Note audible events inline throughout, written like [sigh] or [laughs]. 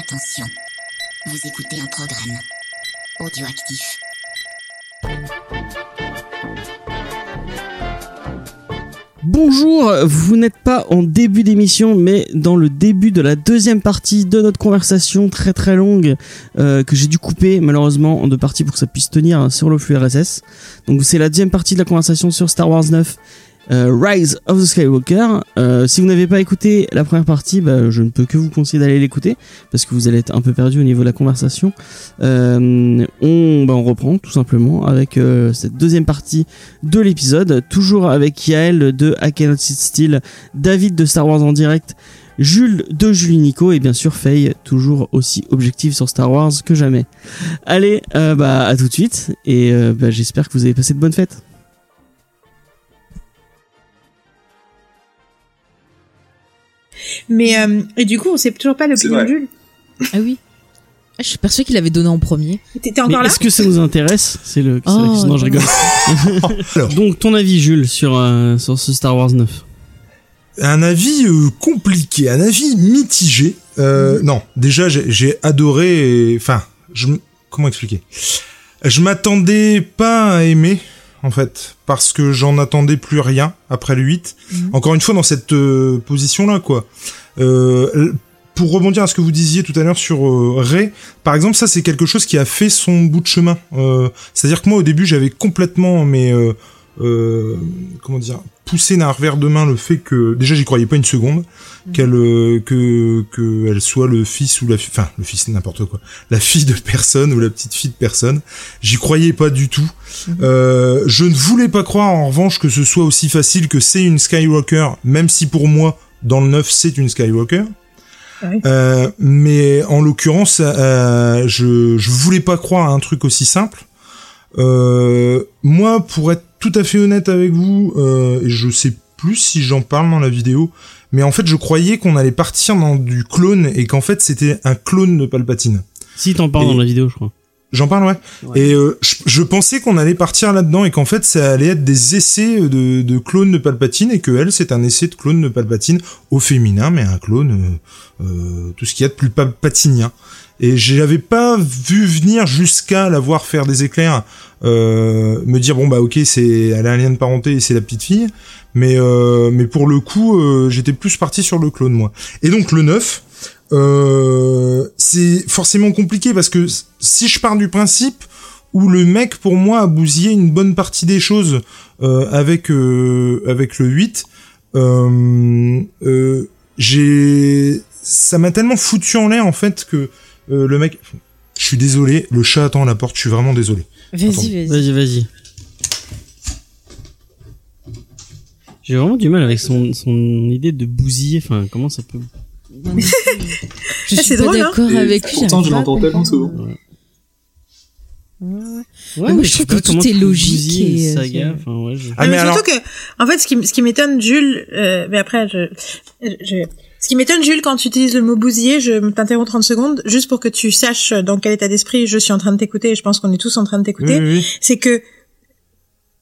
Attention, vous écoutez un programme audioactif. Bonjour, vous n'êtes pas en début d'émission, mais dans le début de la deuxième partie de notre conversation très très longue euh, que j'ai dû couper malheureusement en deux parties pour que ça puisse tenir sur le flux RSS. Donc c'est la deuxième partie de la conversation sur Star Wars 9 euh, Rise of the Skywalker. Euh, si vous n'avez pas écouté la première partie, bah, je ne peux que vous conseiller d'aller l'écouter parce que vous allez être un peu perdu au niveau de la conversation. Euh, on, bah, on reprend tout simplement avec euh, cette deuxième partie de l'épisode, toujours avec Yael de I Cannot Sit Still, David de Star Wars en direct. Jules de Julie Nico et bien sûr Faye, toujours aussi objective sur Star Wars que jamais. Allez, bah à tout de suite et j'espère que vous avez passé de bonnes fêtes. Mais euh, et du coup, on sait toujours pas l'opinion de Jules. Ah oui. Ah, je suis persuadé qu'il avait donné en premier. T'étais Mais encore là est-ce que ça nous intéresse C'est le. c'est la Oh, question. non, je rigole. [laughs] Donc ton avis, Jules, sur euh, sur ce Star Wars 9 Un avis euh, compliqué, un avis mitigé. Euh, Non, déjà j'ai adoré. Enfin, je comment expliquer? Je m'attendais pas à aimer en fait parce que j'en attendais plus rien après le 8. Encore une fois dans cette euh, position là quoi. Euh, pour rebondir à ce que vous disiez tout à l'heure sur euh, Ray, par exemple, ça c'est quelque chose qui a fait son bout de chemin. Euh, C'est-à-dire que moi au début j'avais complètement mais euh, comment dire poussé d'un revers de main le fait que déjà j'y croyais pas une seconde qu'elle euh, que que elle soit le fils ou la fi- enfin le fils n'importe quoi la fille de personne ou la petite fille de personne. J'y croyais pas du tout. Euh, je ne voulais pas croire en revanche que ce soit aussi facile que c'est une Skywalker même si pour moi dans le 9 c'est une Skywalker. Ouais. euh, mais en l'occurrence, euh, je je voulais pas croire à un truc aussi simple. Moi, pour être tout à fait honnête avec vous, euh, et je sais plus si j'en parle dans la vidéo, mais en fait, je croyais qu'on allait partir dans du clone et qu'en fait, c'était un clone de Palpatine. Si t'en parles Et- dans la vidéo, je crois. J'en parle, ouais. Ouais. Et euh, je, je pensais qu'on allait partir là-dedans et qu'en fait, ça allait être des essais de, de clones de Palpatine et que elle, c'est un essai de clone de Palpatine au féminin, mais un clone, euh, euh, tout ce qu'il y a de plus palpatinien. Et j'avais pas vu venir jusqu'à la voir faire des éclairs, euh, me dire bon bah ok c'est elle a un lien de parenté et c'est la petite fille, mais euh, mais pour le coup euh, j'étais plus parti sur le clone moi. Et donc le 9, euh, c'est forcément compliqué parce que si je pars du principe où le mec pour moi a bousillé une bonne partie des choses euh, avec euh, avec le 8 euh, euh, j'ai ça m'a tellement foutu en l'air en fait que euh, le mec je suis désolé le chat attend à la porte je suis vraiment désolé Vas-y, vas-y. Vas-y, vas-y. J'ai vraiment du mal avec son, son idée de bousiller. Enfin, comment ça peut. [laughs] Je suis pas hein. d'accord avec lui. pourtant, je l'entends tellement souvent. Ouais, Mais moi, je trouve que tout est logique et, euh, saga, c'est- enfin, ouais, je- ah mais mais alors surtout que, en fait, ce qui, ce qui m'étonne, Jules, euh, mais après, je, je, ce qui m'étonne, Jules, quand tu utilises le mot bousiller, je t'interromps 30 secondes, juste pour que tu saches dans quel état d'esprit je suis en train de t'écouter, et je pense qu'on est tous en train de t'écouter, oui, oui, oui. c'est que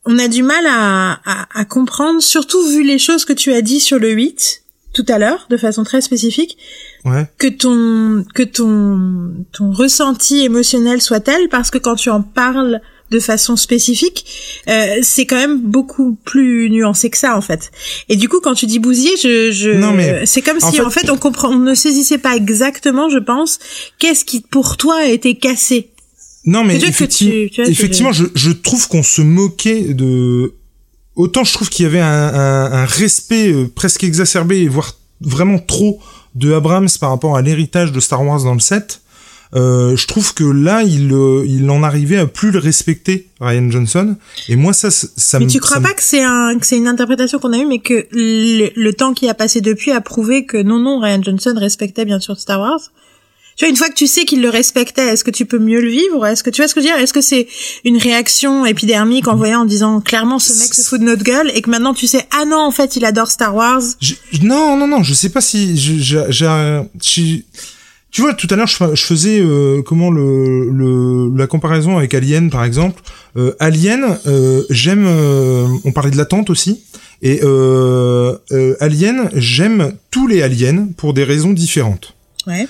on a du mal à, à, à comprendre, surtout vu les choses que tu as dit sur le 8 tout à l'heure, de façon très spécifique, ouais que ton que ton ton ressenti émotionnel soit tel parce que quand tu en parles de façon spécifique, euh, c'est quand même beaucoup plus nuancé que ça en fait. Et du coup, quand tu dis bousiller, je, je c'est comme en si fait- en fait on comprend, on ne saisissait pas exactement, je pense, qu'est-ce qui pour toi a été cassé. Non, mais effectivement, tu- tu vois, effectivement je, je trouve qu'on se moquait de... Autant je trouve qu'il y avait un, un, un respect euh, presque exacerbé, voire vraiment trop, de Abrams par rapport à l'héritage de Star Wars dans le 7. Euh, je trouve que là, il, euh, il en arrivait à plus le respecter, Ryan Johnson. Et moi, ça, ça ça Mais me... tu crois me- pas que c'est un que c'est une interprétation qu'on a eue, mais que le, le temps qui a passé depuis a prouvé que non non Ryan Johnson respectait bien sûr Star Wars. Tu vois, une fois que tu sais qu'il le respectait, est-ce que tu peux mieux le vivre? Est-ce que tu vois ce que je veux dire? Est-ce que c'est une réaction épidermique en voyant en disant clairement ce mec se fout de notre gueule et que maintenant tu sais ah non en fait il adore Star Wars? Je- non, non, non, je sais pas si j'ai- tu vois, tout à l'heure, je, fa- je faisais euh, comment le, le la comparaison avec Alien, par exemple. Euh, Alien, euh, j'aime. euh, on parlait de l'attente aussi. Et euh, euh, Alien, j'aime tous les aliens pour des raisons différentes. Ouais.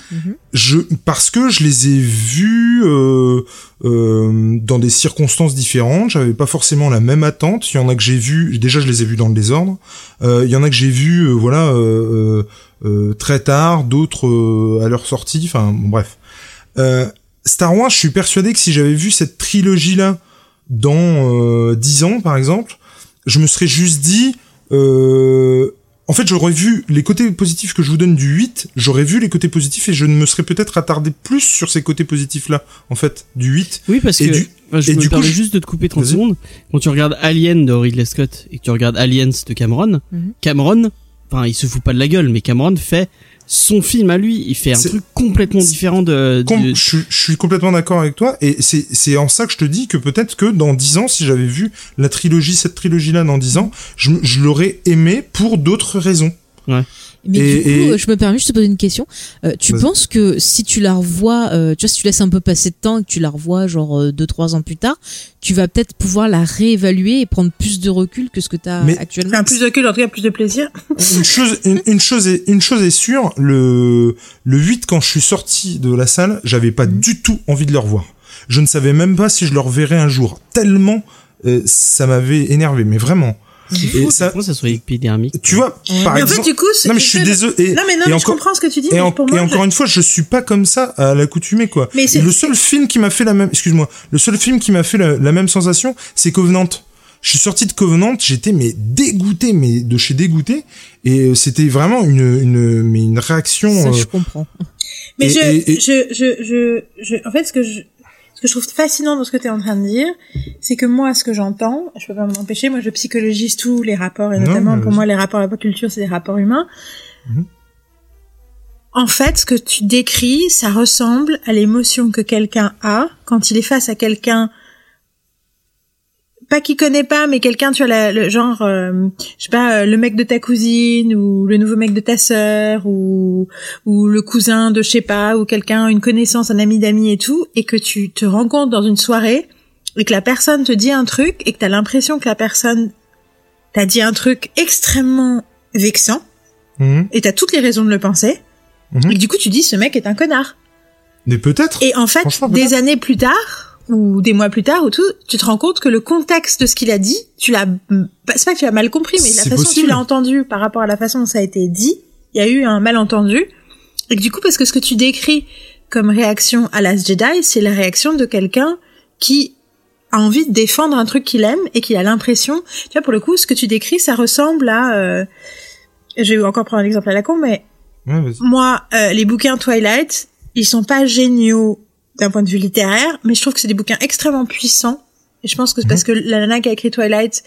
je parce que je les ai vus euh, euh, dans des circonstances différentes. J'avais pas forcément la même attente. Il y en a que j'ai vu. Déjà, je les ai vus dans le désordre. Euh, il y en a que j'ai euh, voilà, euh, euh, très tard. D'autres euh, à leur sortie. Enfin, bon, bref. Euh, Star Wars, je suis persuadé que si j'avais vu cette trilogie là dans euh, 10 ans, par exemple, je me serais juste dit. Euh, en fait, j'aurais vu les côtés positifs que je vous donne du 8, j'aurais vu les côtés positifs et je ne me serais peut-être attardé plus sur ces côtés positifs-là, en fait, du 8. Oui, parce Et que du- enfin, je et me du coup, permets je- juste de te couper 30 Vas-y. secondes. Quand tu regardes Alien de Ridley Scott et que tu regardes Aliens de Cameron, Mhm. Cameron, enfin, il se fout pas de la gueule, mais Cameron fait son film à lui. Il fait un truc complètement différent de. Com- de- je, suis- je suis complètement d'accord avec toi et c'est en ça que je te dis que peut-être que dans 10 ans si j'avais vu la trilogie cette trilogie là dans 10 ans je, je l'aurais aimé pour d'autres raisons Mais Et- du coup, et- euh, je me permets juste de te poser une question. Euh, tu Vas-y. penses que si tu la revois, euh, tu vois, si tu laisses un peu passer de temps et que tu la revois genre euh, deux trois ans plus tard, tu vas peut-être pouvoir la réévaluer et prendre plus de recul que ce que tu as Mais- actuellement. Enfin, plus de recul, en tout cas, plus de plaisir. une chose une, une chose est une chose est sûre le le 8 quand je suis sorti de la salle j'avais pas du tout envie de le revoir je ne savais même pas si je le reverrais un jour tellement euh, ça m'avait énervé mais vraiment et fou, ça- ça soit épidermique. tu vois par mais en exemple fait, du coup, non mais je suis désolé et, Non, mais non, et mais encore- je comprends ce que tu dis. Et, en- pour et moi, encore je- une fois, je suis pas comme ça à l'accoutumée, quoi. Mais c'est- Et le seul film qui m'a fait la même, excuse-moi, le seul film qui m'a fait la, la même sensation, c'est Covenant. Je suis sorti de Covenant, j'étais mais dégoûté, mais de chez dégoûté, et euh, c'était vraiment une, une, mais une réaction. Ça, euh, je comprends. Mais Et- je, et- et- je, je, je, je, en fait, ce que je, ce que je trouve fascinant dans ce que tu es en train de dire, c'est que moi, ce que j'entends, je peux pas m'en empêcher, moi, je psychologise tous les rapports, et notamment, pour moi, les rapports à la culture, c'est des rapports humains. Mhm. En fait, ce que tu décris, ça ressemble à l'émotion que quelqu'un a quand il est face à quelqu'un pas qu'il connaît pas, mais quelqu'un, tu vois, la- le genre, euh, je sais pas, euh, le mec de ta cousine ou le nouveau mec de ta sœur ou ou le cousin de je sais pas ou quelqu'un, une connaissance, un ami d'amis et tout, et que tu te rencontres dans une soirée et que la personne te dit un truc et que t'as l'impression que la personne t'a dit un truc extrêmement vexant mhm, et t'as toutes les raisons de le penser mhm. et que du coup tu dis ce mec est un connard. Mais peut-être. Et en fait, des années plus tard, ou des mois plus tard, ou tout, tu te rends compte que le contexte de ce qu'il a dit, tu l'as, c'est pas que tu l'as mal compris, mais la façon dont tu l'as entendu par rapport à la façon dont ça a été dit, il y a eu un malentendu. Et que du coup, parce que ce que tu décris comme réaction à Last Jedi, c'est la réaction de quelqu'un qui a envie de défendre un truc qu'il aime et qui a l'impression, tu vois, pour le coup, ce que tu décris, ça ressemble à, euh, je vais encore prendre un exemple à la con, mais Ouais, moi, euh, les bouquins Twilight, ils sont pas géniaux d'un point de vue littéraire, mais je trouve que c'est des bouquins extrêmement puissants. Et je pense que c'est parce que la nana qui a écrit Twilight,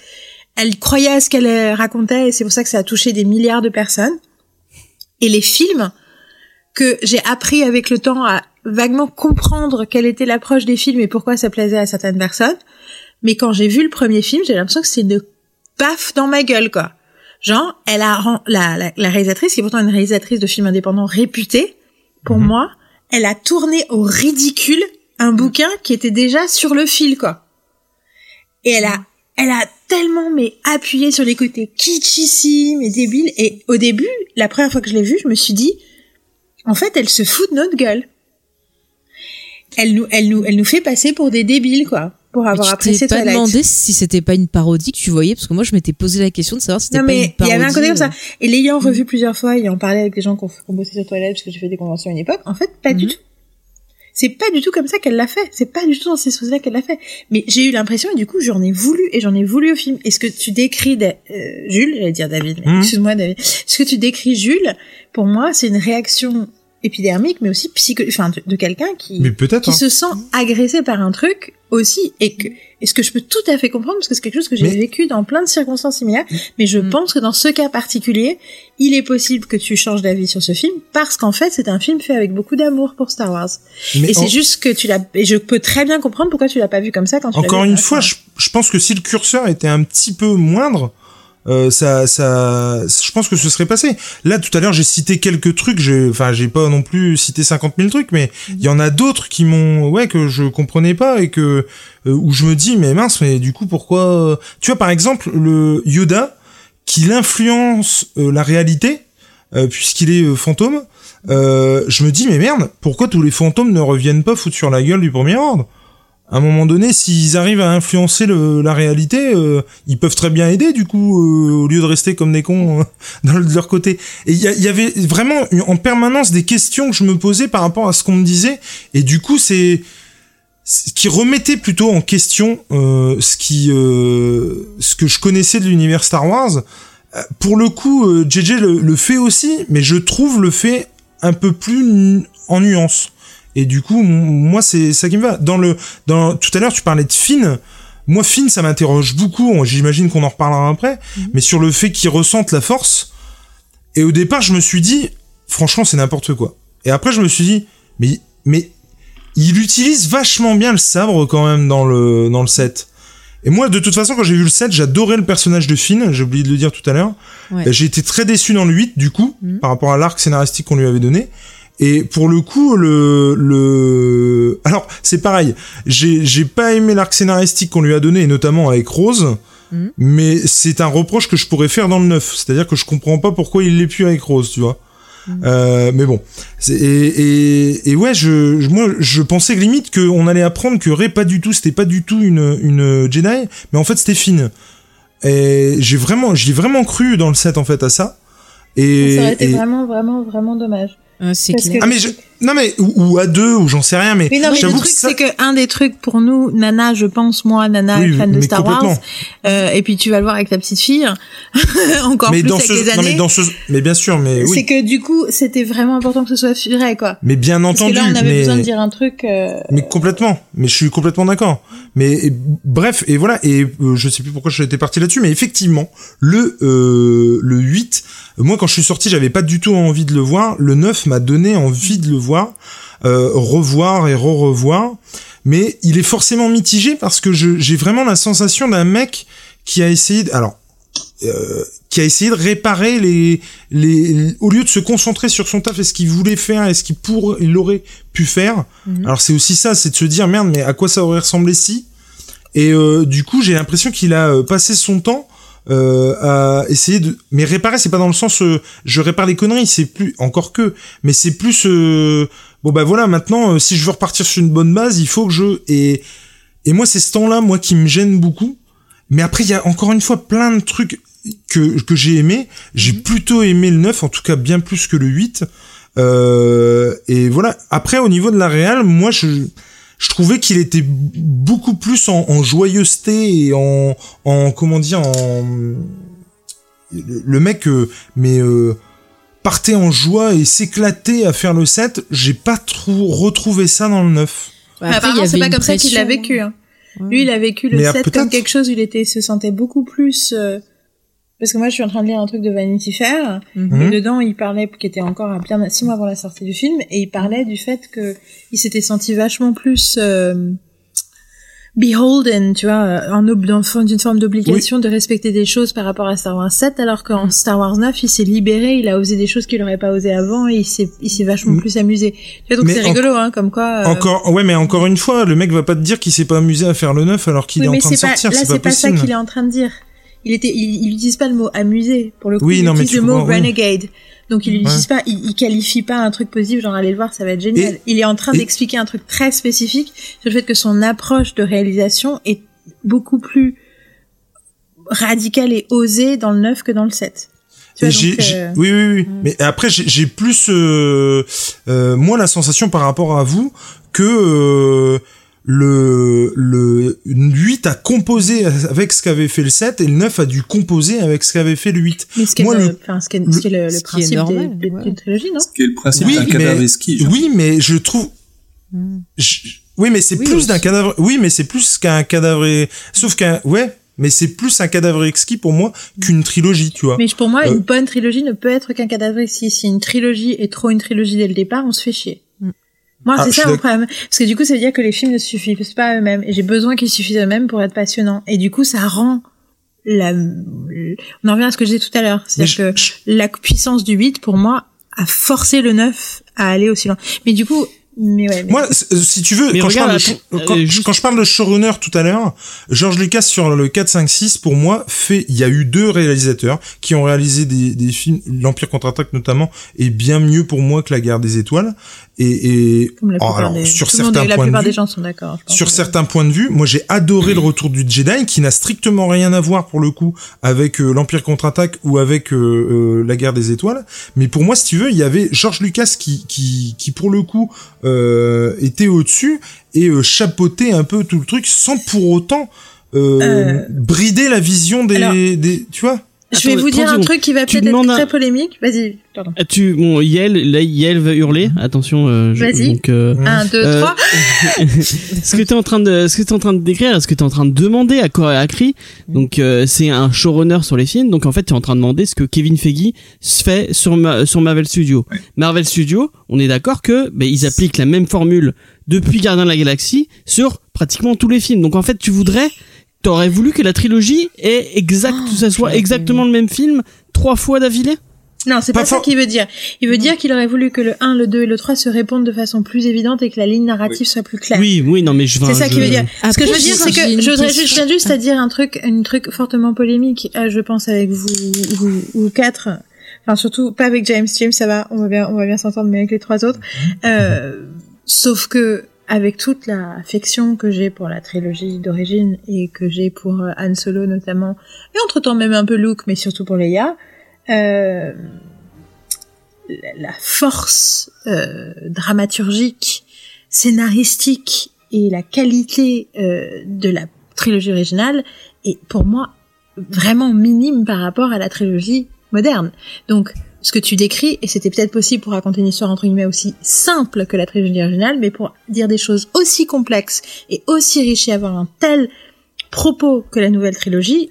elle croyait à ce qu'elle racontait, et c'est pour ça que ça a touché des milliards de personnes. Et les films que j'ai appris avec le temps à vaguement comprendre quelle était l'approche des films et pourquoi ça plaisait à certaines personnes. Mais quand j'ai vu le premier film, j'ai l'impression que c'est une baffe dans ma gueule, quoi. Genre, elle a la, la réalisatrice, qui est pourtant une réalisatrice de films indépendants réputée, pour Mhm. moi, elle a tourné au ridicule un bouquin qui était déjà sur le fil, quoi. Et elle a, elle a tellement mais appuyé sur les côtés kitschissimes et débiles. Et au début, la première fois que je l'ai vu, je me suis dit, en fait, elle se fout de notre gueule. Elle nous, elle nous, elle nous fait passer pour des débiles, quoi, pour Mais avoir tu apprécié t'es pas Twilight. demandé si c'était pas une parodie que tu voyais parce que moi je m'étais posé la question de savoir si c'était Non pas une mais il y parodie. avait un côté comme ça. Et l'ayant revu plusieurs fois, ayant parlé avec des gens qui ont, qui ont bossé sur Twilight, parce que j'ai fait des conventions à une époque, en fait, pas du Mhm. tout. C'est pas du tout comme ça qu'elle l'a fait. C'est pas du tout dans ces choses-là qu'elle l'a fait. Mais j'ai eu l'impression, et du coup, j'en ai voulu, et j'en ai voulu au film. Et ce que tu décris, de, euh, Jules, j'allais dire David, mais Mhm. excuse-moi David. Ce que tu décris, Jules, pour moi, c'est une réaction épidermique, mais aussi psycho, enfin, de, de quelqu'un qui, Mais peut-être. qui hein. se sent agressé par un truc aussi et que et ce que je peux tout à fait comprendre parce que c'est quelque chose que j'ai Mais- vécu dans plein de circonstances similaires mais je Mm. pense que dans ce cas particulier il est possible que tu changes d'avis sur ce film parce qu'en fait c'est un film fait avec beaucoup d'amour pour Star Wars Mais et en- c'est juste que tu l'as et je peux très bien comprendre pourquoi tu l'as pas vu comme ça quand tu l'as Encore vu une fois, je pense que si le curseur était un petit peu moindre, euh, ça, ça, je pense que ce serait passé. Là, tout à l'heure, j'ai cité quelques trucs. J'ai, enfin, j'ai pas non plus cité 50 000 trucs, mais il y en a d'autres qui m'ont, ouais, que je comprenais pas et que euh, où je me dis, mais mince, mais du coup, pourquoi Tu vois, par exemple, le Yoda qui influence euh, la réalité. euh, puisqu'il est euh, fantôme, euh, je me dis mais merde, pourquoi tous les fantômes ne reviennent pas foutre sur la gueule du premier ordre? À un moment donné, s'ils arrivent à influencer le, la réalité, euh, ils peuvent très bien aider du coup, euh, au lieu de rester comme des cons euh, [laughs] de leur côté. Et il y, avait vraiment en permanence des questions que je me posais par rapport à ce qu'on me disait, et du coup c'est ce qui remettait plutôt en question euh, ce qui ce que je connaissais de l'univers Star Wars. Pour le coup, JJ le, le fait aussi, mais je trouve le fait un peu plus en nuance. Et du coup, moi, c'est ça qui me va. Dans le, dans tout à l'heure, tu parlais de Finn. Moi, Finn, ça m'interroge beaucoup. J'imagine qu'on en reparlera après. Mais sur le fait qu'il ressente la force. Et au départ, je me suis dit, franchement, c'est n'importe quoi. Et après, je me suis dit, mais, mais, il utilise vachement bien le sabre quand même dans le, dans le set. Et moi, de toute façon, quand j'ai vu le set, j'adorais le personnage de Finn. J'ai oublié de le dire tout à l'heure. Ouais. Euh, J'ai été très déçu dans le 8, du coup, Mhm. par rapport à l'arc scénaristique qu'on lui avait donné. Et pour le coup, le, le, alors, c'est pareil. J'ai, j'ai pas aimé l'arc scénaristique qu'on lui a donné, et notamment avec Rose. Mhm. Mais c'est un reproche que je pourrais faire dans le 9. C'est-à-dire que je comprends pas pourquoi il l'est plus avec Rose, tu vois. Mhm. Euh, mais bon. Et, et, et ouais, je, je- moi, je pensais que limite qu'on allait apprendre que Rey, pas du tout, c'était pas du tout une, une Jedi, mais en fait, c'était Finn. Et j'ai vraiment, j'ai vraiment cru dans le set, en fait, à ça. Et, Ça aurait été et- vraiment, vraiment, vraiment dommage. Ah, c'est clair. ah mais je... non mais ou, ou à deux ou j'en sais rien mais, Mais non, mais le truc, ça c'est que un des trucs pour nous, Nana, je pense, moi, Nana, Oui, fan de Star Wars, euh, et puis tu vas le voir avec ta petite fille, [laughs] encore mais plus dans avec ce les non années. mais dans ce mais bien sûr mais C'est oui que du coup, c'était vraiment important que ce soit vrai, quoi. mais bien Parce entendu que là, on avait mais besoin de dire un truc. euh, mais complètement mais je suis complètement d'accord mais et- bref et voilà et euh, je sais plus pourquoi j'étais parti là-dessus mais effectivement le euh, le 8 euh, moi quand je suis sorti j'avais pas du tout envie de le voir le 9 m'a donné envie de le voir euh, revoir et re-revoir. Mais il est forcément mitigé parce que j'ai vraiment la sensation d'un mec qui a essayé de, alors euh, qui a essayé de réparer les, les au lieu de se concentrer sur son taf et ce qu'il voulait faire et ce qu'il pour il aurait pu faire. Mhm. alors c'est aussi ça c'est de se dire merde mais à quoi ça aurait ressemblé si? Et euh, du coup j'ai l'impression qu'il a passé son temps euh, à essayer de mais réparer c'est pas dans le sens euh, je répare les conneries c'est plus encore que mais c'est plus euh, bon bah voilà maintenant euh, si je veux repartir sur une bonne base il faut que je et et moi c'est ce temps là moi qui me gêne beaucoup mais après il y a encore une fois plein de trucs que que j'ai aimé. J'ai plutôt aimé le 9 en tout cas bien plus que le 8 euh, et voilà. Après au niveau de la réal moi je je trouvais qu'il était beaucoup plus en, en joyeuseté et en, en comment dire en le, le mec euh, mais euh, partait en joie et s'éclatait à faire le set j'ai pas trop retrouvé ça dans le 9 Bah, mais après, apparemment, c'est pas comme ça qu'il l'a vécu. Hein. Ouais. Lui, il a vécu le Mais, set comme quelque chose où il était, se sentait beaucoup plus. euh, Parce que moi, je suis en train de lire un truc de Vanity Fair, et Mhm. dedans, il parlait, qui était encore à bien six mois avant la sortie du film, et il parlait du fait que il s'était senti vachement plus euh, beholden, tu vois, euh, en d'une forme d'obligation de respecter des choses par rapport à Star Wars 7, alors qu'en Star Wars 9, il s'est libéré, il a osé des choses qu'il aurait pas osé avant, et il s'est, il s'est vachement Mm. plus amusé. Tu vois, donc c'est rigolo, hein, comme quoi. euh, encore ouais mais encore une fois le mec va pas te dire qu'il s'est pas amusé à faire le 9 alors qu'il Oui, est en train de pas, sortir là, c'est pas pas ça qu'il est en train de dire. Il était, il, il utilise pas le mot amusé pour le coup. Oui, il non, utilise le mot oui. renegade. Donc il utilise pas, il, il qualifie pas un truc positif, genre allez le voir, ça va être génial. Et- il est en train et- d'expliquer un truc très spécifique sur le fait que son approche de réalisation est beaucoup plus radicale et osée dans le 9 que dans le 7. Tu Et vois, j'ai, donc, j'ai- euh, oui, oui, oui. Mais après, j'ai, j'ai plus, euh, euh, moi, la sensation par rapport à vous que euh, le le 8 a composé avec ce qu'avait fait le 7 et le 9 a dû composer avec ce qu'avait fait le 8. mais ce qui est, moi, le, le- enfin, ce qui est, ce qui est le, le ce qui est principe normal, des, des, ouais. d'une trilogie, non? Qui est le principe Oui, d'un mais- cadavre. Oui, mais je trouve, Mm. je- oui, mais c'est Oui, plus d'un cadavre. Oui, mais c'est plus qu'un cadavre. et- Sauf qu'un, ouais, mais c'est plus un cadavre exquis pour moi qu'une trilogie, tu vois. Mais pour moi, Euh, une bonne trilogie ne peut être qu'un cadavre si si une trilogie est trop une trilogie dès le départ, on se fait chier. Moi, Ah, c'est ça mon problème. Parce que du coup, ça veut dire que les films ne suffisent pas à eux-mêmes. Et j'ai besoin qu'ils suffisent à eux-mêmes pour être passionnants. Et du coup, ça rend la... On en revient à ce que je disais tout à l'heure. C'est-à-dire je- que la puissance du 8, pour moi, a forcé le 9 à aller aussi loin. Mais du coup, Mais ouais. Mais... Moi, euh, si tu veux, quand, je parle de, quand, euh, juste- quand je parle de showrunner tout à l'heure, George Lucas sur le 4, 5, 6, pour moi, fait, il y a eu deux réalisateurs qui ont réalisé des, des films, l'Empire contre-attaque notamment, est bien mieux pour moi que la guerre des étoiles. Et, et Comme la oh, alors, des, sur tout le monde- certains la points de vue, des gens sont d'accord. je pense. sur certains points de vue, moi j'ai adoré le retour du Jedi qui n'a strictement rien à voir pour le coup avec euh, l'Empire contre-attaque ou avec euh, euh, la guerre des étoiles. Mais pour moi, si tu veux, il y avait George Lucas qui qui qui pour le coup euh, était au-dessus et euh, chapeautait un peu tout le truc sans pour autant brider la vision des, alors- des tu vois? Je vais vous dire 30 un secondes. truc qui va peut-être être un- très polémique. Vas-y, pardon. Ah, Tu, bon, Yael, là, Yael va hurler. Attention. Euh, je- Vas-y. Donc, euh, Un, deux, Euh, trois. [laughs] ce que tu es en train de ce que tu en train de décrire, ce que tu es en train de demander à Corey Acri, donc euh, c'est un showrunner sur les films, donc en fait tu es en train de demander ce que Kevin Feige se fait sur Ma- sur Marvel Studios. Marvel Studios, on est d'accord que ben, ils appliquent la même formule depuis Gardien de la Galaxie sur pratiquement tous les films. Donc en fait, tu voudrais T'aurais voulu que la trilogie ait exact, Oh, ça soit exactement le même film trois fois d'affilée? Non, c'est Pas pas, ça qu'il veut dire. Il veut dire qu'il aurait voulu que le 1, le 2 et le 3 se répondent de façon plus évidente et que la ligne narrative soit plus claire. Oui, oui, non mais je C'est ça je- qu'il veut dire. Ce que je veux dire, c'est que je voudrais juste, je viens juste à dire un truc, un truc fortement polémique, euh, je pense avec vous, vous, vous quatre. Enfin, surtout, pas avec James. James, ça va, on va bien, on va bien s'entendre, mais avec les trois autres. Euh, sauf que, avec toute la affection que j'ai pour la trilogie d'origine et que j'ai pour euh, Han Solo notamment, et entre temps même un peu Luke, mais surtout pour Leia, euh, la, force euh, dramaturgique, scénaristique et la qualité de la trilogie originale est pour moi vraiment minime par rapport à la trilogie moderne. Donc, ce que tu décris, et c'était peut-être possible pour raconter une histoire entre guillemets aussi simple que la trilogie originale, mais pour dire des choses aussi complexes et aussi riches et avoir un tel propos que la nouvelle trilogie,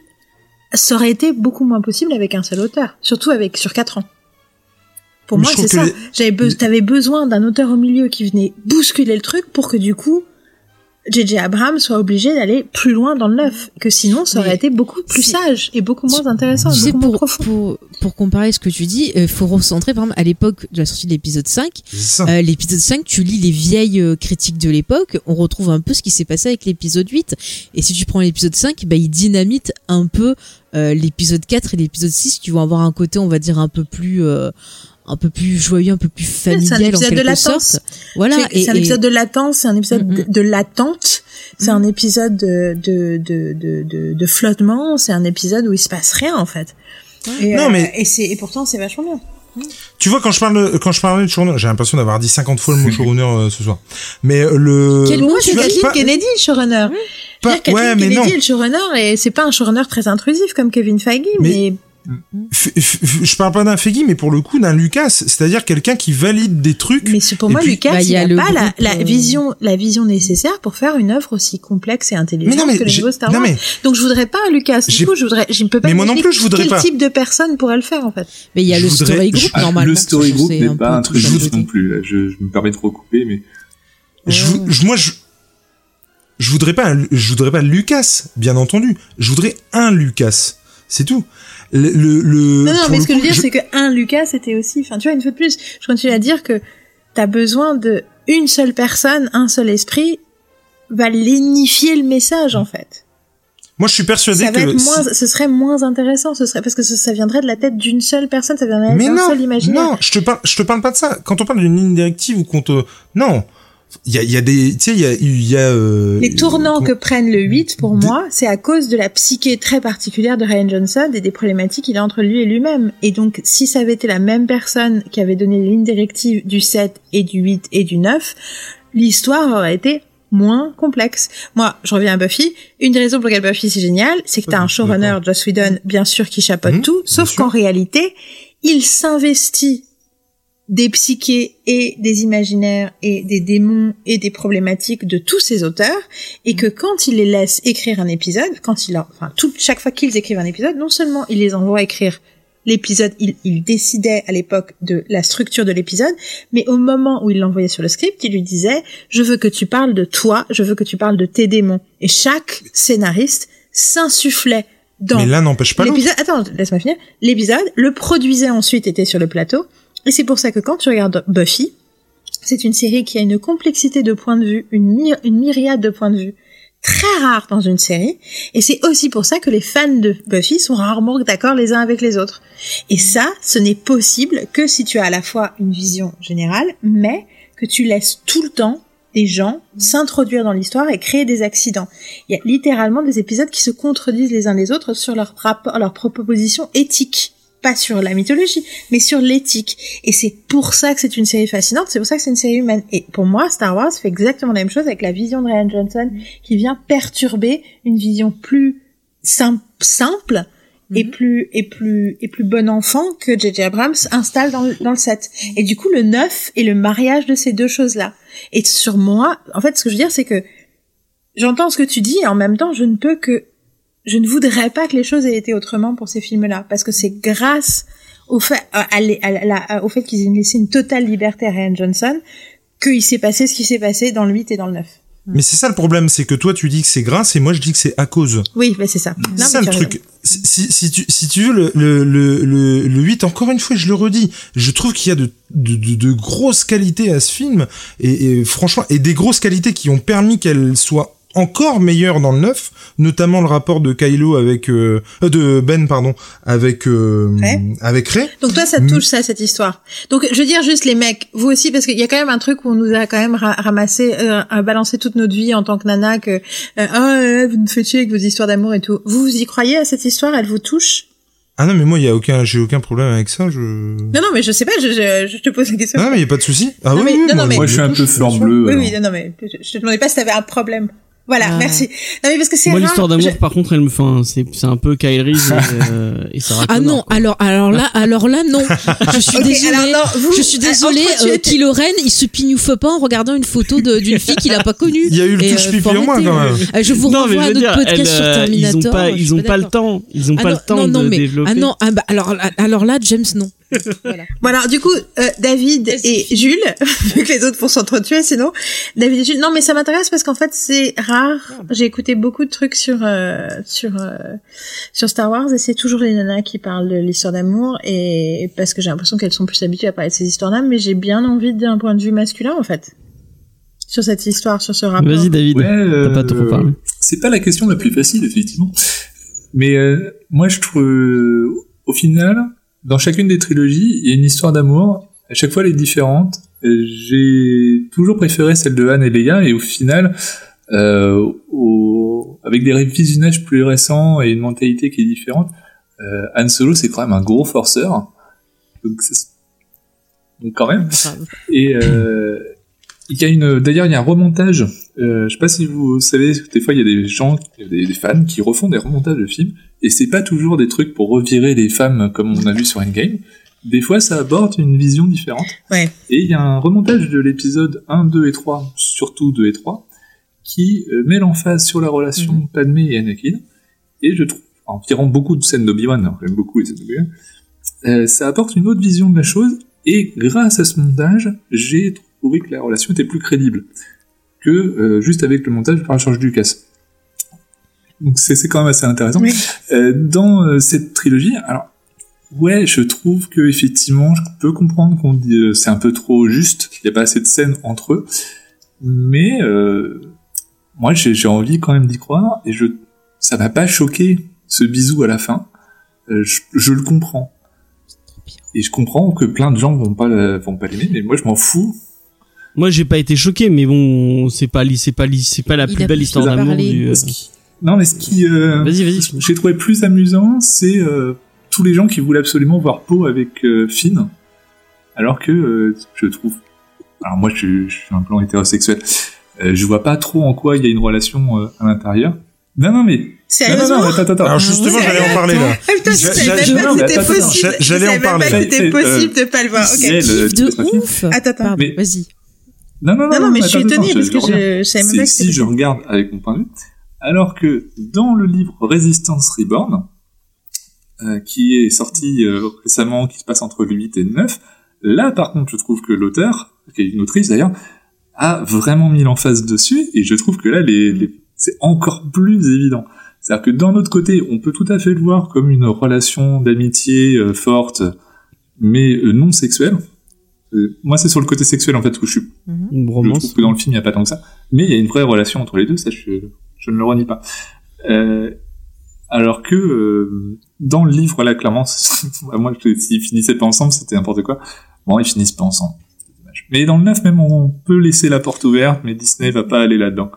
ça aurait été beaucoup moins possible avec un seul auteur, surtout avec sur quatre ans. Pour Mais moi, c'est ça. les- J'avais be- t'avais besoin d'un auteur au milieu qui venait bousculer le truc pour que du coup, J.J. Abrams soit obligé d'aller plus loin dans le neuf, que sinon ça aurait Mais été beaucoup plus sage et beaucoup moins intéressant, Tu sais, beaucoup moins pour, profond. pour, pour comparer ce que tu dis, il faut recentrer, par exemple, à l'époque de la sortie de l'épisode 5, C'est ça. euh, l'épisode 5, tu lis les vieilles euh, critiques de l'époque, on retrouve un peu ce qui s'est passé avec l'épisode 8. Et si tu prends l'épisode 5, bah, il dynamite un peu euh, l'épisode 4 et l'épisode 6 qui vont avoir un côté, on va dire, un peu plus... un peu plus joyeux, un peu plus c'est un familial en épisode de quelque latence. sorte. Voilà. C'est- un épisode de latence, c'est un épisode Mm, de, mm. de l'attente, c'est Mm. un épisode de, de, de, de, de, de flottement, c'est un épisode où il se passe rien en fait. Et, Non, euh, mais- et c'est et pourtant c'est vachement bien. Tu vois, quand je parle, de- quand je parlais de showrunner, j'ai l'impression d'avoir dit 50 fois le mot [laughs] showrunner euh, ce soir. Mais euh, le. Quel mot, c'est Kathleen pas- Kennedy, le showrunner? Pas- Kathleen mais Kennedy non. est le showrunner et c'est pas un showrunner très intrusif comme Kevin Feige, mais, je parle pas d'un Feige, mais pour le coup d'un Lucas, c'est-à-dire quelqu'un qui valide des trucs. mais c'est pour moi puis- Lucas, Bah, il y il a a le pas la, groupe, la euh, vision, la vision nécessaire pour faire une œuvre aussi complexe et intelligente mais non, mais, que les j'ai- nouveaux Star non, Wars. mais Donc je voudrais pas un Lucas. Du J'ai- coup, je voudrais, je ne peux pas. Mais moi non plus, je voudrais quel pas. type de personne pourrait le faire en fait. Mais il y a Je le voudrais- story group Ah, normalement. le story group n'est pas un truc côté. non plus. Là. Je, je me permets de recouper, mais je, vou- je- moi, je, je voudrais pas, un- je voudrais pas Lucas, bien entendu. Je voudrais un Lucas. C'est tout. Le, le, le- Non, non, mais ce que je veux dire, c'est que un Lucas, c'était aussi, enfin, tu vois, une fois de plus, je continue à dire que t'as besoin de une seule personne, un seul esprit, va lénifier le message, en fait. Moi, je suis persuadé Ça va que. être si- moins, ce serait moins intéressant, ce serait, parce que ça, ça viendrait de la tête d'une seule personne, ça viendrait Mais d'un non, seul imaginaire. non, je te parle, je te parle pas de ça. Quand on parle d'une ligne directive ou qu'on te, non, il y a, y a des, tu sais, il y a, y a. euh, Les tournants comment- que prennent le 8, pour Des- moi, c'est à cause de la psyché très particulière de Ryan Johnson et des problématiques qu'il a entre lui et lui-même. Et donc, si ça avait été la même personne qui avait donné les lignes directives du 7 et du 8 et du 9, l'histoire aurait été moins complexe. Moi, je reviens à Buffy. Une des raisons pour lesquelles Buffy c'est génial, c'est que t'as Ouais, un showrunner. Joss Whedon, bien sûr, qui chapeaute Mhm, tout, sauf qu'en réalité, il s'investit des psychés et des imaginaires et des démons et des problématiques de tous ces auteurs et que quand il les laisse écrire un épisode, quand il leur, enfin, tout, chaque fois qu'ils écrivent un épisode, non seulement il les envoie écrire l'épisode, il, il décidait à l'époque de la structure de l'épisode, mais au moment où il l'envoyait sur le script, il lui disait, je veux que tu parles de toi, je veux que tu parles de tes démons. Et chaque scénariste s'insufflait dans Mais l'un n'empêche pas l'autre. L'épisode, attends, laisse-moi finir. L'épisode, le produisait ensuite, était sur le plateau. Et c'est pour ça que quand tu regardes Buffy, c'est une série qui a une complexité de points de vue, une, my- une myriade de points de vue très rare dans une série. Et c'est aussi pour ça que les fans de Buffy sont rarement d'accord les uns avec les autres. Et ça, ce n'est possible que si tu as à la fois une vision générale, mais que tu laisses tout le temps des gens s'introduire dans l'histoire et créer des accidents. Il y a littéralement des épisodes qui se contredisent les uns les autres sur leur rapport, leur proposition éthique. Pas sur la mythologie, mais sur l'éthique. Et c'est pour ça que c'est une série fascinante, c'est pour ça que c'est une série humaine. Et pour moi, Star Wars fait exactement la même chose avec la vision de Ryan Johnson, qui vient perturber une vision plus sim- simple et plus et plus et plus bon enfant que J.J. Abrams installe dans le, dans le set. Et du coup, le neuf est le mariage de ces deux choses-là. Et sur moi, en fait, ce que je veux dire, c'est que j'entends ce que tu dis et en même temps, je ne peux que je ne voudrais pas que les choses aient été autrement pour ces films-là, parce que c'est grâce au fait, à, à, à la- au fait qu'ils aient laissé une totale liberté à Ryan Johnson qu'il s'est passé ce qui s'est passé dans le 8 et dans le 9. Mais c'est ça le problème, c'est que toi tu dis que c'est grâce et moi je dis que c'est à cause. Oui, bah c'est ça. C'est mais ça le truc. Si, tu, si tu veux, le, le, le, le, le 8, encore une fois, je le redis, je trouve qu'il y a de, de, de, de grosses qualités à ce film, et, et franchement, et des grosses qualités qui ont permis qu'elle soit encore meilleure dans le 9, notamment le rapport de Kylo avec, euh, euh, de Ben, pardon, avec, euh, Rey. avec Ray. Donc toi, ça te touche ça cette histoire. Donc je veux dire juste les mecs, vous aussi parce qu'il y a quand même un truc où on nous a quand même ra- ramassé, euh, à balancé toute notre vie en tant que nana que euh, ah euh, vous nous faites chier avec vos histoires d'amour et tout. Vous vous y croyez à cette histoire? Elle vous touche? Ah non, mais moi, il y a aucun, j'ai aucun problème avec ça, je... Non non mais je sais pas, je, je, je te pose la question. Non, mais il y a pas de souci. Ah Non, oui, mais- oui, non, non, moi, mais- Moi, je suis un peu fleur bleue. oui oui non, non mais je, je te demandais pas si t'avais un problème. Voilà, Ah. merci. Non mais parce que c'est Moi, l'histoire d'amour, je- par contre, elle me fait, un- c'est, c'est un peu Kyle Reese et, euh, et Sarah Ah Connor, non, quoi. alors alors là alors là non. Je suis [laughs] Ok, désolée. alors non, vous, je suis désolée. Euh, étais- Kylo Ren, il se pignouffe pas en regardant une photo de- d'une fille qu'il a pas connue. Il y a eu le touche euh, pipi en moi, quand même. Euh, je vous non, renvoie à notre podcast elle, sur euh, Terminator. ils ont pas, ils ont pas le temps. Ils ont Ah pas non, le temps non, non, de mais, développer. Ah non, ah bah, alors, alors là, James, non. Voilà. Bon alors du coup euh, David et Jules [laughs] vu que les autres vont s'entretuer sinon David et Jules non mais ça m'intéresse parce qu'en fait c'est rare j'ai écouté beaucoup de trucs sur euh, sur euh, sur Star Wars et c'est toujours les nanas qui parlent de l'histoire d'amour et parce que j'ai l'impression qu'elles sont plus habituées à parler de ces histoires d'âme mais j'ai bien envie d'un point de vue masculin en fait sur cette histoire sur ce rapport Vas-y, David. Ouais, T'as pas trop parlé. C'est pas la question la plus facile, effectivement. Mais euh, moi, je trouve, euh, au final, dans chacune des trilogies, il y a une histoire d'amour. À chaque fois, elle est différente. J'ai toujours préféré celle de Han et Leia, et au final, euh, au- avec des visionnages plus récents et une mentalité qui est différente, euh, Han Solo, c'est quand même un gros forceur. Donc, donc quand même. Et euh, il y a une, d'ailleurs, il y a un remontage. Euh, je sais pas si vous savez, des fois il y a des gens, des, des fans qui refont des remontages de films, et c'est pas toujours des trucs pour revirer les femmes comme on a vu sur Endgame. Des fois, ça aborde une vision différente. Ouais. Et il y a un remontage de l'épisode 1, 2 et 3, surtout 2 et 3, qui euh, met l'emphase sur la relation Padmé et Anakin. Et je trouve, en tirant beaucoup de scènes d'Obi-Wan, hein, j'aime beaucoup les scènes d'Obi-Wan, euh, ça apporte une autre vision de la chose, et grâce à ce montage, j'ai trouvé que la relation était plus crédible que euh, juste avec le montage par George Lucas. Donc c'est quand même assez intéressant. Oui. Euh, dans euh, cette trilogie, alors ouais, je trouve que effectivement, je peux comprendre qu'on dit c'est un peu trop juste, qu'il n'y a pas assez de scènes entre eux, mais moi j'ai envie quand même d'y croire et je ça m'a pas choqué ce bisou à la fin. Je, je le comprends. Et je comprends que plein de gens vont pas vont pas l'aimer, mais moi je m'en fous. Moi, j'ai pas été choqué, mais bon, c'est pas, c'est pas, li- c'est pas la Il plus belle histoire d'amour du. euh, Non, mais ce qui euh, Vas-y, vas-y. ce que j'ai trouvé plus amusant, c'est euh, tous les gens qui voulaient absolument voir Poe avec euh, Finn, alors que euh, je trouve. Alors moi, je, je suis un plan hétérosexuel. Euh, je vois pas trop en quoi il y a une relation euh, à l'intérieur. Non, non, mais non, non, non, attends, attends, attends. Alors justement, ouais, j'allais en parler là. Ah putain, je savais même pas c'était j'allais Je en savais même parler. pas que c'était possible de pas le voir. Ok. c'est le- de ouf. Attends, attends. Vas-y. Non, non, non, Non, mais je suis attends, parce que je, je savais même si je regarde avec mon point de vue. Alors que dans le livre Résistance Reborn, euh, qui est sorti euh, récemment, qui se passe entre le 8 et le 9, là par contre je trouve que l'auteur, qui est une autrice d'ailleurs, a vraiment mis l'emphase dessus, et je trouve que là les, les- c'est encore plus évident. C'est-à-dire que d'un autre côté, on peut tout à fait le voir comme une relation d'amitié euh, forte, mais euh, non sexuelle. Euh, moi, c'est sur le côté sexuel en fait où je suis. Une Je trouve que dans le film, il n'y a pas tant que ça. Mais il y a une vraie relation entre les deux, ça, je, je ne le renie pas. Euh, alors que euh, dans le livre, là, clairement, [laughs] moi, je- s'ils finissaient pas ensemble, c'était n'importe quoi. Bon, ils finissent pas ensemble. Mais dans le 9, même, on peut laisser la porte ouverte, mais Disney va pas aller là-dedans.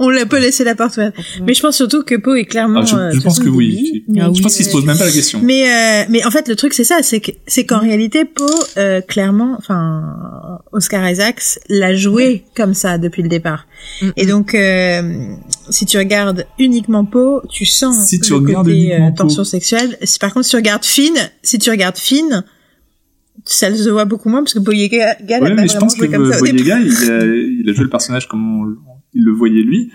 On la peut laisser la porte ouverte. Mais je pense surtout que Poe est clairement. Ah, je, euh, je pense que oui. Ah je oui. pense qu'ils se posent même pas la question. Mais euh, mais en fait le truc c'est ça, c'est que c'est qu'en réalité Poe euh, clairement, enfin Oscar Isaacs l'a joué comme ça depuis le départ. Mm, Et donc euh, si tu regardes uniquement Poe, tu sens Si tu le regardes côté uniquement euh, tension sexuelle. Si par contre si tu regardes Finn, si tu regardes Finn, ça se voit beaucoup moins parce que Boyega Ouais, pas mais je pense que comme ça. Boyega, il a, il a joué le personnage comme on- il le voyait lui.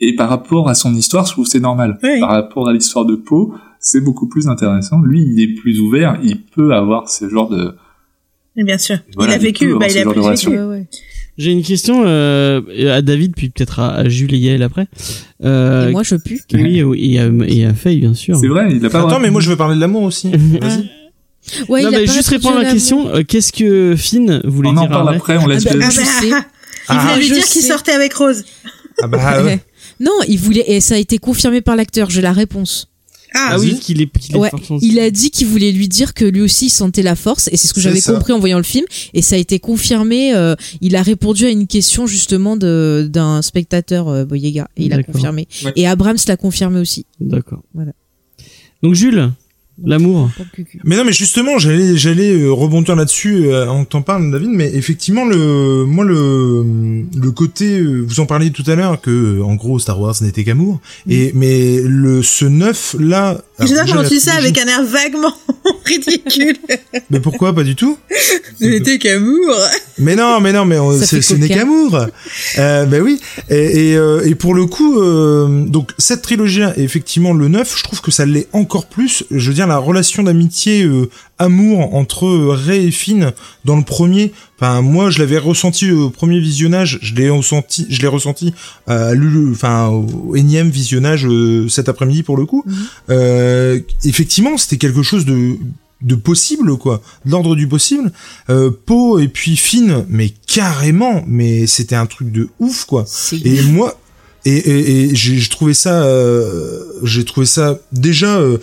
Et par rapport à son histoire, je trouve que c'est normal. Oui. Par rapport à l'histoire de Poe, c'est beaucoup plus intéressant. Lui, il est plus ouvert, il peut avoir ce genre de... Mais bien sûr, Voilà, il a vécu, bah il a plus vécu. Ouais, ouais. J'ai une question euh, à David, puis peut-être à, à Jules et Yael après. Euh, Et moi, je pue. oui, et à, et à Faye, bien sûr. C'est vrai, il a pas... Attends, mais moi je veux parler de l'amour aussi. [laughs] Vas-y. Ouais, non, il a mais pas juste répondre à la question. euh, Qu'est-ce que Finn voulait On en dire parle après on laisse... Ah bah, le- [laughs] Ah Je bah, il Ah, voulait lui dire qu'il sortait avec Rose. Ah bah [laughs] ouais. Non, il voulait et ça a été confirmé par l'acteur. J'ai la réponse. Ah, Ah oui, qu'il est, qu'il est Ouais, il a dit qu'il voulait lui dire que lui aussi il sentait la force et c'est ce que j'avais compris en voyant le film et ça a été confirmé. euh, il a répondu à une question justement de d'un spectateur euh, Boyega et il a confirmé. Ouais. Et Abrams l'a confirmé aussi. D'accord. Voilà. Donc Jules, l'amour. Mais non, mais justement, j'allais, j'allais euh, rebondir là-dessus euh, en t'en parle, David. Mais effectivement, le, moi, le, le côté, euh, vous en parliez tout à l'heure que, en gros, Star Wars n'était qu'amour. Et mais le ce neuf là. Alors, comment la tu ça trilogie- avec un air vaguement [laughs] ridicule. Mais pourquoi pas du tout? C'était qu'amour. Mais non, mais non, mais on- ce n'est qu'amour. Euh, ben oui. Et, et, euh, et pour le coup, euh, donc cette trilogie-là, et effectivement le 9, je trouve que ça l'est encore plus. Je veux dire la relation d'amitié, euh, amour entre euh, Ray et Finn dans le premier. Enfin, moi, je l'avais ressenti au premier visionnage. Je l'ai ressenti, je l'ai ressenti à l'u- enfin au énième visionnage euh, cet après-midi pour le coup. Mhm. Euh, effectivement, c'était quelque chose de de possible quoi, de l'ordre du possible. Euh, Poe et puis Finn, mais carrément, mais c'était un truc de ouf quoi. Et moi, et, et, et j'ai trouvé ça, euh, j'ai trouvé ça déjà, euh,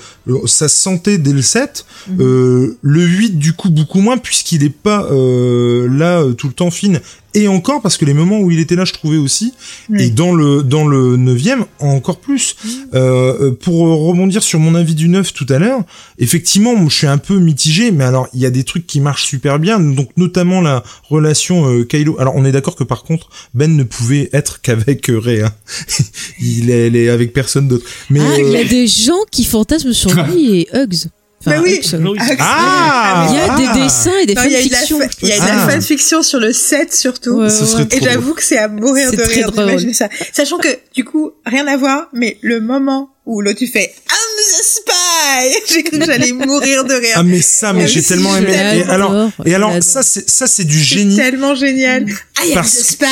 ça se sentait dès le 7. Mhm. Euh, le 8 du coup beaucoup moins puisqu'il est pas euh, là euh, tout le temps Finn. Et encore parce que les moments où il était là, je trouvais aussi. Oui. Et dans le dans le neuvième, encore plus. Euh, euh, pour rebondir sur mon avis du 9 tout à l'heure, effectivement, je suis un peu mitigé, mais alors il y a des trucs qui marchent super bien, donc notamment la relation euh, Kylo. Alors on est d'accord que par contre Ben ne pouvait être qu'avec euh, Rey. hein. [laughs] il, est, elle est avec personne d'autre. Mais ah, il y euh, a des gens qui fantasment sur lui et Hugs. Enfin, Mais oui. Hugs. ah, Il y a ah. des dessins et des Non, il y a de la, fanfictions. fa- il y a de la Ah. fanfiction sur le 7 surtout. Ouais, ouais, Et j'avoue que c'est à mourir de rire d'imaginer ça. Sachant que, du coup, rien à voir, mais le moment où l'autre tu fais I'm the spy, [laughs] j'ai cru que j'allais [laughs] mourir de rire. Ah mais ça, mais Ah, j'ai si, tellement aimé. Et alors, et alors ça c'est ça c'est du C'est génie tellement génial. I am Parce- the spy.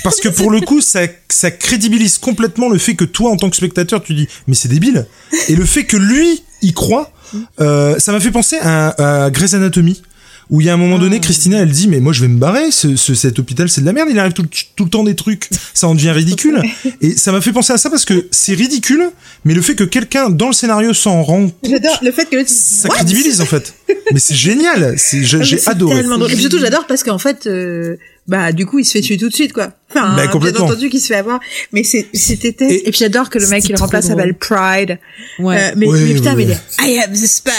[laughs] parce que pour le coup ça ça crédibilise complètement le fait que toi en tant que spectateur tu dis mais c'est débile et le fait que lui y croit euh, ça m'a fait penser à, à Grey's Anatomy où il y a un moment donné, Christina, elle dit, mais moi, je vais me barrer, ce, ce- cet hôpital, c'est de la merde, il arrive tout, tout le temps des trucs, ça en devient ridicule. [laughs] Et ça m'a fait penser à ça parce que c'est ridicule, mais le fait que quelqu'un, dans le scénario, s'en rend compte, J'adore le fait que ça What crédibilise, en fait. Mais c'est génial, j'ai Ah, j'ai adoré. Et surtout, j'adore parce qu'en fait, euh, bah, du coup, il se fait tuer tout de suite, quoi. Enfin, Bah, bien complètement. entendu qu'il se fait avoir. Mais c'est, c'était, Et- et, puis j'adore que le mec C'était qui le trop remplace drôle. s'appelle Pride. Ouais. Euh, mais, Ouais, mais putain, ouais, mais il est, I am the spy.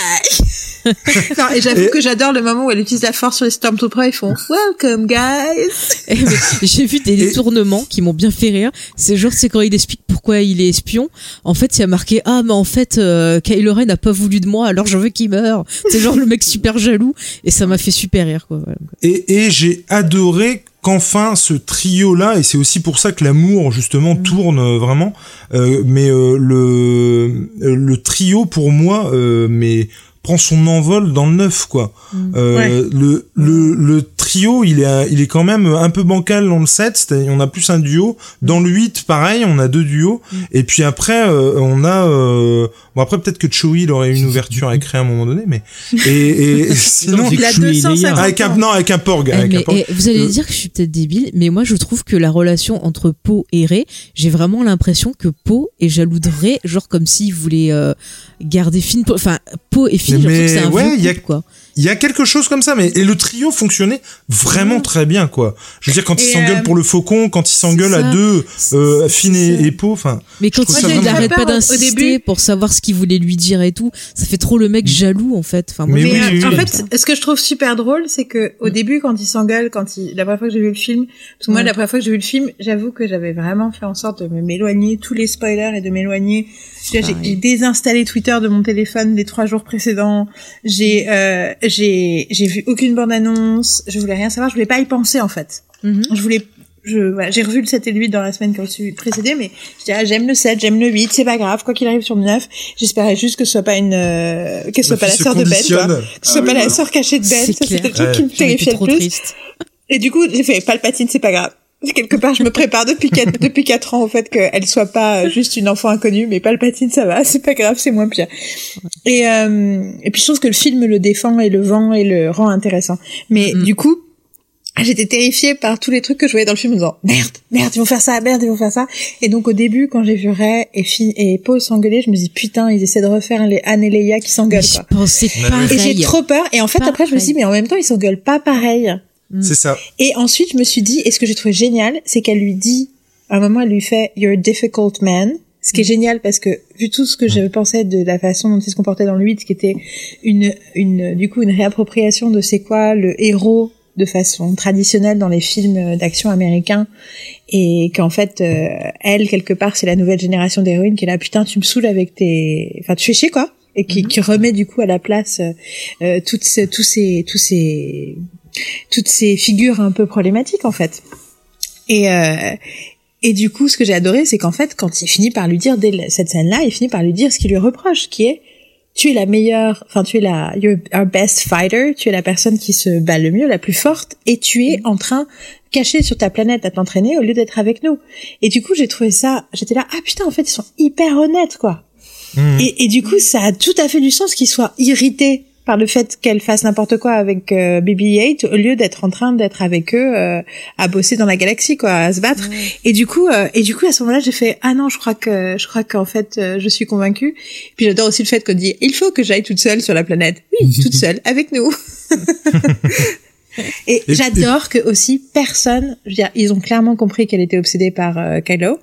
[laughs] non, et j'avoue Et- que j'adore le moment où elle utilise la force sur les Stormtroopers, ils font Welcome, guys. Eh, J'ai vu des Et- détournements qui m'ont bien fait rire. C'est genre, c'est quand il explique pourquoi il est espion. En fait, il y a marqué ah mais en fait euh, Kylo Ren n'a pas voulu de moi, alors je veux qu'il meure. C'est genre le mec super jaloux et ça m'a fait super rire quoi. Voilà. Et, et j'ai adoré qu'enfin ce trio là et c'est aussi pour ça que l'amour justement Mm. tourne euh, vraiment euh, mais euh, le le trio pour moi euh, mais prend son envol dans le neuf quoi Mm. Euh, le le le trio, il est, il est quand même un peu bancal dans le 7. c'est-à-dire On a plus un duo. Dans le 8, pareil, on a deux duos. Mm. Et puis après, euh, on a, euh, bon après peut-être que Chewie, il aurait une ouverture à créer à un moment donné, mais [laughs] et, et sinon, Il a Chewie, 250 d'ailleurs. avec un, non, avec un porg, Eh, avec mais, un porg. eh, vous allez Euh, dire que je suis peut-être débile, mais moi je trouve que la relation entre Poe et Rey, j'ai vraiment l'impression que Poe est jaloux de Rey, genre comme s'il voulait euh, garder Finn. Enfin, Poe et Finn, Mais- que c'est un ouais, il y a- quoi. Il y a quelque chose comme ça, mais et le trio fonctionnait vraiment très bien, quoi. Je veux dire, quand Et, ils s'engueulent euh, pour le faucon, quand ils s'engueulent à deux, euh, Finn et, et Poe, enfin. Mais quand il vraiment- arrête pas d'insister pour savoir ce qu'il voulait lui dire et tout, ça fait trop le mec jaloux en fait. Enfin, moi, Mais Mais oui, en oui. fait, ce que je trouve super drôle, c'est que au début, quand ils s'engueulent, quand ils, la première fois que j'ai vu le film, parce que moi, Ouais. la première fois que j'ai vu le film, j'avoue que j'avais vraiment fait en sorte de me m'éloigner tous les spoilers et de m'éloigner. Tu vois, J'ai j'ai désinstallé Twitter de mon téléphone les trois jours précédents. J'ai, euh, j'ai, j'ai vu aucune bande annonce. Je voulais rien savoir. Je voulais pas y penser en fait. Mhm. Je voulais, je, voilà, j'ai revu le 7 et le 8 dans la semaine qui a su- précédé, mais je dis, ah, j'aime le 7, j'aime le 8, c'est pas grave, quoi qu'il arrive sur le 9. J'espérais juste que ce soit pas une, euh, que ce soit pas la sœur de Ben, quoi. Que ce soit Ah pas oui, la sœur cachée de Ben, c'était le truc Ouais. qui me terrifiait le trop plus. triste. Et du coup, j'ai fait Palpatine, c'est pas grave. [laughs] Quelque part, je me prépare depuis quatre, [laughs] depuis quatre ans au fait qu'elle soit pas juste une enfant inconnue, mais Palpatine, ça va, [laughs] c'est pas grave, c'est moins pire. Et, euh, et puis je trouve que le film le défend et le vend et le rend intéressant. Mais Mhm. du coup, j'étais terrifiée par tous les trucs que je voyais dans le film en disant merde, merde, ils vont faire ça, merde, ils vont faire ça. Et donc au début, quand j'ai vu Ray et, Finn et Poe s'engueuler, je me dis putain, ils essaient de refaire les Anne et Leia qui s'engueulent je quoi. pensais Mais pareil. Et j'ai trop peur. Et en fait, après, je me suis dit, Pareil. mais en même temps, ils s'engueulent pas pareil. C'est ça. Et ensuite, je me suis dit, et ce que j'ai trouvé génial, c'est qu'elle lui dit, à un moment, elle lui fait, You're a difficult man. Ce qui est génial parce que, vu tout ce que je pensais de la façon dont il se comportait dans le 8, qui était une, une, du coup, une réappropriation de c'est quoi le héros de façon traditionnelle dans les films d'action américains et qu'en fait euh, elle quelque part c'est la nouvelle génération d'héroïnes qui est là putain tu me saoules avec tes enfin tu fais chier quoi. Et qui, qui remet du coup à la place euh, euh, toutes ces, tous ces tous ces toutes ces figures un peu problématiques en fait. Et euh, et du coup, ce que j'ai adoré, c'est qu'en fait, quand il finit par lui dire dès cette scène-là, il finit par lui dire ce qu'il lui reproche, qui est tu es la meilleure, enfin tu es la you're our best fighter, tu es la personne qui se bat le mieux, la plus forte, et tu es en train caché sur ta planète à t'entraîner au lieu d'être avec nous. Et du coup, j'ai trouvé ça, j'étais là, ah putain, en fait, ils sont hyper honnêtes, quoi. Mhm. Et, et du coup, ça a tout à fait du sens qu'il soit irrité par le fait qu'elle fasse n'importe quoi avec euh, BB-8 au lieu d'être en train d'être avec eux euh, à bosser dans la galaxie quoi à se battre. Et du coup euh, et du coup à ce moment-là j'ai fait ah non je crois que je crois qu'en fait euh, je suis convaincue. Puis j'adore aussi le fait qu'on dit il faut que j'aille toute seule sur la planète. Oui [laughs] toute seule avec nous. [laughs] Et, Et- j'adore que aussi personne je veux dire ils ont clairement compris qu'elle était obsédée par euh, Kylo.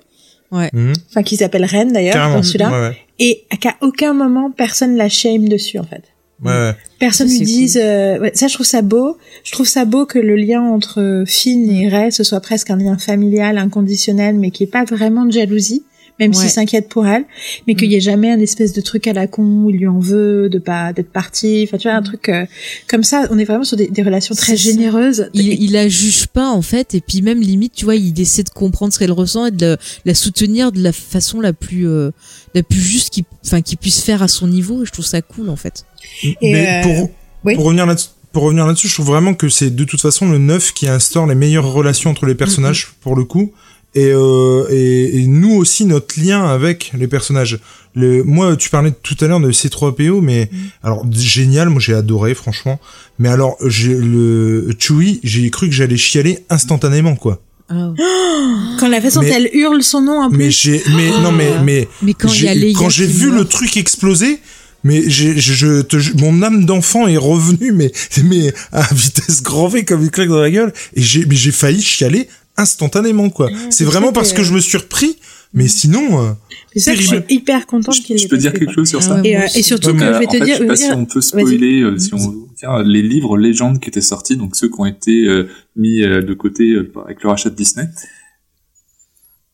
Mhm. enfin qu'ils s'appellent Ren d'ailleurs dans celui-là. Ouais, ouais. et qu'à aucun moment personne la shame dessus en fait Ouais, ouais. personne c'est dise euh, ouais, ça je trouve ça beau. Je trouve ça beau que le lien entre Finn et Ray ce soit presque un lien familial inconditionnel mais qui est pas vraiment de jalousie même Ouais. s'il s'inquiète pour elle mais qu'il y ait jamais un espèce de truc à la con où il lui en veut de pas d'être parti. Enfin tu vois un truc euh, comme ça. On est vraiment sur des, des relations très généreuses. Il, il la juge pas en fait. Et puis même limite tu vois il essaie de comprendre ce qu'elle ressent et de la, la soutenir de la façon la plus euh, la plus juste enfin qu'il puisse faire à son niveau. Et je trouve ça cool en fait. Et, Mais euh, pour, oui. pour revenir là-dessus, pour revenir là-dessus, je trouve vraiment que c'est de toute façon le 9 qui instaure les meilleures relations entre les personnages pour le coup. Et, euh, et, et nous aussi notre lien avec les personnages. Le, moi, tu parlais tout à l'heure de C3PO, mais alors génial, moi j'ai adoré franchement. Mais alors j'ai le Chewie, j'ai cru que j'allais chialer instantanément quoi. Ah. [gasps] quand la façon Mais- dont elle hurle son nom en Mais plus j'ai, mais [gasps] non mais mais mais quand j'ai- vu le truc exploser, mais j'ai, je, je te mon âme d'enfant est revenue, mais, mais à vitesse grand V comme une claque dans la gueule, et j'ai, mais j'ai failli chialer instantanément, quoi. c'est c'est vraiment vrai parce que- que je me suis repris, mais sinon, euh, c'est ça que je suis hyper contente Je, qu'il je l'ait peux dire quelque chose sur Ah ça et, euh, et surtout Ouais, que je vais te fait, dire, je sais je pas si on peut spoiler, euh, si on tiens, les livres légendes qui étaient sortis, donc ceux qui ont été euh, mis euh, de côté euh, avec le rachat de Disney.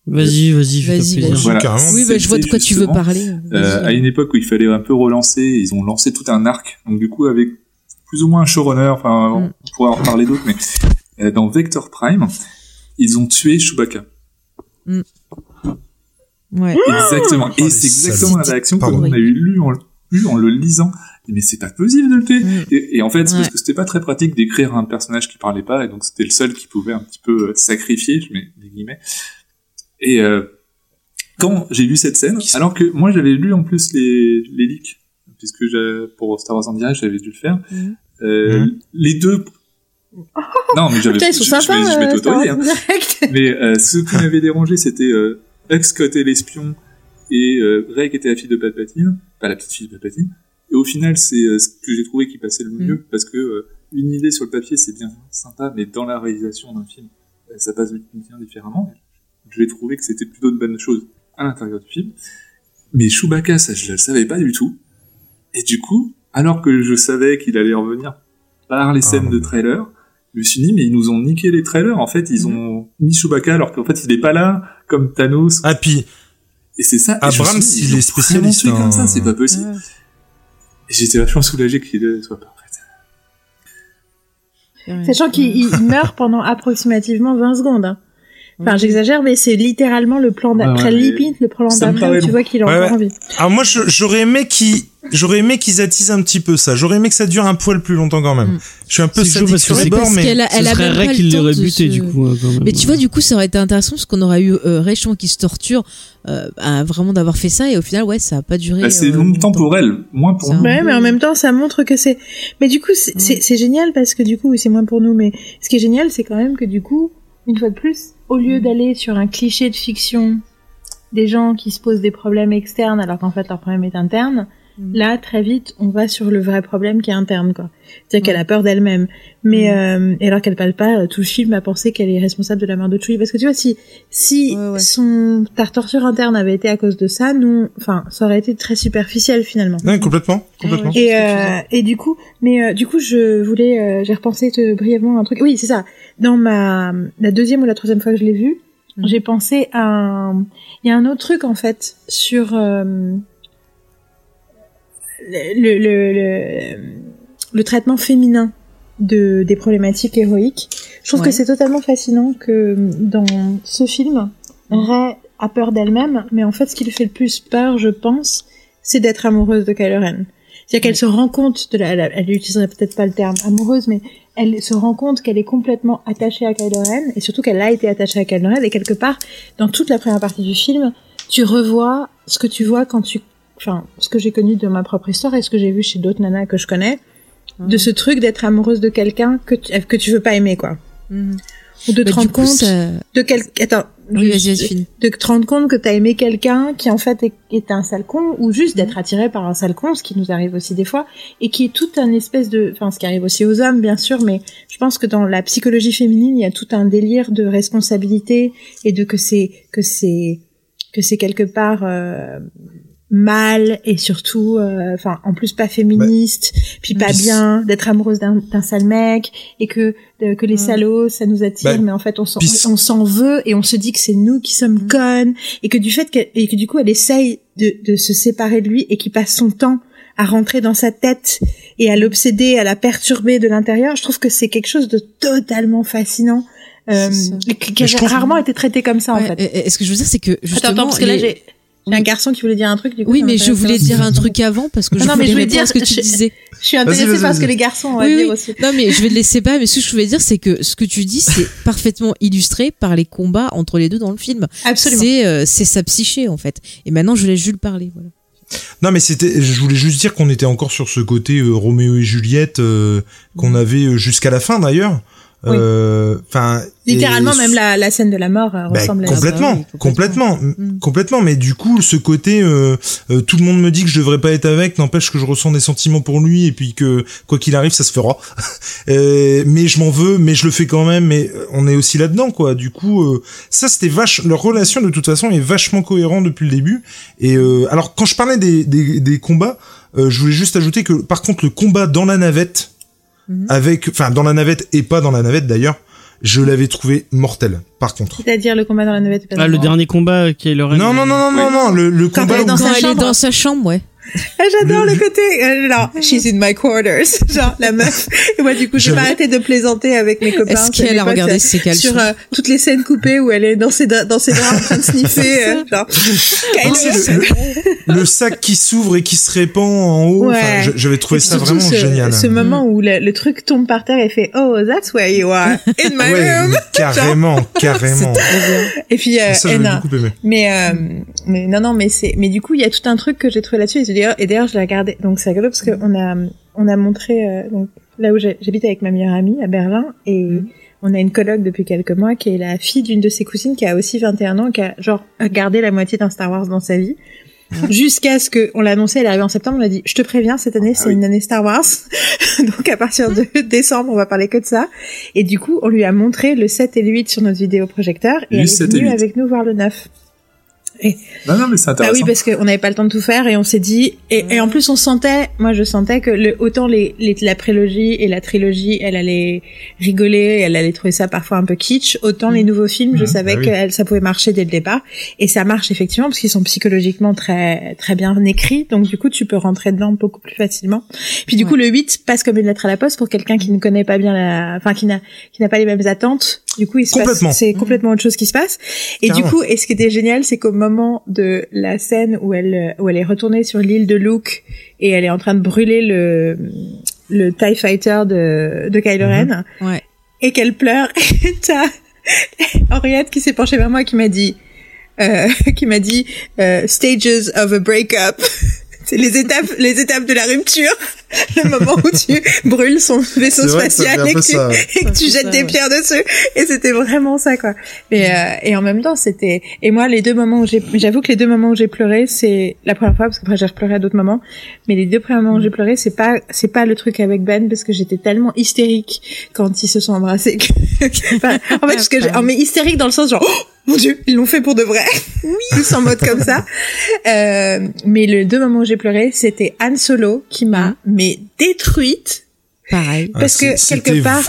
Vas-y, vas-y, Vas-y, vas-y. Voilà. carrément. oui bah, je vois de quoi tu veux parler Euh, à une époque où il fallait un peu relancer, ils ont lancé tout un arc. Donc du coup, avec plus ou moins un showrunner, enfin, Mm. on pourra en reparler d'autres, mais euh, dans Vector Prime, ils ont tué Chewbacca. ouais Exactement. Oh, Et les c'est exactement la réaction que l'on a eu lu en, eu en le lisant. Mais c'est pas possible de le tuer. Mm. Et, et en fait, c'est parce Ouais. que c'était pas très pratique d'écrire un personnage qui parlait pas, et donc c'était le seul qui pouvait un petit peu euh, sacrifier, je mets des guillemets. Et euh, quand j'ai vu cette scène, alors que moi j'avais lu en plus les, les leaks, puisque pour Star Wars en direct j'avais dû le faire, Mhm. euh, les deux... Non mais j'avais... Sont je- je vais- je vais euh, t'autoriser, hein. [laughs] Mais euh, ce qui m'avait dérangé, c'était euh, Hux qui était l'espion et euh, Rey qui était la fille de Palpatine, pas la petite fille de Palpatine. Et au final, c'est euh, ce que j'ai trouvé qui passait le mieux parce que euh, une idée sur le papier, c'est bien sympa, mais dans la réalisation d'un film, euh, ça passe bien différemment. J'ai trouvé que c'était plutôt de bonnes choses à l'intérieur du film. Mais Chewbacca, ça, je le savais pas du tout. Et du coup, alors que je savais qu'il allait revenir par les scènes Ah. de trailer, je me suis dit, mais ils nous ont niqué les trailers. En fait, ils ont mis Chewbacca alors qu'en fait, il est pas là, comme Thanos. Ah puis Et c'est ça. Abrams, dit, il est spécialiste, comme ça, hein. c'est pas possible. Et j'étais vachement soulagé qu'il soit pas, en fait. Sachant qu'il il meurt pendant approximativement 20 secondes. hein. Enfin, Ouais. j'exagère, mais c'est littéralement le plan d'après ouais, limite, le plan d'après tu vois qu'il a Ouais, encore ouais. envie. alors moi je- j'aurais aimé qu'ils j'aurais aimé qu'ils attisent un petit peu ça. J'aurais aimé que ça dure un poil plus longtemps quand même. Mm. Je suis un peu sadique parce sur les c'est- bords mais qu'elle a, Ce elle a serait même Ray pas qui le temps l'aurait buté se- du coup. quand même. Mais tu vois, du coup, ça aurait été intéressant parce qu'on aurait eu euh, Ray Chouin qui se torture euh, à vraiment d'avoir fait ça et au final, ouais, ça a pas duré. Bah, c'est euh, longtemps pour elle, moins pour nous. Ouais, mais en même temps, ça montre que c'est. Mais du coup, c'est génial parce que du coup, oui, c'est moins pour nous. Mais ce qui est génial, c'est quand même que du coup, une fois de plus, au lieu d'aller sur un cliché de fiction des gens qui se posent des problèmes externes alors qu'en fait leur problème est interne, Mm. là très vite, on va sur le vrai problème qui est interne, quoi. C'est-à-dire Ouais. qu'elle a peur d'elle-même. Mais Mm. euh, et alors qu'elle parle pas, euh, tout le film a pensé qu'elle est responsable de la mort de Chewie. Parce que tu vois, si si Ouais, ouais. son ta torture interne avait été à cause de ça, nous, enfin, ça aurait été très superficiel finalement. Ouais, complètement, complètement. Ouais, Et, euh, et du coup, mais euh, du coup, je voulais, euh, j'ai repensé te, brièvement à un truc. Oui, c'est ça. Dans ma la deuxième ou la troisième fois que je l'ai vu, Mhm. j'ai pensé à, un... il y a un autre truc en fait sur euh, le, le, le le traitement féminin de des problématiques héroïques. Je trouve Ouais. que c'est totalement fascinant que dans ce film, Ray a peur d'elle-même, mais en fait, ce qui lui fait le plus peur, je pense, c'est d'être amoureuse de Kylo Ren. C'est-à-dire qu'elle se rend compte de la, elle, elle utiliserait peut-être pas le terme amoureuse, mais elle se rend compte qu'elle est complètement attachée à Kylo Ren, et surtout qu'elle a été attachée à Kylo Ren, et quelque part, dans toute la première partie du film, tu revois ce que tu vois quand tu, enfin, ce que j'ai connu de ma propre histoire et ce que j'ai vu chez d'autres nanas que je connais, de ce truc d'être amoureuse de quelqu'un que tu, que tu veux pas aimer, quoi. Mhm. Ou de te Bah, du rendre coup, compte ça- de quel, attends. Oui, juste- vas-y, vas-y, finis. de te rendre compte que t'as aimé quelqu'un qui en fait est, un sale con ou juste d'être attiré par un sale con, ce qui nous arrive aussi des fois, et qui est tout un espèce de, enfin ce qui arrive aussi aux hommes bien sûr, mais je pense que dans la psychologie féminine il y a tout un délire de responsabilité et de que c'est que c'est que c'est quelque part euh, mal et surtout euh, enfin en plus pas féministe puis pas Puis bien d'être amoureuse d'un d'un sale mec et que de- que les salauds ça nous attire Bah, mais en fait on s'en on s'en veut et on se dit que c'est nous qui sommes Mm. connes et que du fait que et que du coup elle essaye de de se séparer de lui et qui passe son temps à rentrer dans sa tête et à l'obséder, à la perturber de l'intérieur, je trouve que c'est quelque chose de totalement fascinant, euh, qui a rarement été traité comme ça en fait. et- et- et ce que je veux dire, c'est que justement. Attends, attends, parce que là les- j'ai un garçon qui voulait dire un truc. Du coup, Oui, mais je voulais dire un truc avant parce que je Non, mais voulais je voulais à ce que dire- tu je- disais. Je suis intéressée Vas-y, vas-y, par ce que les garçons ont à Oui, dire aussi. Non, mais je vais te laisser pas. Mais ce que je voulais dire, c'est que ce que tu dis, c'est [laughs] parfaitement illustré par les combats entre les deux dans le film. Absolument. C'est euh, c'est sa psyché en fait. Et maintenant, je laisse Jules parler. Voilà. Non, mais c'était, je voulais juste dire qu'on était encore sur ce côté euh, Roméo et Juliette euh, qu'on avait euh, jusqu'à la fin d'ailleurs. Oui. Euh, Enfin, Littéralement, et- même la, la scène de la mort euh, Bah, ressemble à complètement, complètement, complètement. Mm. complètement. Mais du coup, ce côté, euh, euh, tout le monde me dit que je devrais pas être avec, n'empêche que je ressens des sentiments pour lui et puis que quoi qu'il arrive, ça se fera. [laughs] Euh, mais je m'en veux, mais je le fais quand même. Mais on est aussi là-dedans, quoi. Du coup, euh, ça c'était vache. Leur relation, de toute façon, est vachement cohérent depuis le début. Et euh, alors, quand je parlais des des, des combats, euh, je voulais juste ajouter que, par contre, le combat dans la navette, Mhm. avec, enfin, dans la navette et pas dans la navette d'ailleurs. Je l'avais trouvé mortel, par contre. C'est-à-dire le combat dans la navette. pas Ah, le dernier combat qui est le Non, non, non, non, non, Ouais. non, le, le Quand combat elle est dans où- sa Quand elle est chambre. dans sa chambre, ouais. [laughs] Ah, J'adore le côté, euh, genre, she's in my quarters, [laughs] genre la meuf. Et moi, du coup, j'ai pas arrêté de plaisanter avec mes copains. Est-ce qu'elle a potes, regardé ses caleçons sur euh, toutes les scènes coupées où elle est dans ses dans ses draps en train de [laughs] sniffer, euh, genre. Sais, le, le- le sac qui s'ouvre et qui se répand en haut. Ouais. Enfin, je- j'avais trouvé ça vraiment ce, génial. Ce moment où le, le truc tombe par terre et fait Oh, that's where you are in my Ouais, room. carrément, carrément. Et puis euh, Ça, j'avais Anna. beaucoup aimé. Mais euh, mais non non mais c'est mais du coup il y a tout un truc que j'ai trouvé là-dessus d'ailleurs et d'ailleurs je l'ai regardé. Donc c'est rigolo parce que on a on a montré euh, donc là où j'habite avec ma meilleure amie à Berlin et on a une coloc depuis quelques mois qui est la fille d'une de ses cousines qui a aussi 21 ans qui a genre regardé la moitié d'un Star Wars dans sa vie. Jusqu'à ce que on l'a annoncé elle est arrivée en septembre on a dit je te préviens cette année c'est oui. une année Star Wars. [laughs] Donc à partir de [laughs] décembre on va parler que de ça. Et du coup on lui a montré le 7 et le 8 sur notre vidéoprojecteur et Le elle 7 est venue 8. avec nous voir le 9 Non, non, mais c'est ah intéressant. oui, parce qu'on n'avait pas le temps de tout faire et on s'est dit et, et en plus on sentait, moi je sentais que le, autant les, les- la prélogie et la trilogie, elle allait rigoler, elle allait trouver ça parfois un peu kitsch, autant les nouveaux films, je Mhm, savais bah que ça pouvait marcher dès le départ et ça marche effectivement parce qu'ils sont psychologiquement très très bien écrits, donc du coup tu peux rentrer dedans beaucoup plus facilement. Puis du coup le 8 passe comme une lettre à la poste pour quelqu'un qui ne connaît pas bien la, enfin qui n'a qui n'a pas les mêmes attentes. Du coup, il se passe, Complètement. c'est complètement autre chose qui se passe. Et Carrément. du coup, et ce qui était génial, c'est qu'au moment de la scène où elle, où elle est retournée sur l'île de Luke et elle est en train de brûler le, le TIE Fighter de, de Kylo Ren, Ouais. et qu'elle pleure, [laughs] et t'as Henriette qui s'est penchée vers moi et qui m'a dit, euh, [laughs] qui m'a dit, euh, stages of a breakup. C'est les étapes, les étapes de la rupture. Le moment où tu brûles son vaisseau spatial et que tu, ça, ouais. et que tu jettes ça, des ouais. pierres dessus. Et c'était vraiment ça, quoi. Et, euh, et en même temps, c'était, et moi, les deux moments où j'ai, j'avoue que les deux moments où j'ai pleuré, c'est la première fois, parce qu'après j'ai pleuré à d'autres moments, mais les deux premiers moments où j'ai pleuré, c'est pas, c'est pas le truc avec Ben, parce que j'étais tellement hystérique quand ils se sont embrassés que, [laughs] enfin, en fait, parce que j'ai, oh, mais hystérique dans le sens genre, oh, mon dieu, ils l'ont fait pour de vrai. Oui. Tous en mode comme ça. [laughs] Euh, mais les deux moments où j'ai pleuré, c'était Han Solo qui m'a, mais détruite. Pareil. Ah, Parce que, quelque part,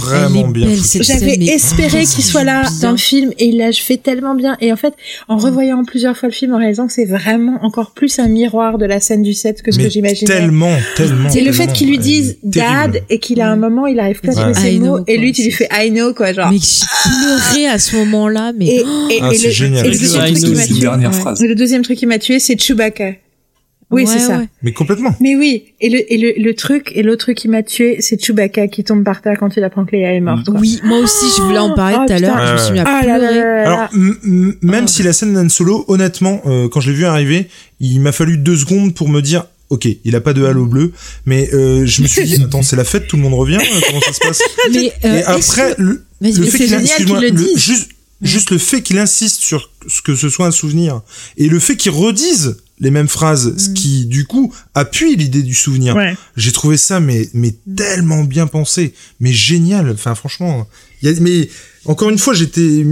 J'avais espéré Oh, qu'il soit là bien. dans le film et il l'a fait tellement bien. Et en fait, en revoyant plusieurs fois le film, en réalisant que c'est vraiment encore plus un miroir de la scène du set que ce Mais que j'imaginais. tellement, tellement. C'est le fait tellement, qu'il lui elle dise est terrible. dad et qu'il a un moment, il arrive plus à trouver ses I mots know, et lui, tu lui fais I know, quoi, genre. Mais j'ai pleuré à ce moment-là, mais Et, Ah, deuxième truc qui m'a tué. Le deuxième truc qui m'a tué, c'est Chewbacca. Oui, Ouais, c'est ça. ouais. Mais complètement. Mais oui, et le, et le, le truc, et l'autre truc qui m'a tué, c'est Chewbacca qui tombe par terre quand il apprend que Leia est morte. quoi. Oui, moi aussi, je voulais en parler Oh, tout à l'heure. Je me suis mis à Ah là là pleurer. là là Alors, même Ah. si la scène d'Han Solo, honnêtement, euh, quand je l'ai vu arriver, il m'a fallu deux secondes pour me dire, ok, il a pas de halo bleu, mais euh, je me suis dit, [laughs] attends, c'est la fête, tout le monde revient, euh, comment ça se passe? [laughs] Mais euh, Et après, que- le, Vas-y, le fait c'est qu'il qu'il le le- juste le fait qu'il insiste sur ce que ce soit un souvenir et le fait qu'il redise les mêmes phrases, ce qui du coup appuie l'idée du souvenir. Ouais. J'ai trouvé ça mais mais tellement bien pensé, mais génial. Enfin franchement, y a, mais encore une fois, j'étais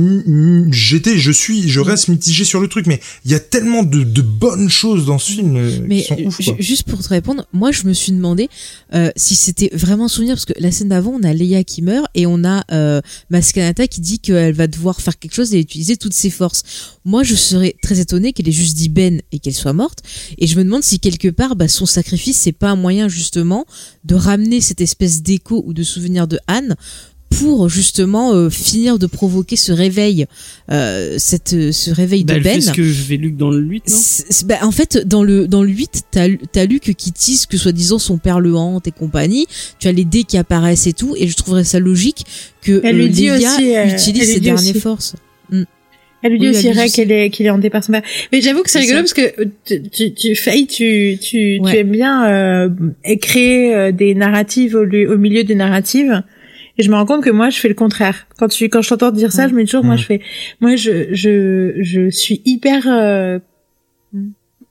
j'étais je suis je reste mitigé sur le truc mais il y a tellement de, de bonnes choses dans ce film euh, Mais qui sont ouf ju- quoi. juste pour te répondre, moi je me suis demandé euh, si c'était vraiment un souvenir parce que la scène d'avant, on a Leia qui meurt et on a euh, Maskanata qui dit qu'elle va devoir faire quelque chose et utiliser toutes ses forces. Moi, je serais très étonnée qu'elle ait juste dit Ben et qu'elle soit morte. Et je me demande si quelque part, bah, son sacrifice, c'est pas un moyen justement de ramener cette espèce d'écho ou de souvenir de Anne pour justement euh, finir de provoquer ce réveil, euh, cette, ce réveil Bah, de elle Ben. fait ce que je vais Luc dans le 8, non C'est- c'est- bah, en fait, dans le dans le 8, t'as t'as Luc qui tease que soi-disant son père le hante et compagnie. Tu as les dés qui apparaissent et tout, et je trouverais ça logique que Elle lui euh, dit Leia aussi, euh, utilise elle lui ses dit dernières aussi. forces. Elle lui dit Oui, aussi elle lui Ray dit qu'elle est qu'il est hanté par son père. Mais j'avoue que c'est C'est rigolo ça. parce que euh, tu tu, tu Faye, tu tu Ouais. tu aimes bien euh, créer euh, des narratives au milieu des narratives. Et je me rends compte que moi je fais le contraire. Quand tu quand je t'entends dire ça, je me dis toujours moi je fais moi je je je suis hyper euh,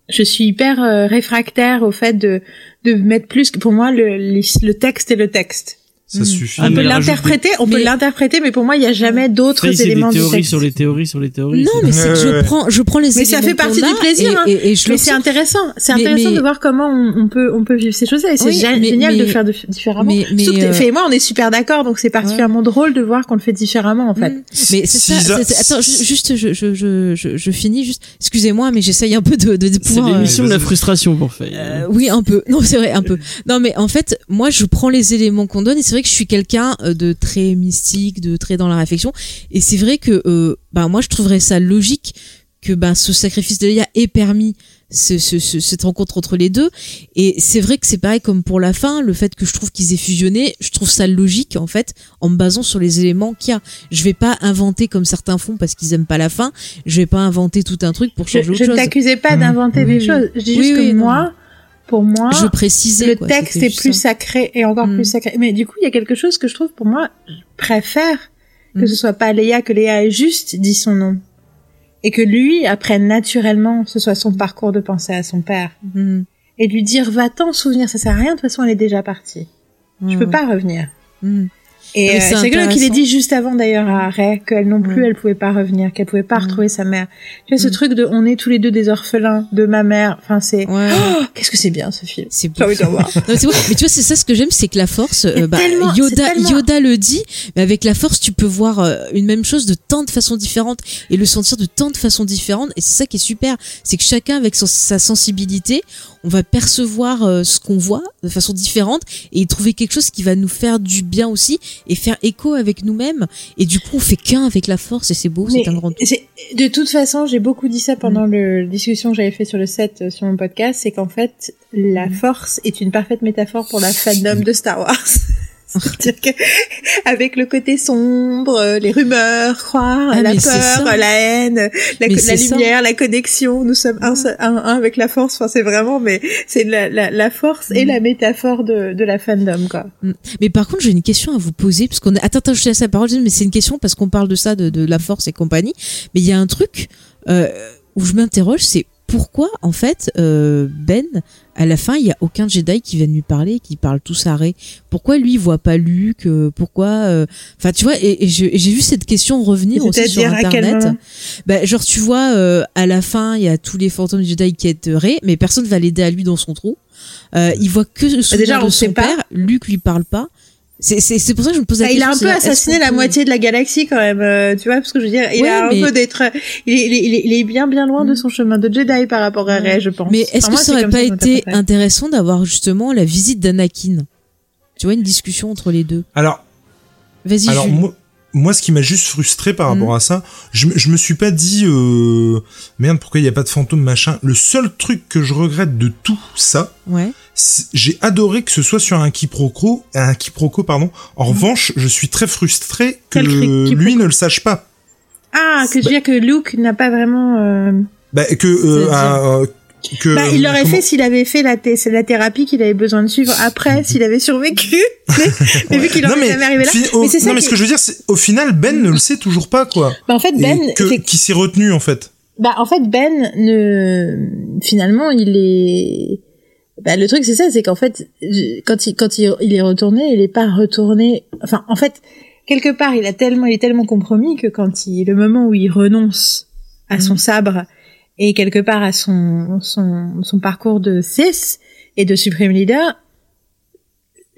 je suis hyper euh, réfractaire au fait de de mettre plus que pour moi le le texte est le texte. Ça suffit. Ah, on peut rajoute l'interpréter, on peut Mais- l'interpréter, mais pour moi, il n'y a jamais d'autres c'est des éléments du théories sur les théories sur les théories. Non, mais c'est que je prends, je prends les Mais ça fait partie du plaisir, et- hein. Et, et je Mais c'est intéressant, c'est intéressant mais- de voir comment on, on peut on peut vivre ces choses-là et c'est Oui, gé- mais- génial de faire de- différemment. mais- mais, Surtout que euh, Faye et moi on est super d'accord donc c'est particulièrement drôle de voir qu'on le fait différemment en fait. Mm. Mais c'est ça. Attends, ju- juste, je, je, je, je, je finis juste. Excusez-moi, mais j'essaye un peu de, de, de C'est pouvoir. euh, l'émission de la vas-y. frustration pour Faye. Euh, oui, un peu. Non, c'est vrai, un peu. Non, mais en fait, moi, je prends les éléments qu'on donne et c'est vrai que je suis quelqu'un euh, de très mystique, de très dans la réflexion. Et c'est vrai que, euh, bah, moi, je trouverais ça logique que, ben, ce sacrifice de Leia ait permis ce, ce, ce- cette rencontre entre les deux. Et c'est vrai que c'est pareil comme pour la fin, le fait que je trouve qu'ils aient fusionné, je trouve ça logique, en fait, en me basant sur les éléments qu'il y a. Je vais pas inventer comme certains font parce qu'ils aiment pas la fin. Je vais pas inventer tout un truc pour Je, changer autre je ne chose. t'accusais pas Mhm. d'inventer des Mhm. choses. Je dis Oui, juste oui, que moi, pour moi, Je précisais. le quoi, texte est plus ça. sacré et encore Mm. plus sacré. Mais du coup, il y a quelque chose que je trouve pour moi, je préfère que Mm. ce soit pas Léa, que Léa ait juste dit son nom. Et que lui, après naturellement, ce soit son parcours de penser à son père. Mhm. Et lui dire, va t'en souvenir, ça sert à rien, de toute façon, elle est déjà partie. Je peux pas revenir. Et euh, c'est qu'il ait intéressant. dit juste avant d'ailleurs à Ray qu'elle non plus Ouais. elle pouvait pas revenir, qu'elle pouvait pas Mm. retrouver sa mère. Tu vois ce Mm. truc de on est tous les deux des orphelins de ma mère. Enfin c'est Ouais. [gasps] Oh, qu'est-ce que c'est bien ce film. C'est J'ai envie voir. [laughs] Non, mais c'est vrai. Mais tu vois, c'est ça ce que j'aime, c'est que la force, euh, bah, Yoda, tellement- Yoda le dit, mais avec la force, tu peux voir euh, une même chose de tant de façons différentes et le sentir de tant de façons différentes. Et c'est ça qui est super, c'est que chacun avec son- sa sensibilité, on va percevoir euh, ce qu'on voit de façon différente et y trouver quelque chose qui va nous faire du bien aussi et faire écho avec nous-mêmes. Et du coup, on fait qu'un avec la force et c'est beau, c'est un grand tout. de toute façon, j'ai beaucoup dit ça pendant le la discussion que j'avais fait sur le set euh, sur mon podcast, c'est qu'en fait, la Mm. force est une parfaite métaphore pour la [laughs] fandom de Star Wars. C'est-à-dire que, avec le côté sombre, euh, les rumeurs, croire, Ah, la peur, la haine, la, ça. lumière, la connexion, nous sommes un, un, un avec la force. Enfin, c'est vraiment, mais c'est la, la, la force et Mm. la métaphore de, de la fandom, quoi. Mais par contre, j'ai une question à vous poser, parce qu'on est... Attends, attends, je te laisse la parole, mais c'est une question parce qu'on parle de ça, de, de la force et compagnie. Mais il y a un truc euh, où je m'interroge, c'est pourquoi, en fait, euh, Ben, à la fin, il y a aucun Jedi qui vienne lui parler, qui parle tous à Rey? Pourquoi lui, il voit pas Luke euh, Pourquoi euh, Enfin, tu vois, et, j'ai vu cette question revenir aussi sur Internet. Bah, genre, tu vois, euh, à la fin, il y a tous les fantômes Jedi qui aident Rey, mais personne va l'aider à lui dans son trou. Il voit que le déjà, on de sait son pas. père. Luke lui parle pas. C'est c'est c'est pour ça que je me pose la Bah, il question. a un peu assassiné la moitié de la galaxie quand même, euh, tu vois, parce que je veux dire, il Ouais, a un mais- peu d'être, il est, il, est, il est- il est bien bien loin de son chemin de Jedi par rapport à Rey, je pense. Mais est-ce Enfin, que moi, ça aurait pas été intéressant d'avoir justement la visite d'Anakin? Tu vois, une discussion entre les deux. Alors, Vas-y, alors moi, moi, ce qui m'a juste frustré par rapport Mhm. à ça, je, me- je me suis pas dit euh, merde pourquoi il y a pas de fantôme machin. Le seul truc que je regrette de tout ça, Ouais. j'ai adoré que ce soit sur un quiproquo, un quiproquo pardon. En revanche, je suis très frustré que lui ne le sache pas. Ah, que je veux dire que Luke n'a pas vraiment. Euh... Bah, que euh, que Bah, il l'aurait comment- fait s'il avait fait la, thé- la thérapie qu'il avait besoin de suivre après, [laughs] s'il avait survécu. [laughs] mais, mais vu qu'il est jamais arrivé là. au- mais ça non mais ce que je veux dire c'est au final Ben ne le sait toujours pas quoi. Bah, en fait, Ben, que- qui s'est retenu en fait. bah, en fait, Ben ne, finalement, il est, bah, le truc, c'est ça, c'est qu'en fait, quand il, quand il, il est retourné, il est pas retourné, enfin, en fait, quelque part, il a tellement, il est tellement compromis que quand il, le moment où il renonce à son sabre et quelque part à son, son, son parcours de Sith et de Supreme Leader,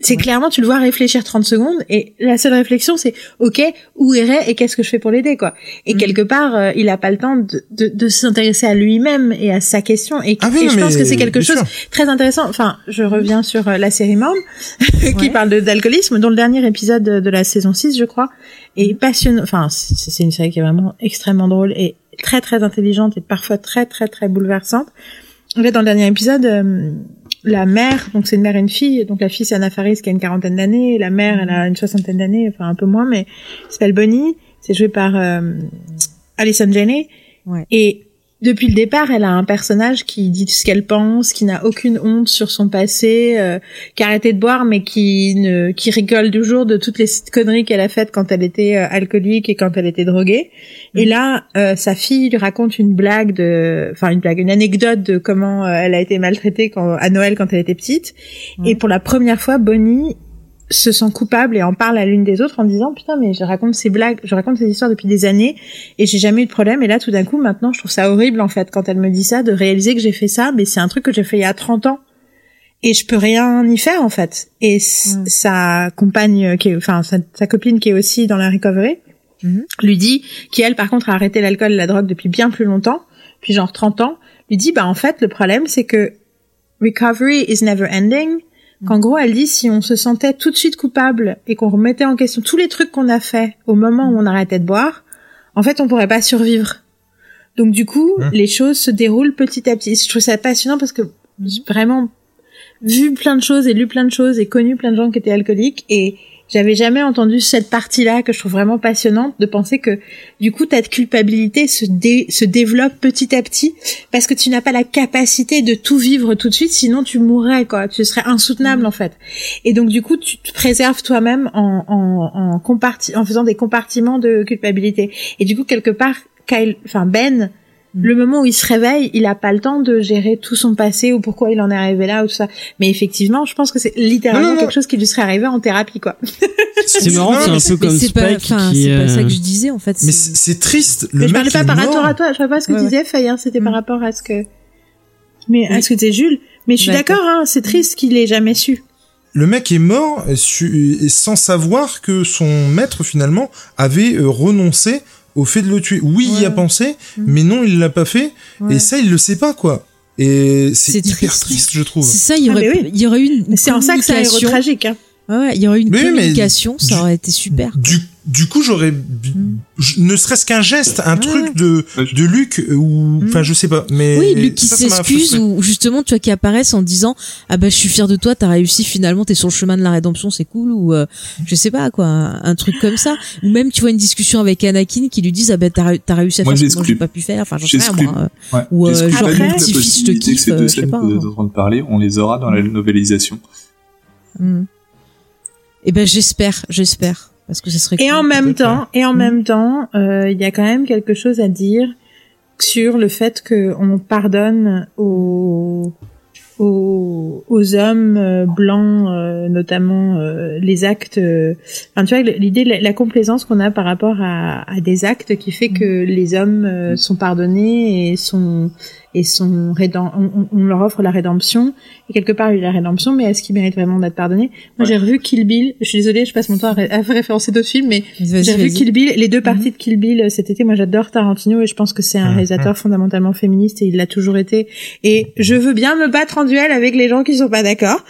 c'est Ouais. clairement, tu le vois réfléchir 30 secondes et la seule réflexion, c'est, ok, où est Ray et qu'est-ce que je fais pour l'aider, quoi. Et Mhm. quelque part, euh, il a pas le temps de, de, de s'intéresser à lui-même et à sa question. Et, Ah oui, et je pense que c'est quelque chose sûr. très intéressant. Enfin, je reviens sur euh, la série Mom, [laughs] qui Ouais. parle d'alcoolisme, dont le dernier épisode de, de la saison 6, je crois, est passionnant. Enfin, c'est c'est une série qui est vraiment extrêmement drôle et très très intelligente et parfois très très très bouleversante. Là, dans le dernier épisode, euh, la mère, donc c'est une mère et une fille, donc la fille c'est Anna Faris qui a une quarantaine d'années, la mère elle a une soixantaine d'années, enfin un peu moins, mais elle s'appelle Bonnie, c'est joué par euh, Alison Janney, Ouais. et depuis le départ, elle a un personnage qui dit ce qu'elle pense, qui n'a aucune honte sur son passé, euh, qui a arrêté de boire, mais qui ne, qui rigole toujours de toutes les conneries qu'elle a faites quand elle était euh, alcoolique et quand elle était droguée. Et là, euh, sa fille lui raconte une blague de, enfin une blague, une anecdote de comment euh, elle a été maltraitée quand, à Noël quand elle était petite. Ouais. Et pour la première fois, Bonnie se sent coupable et en parle à l'une des autres en disant putain mais je raconte ces blagues, je raconte ces histoires depuis des années et j'ai jamais eu de problème et là tout d'un coup maintenant je trouve ça horrible en fait quand elle me dit ça de réaliser que j'ai fait ça mais c'est un truc que j'ai fait il y a 30 ans et je peux rien y faire en fait et Mm. sa compagne qui est, enfin sa, sa copine qui est aussi dans la recovery Mhm. lui dit qui elle par contre a arrêté l'alcool et la drogue depuis bien plus longtemps puis genre 30 ans lui dit bah en fait le problème c'est que recovery is never ending qu'en gros elle dit si on se sentait tout de suite coupable et qu'on remettait en question tous les trucs qu'on a fait au moment où on arrêtait de boire en fait on pourrait pas survivre. Donc du coup Hein. les choses se déroulent petit à petit. Je trouve ça passionnant parce que j'ai vraiment vu plein de choses et lu plein de choses et connu plein de gens qui étaient alcooliques et j'avais jamais entendu cette partie-là que je trouve vraiment passionnante de penser que du coup ta culpabilité se, dé- se développe petit à petit parce que tu n'as pas la capacité de tout vivre tout de suite sinon tu mourrais quoi. Tu serais insoutenable en fait. Et donc du coup tu te préserves toi-même en en en, comparti- en faisant des compartiments de culpabilité. Et du coup quelque part Kyle enfin Ben le moment où il se réveille, il a pas le temps de gérer tout son passé ou pourquoi il en est arrivé là ou tout ça. Mais effectivement, je pense que c'est littéralement Non, non, non. quelque chose qui lui serait arrivé en thérapie, quoi. [laughs] C'est marrant, c'est un peu Mais comme pas, Spike enfin, qui. c'est pas ça euh, que je disais en fait. Mais c'est- triste. Le Mais je parlais pas par rapport à toi, je sais pas ce que Ouais, tu disais, Faye, hein, c'était par Mm. rapport à ce que... Mais à Oui. ce que disait Jules. Mais je suis D'accord. hein, c'est triste qu'il ait jamais su. Le mec est mort sans savoir que son maître finalement avait euh, renoncé au fait de le tuer. Oui, il y a Ouais. pensé, Mm. mais non, il l'a pas fait. Ouais. Et ça, il le sait pas quoi. Et c'est hyper triste. triste, je trouve. C'est ça, il y Ah, aurait, mais oui. il y aurait eu une, Mais C'est en ça que héros communication. tragique. Hein. Ouais, ouais, il y aurait eu une mais communication, ça du- aurait été super. Du, du coup, j'aurais, Mm. je- ne serait-ce qu'un geste, un Ouais, truc de, de Luc, ou, enfin, je sais pas, mais. Oui, Luc qui s'excuse ou justement tu vois qui apparaissent en disant ah bah je suis fier de toi, t'as réussi finalement, t'es sur le chemin de la rédemption, c'est cool ou euh, je sais pas quoi, un, un truc comme ça. Ou même tu vois une discussion avec Anakin qui lui disent ah bah t'as ré- t'as réussi à Moi, faire ce que j'ai pas pu faire, enfin j'en sais rien moi. euh. Ouais. Ou, euh, genre, mon tout la petit-fils, je te kiffe, ces deux je sais scènes pas, que vous êtes hein. en train de parler, on les aura dans la novélisation. Hmm. Eh ben j'espère, j'espère parce que ça serait Et cool. en même peut-être, temps, et en Mm. même temps, euh, il y a quand même quelque chose à dire sur le fait qu'on pardonne aux, aux, aux hommes euh, blancs, euh, notamment euh, les actes. euh, Enfin, tu vois, l'idée, la, la complaisance qu'on a par rapport à, à des actes qui fait que les hommes euh, sont pardonnés et sont et sont rédem- on, leur offre la rédemption et quelque part il y a la rédemption mais est-ce qu'ils méritent vraiment d'être pardonnés moi Ouais. j'ai revu Kill Bill je suis désolée je passe mon temps à, ré- à [laughs] référencer d'autres films mais j'ai revu. Kill Bill, les deux parties de Kill Bill euh, cet été. Moi, j'adore Tarantino et je pense que c'est un Mhm. réalisateur fondamentalement féministe et il l'a toujours été. Et je veux bien me battre en duel avec les gens qui sont pas d'accord.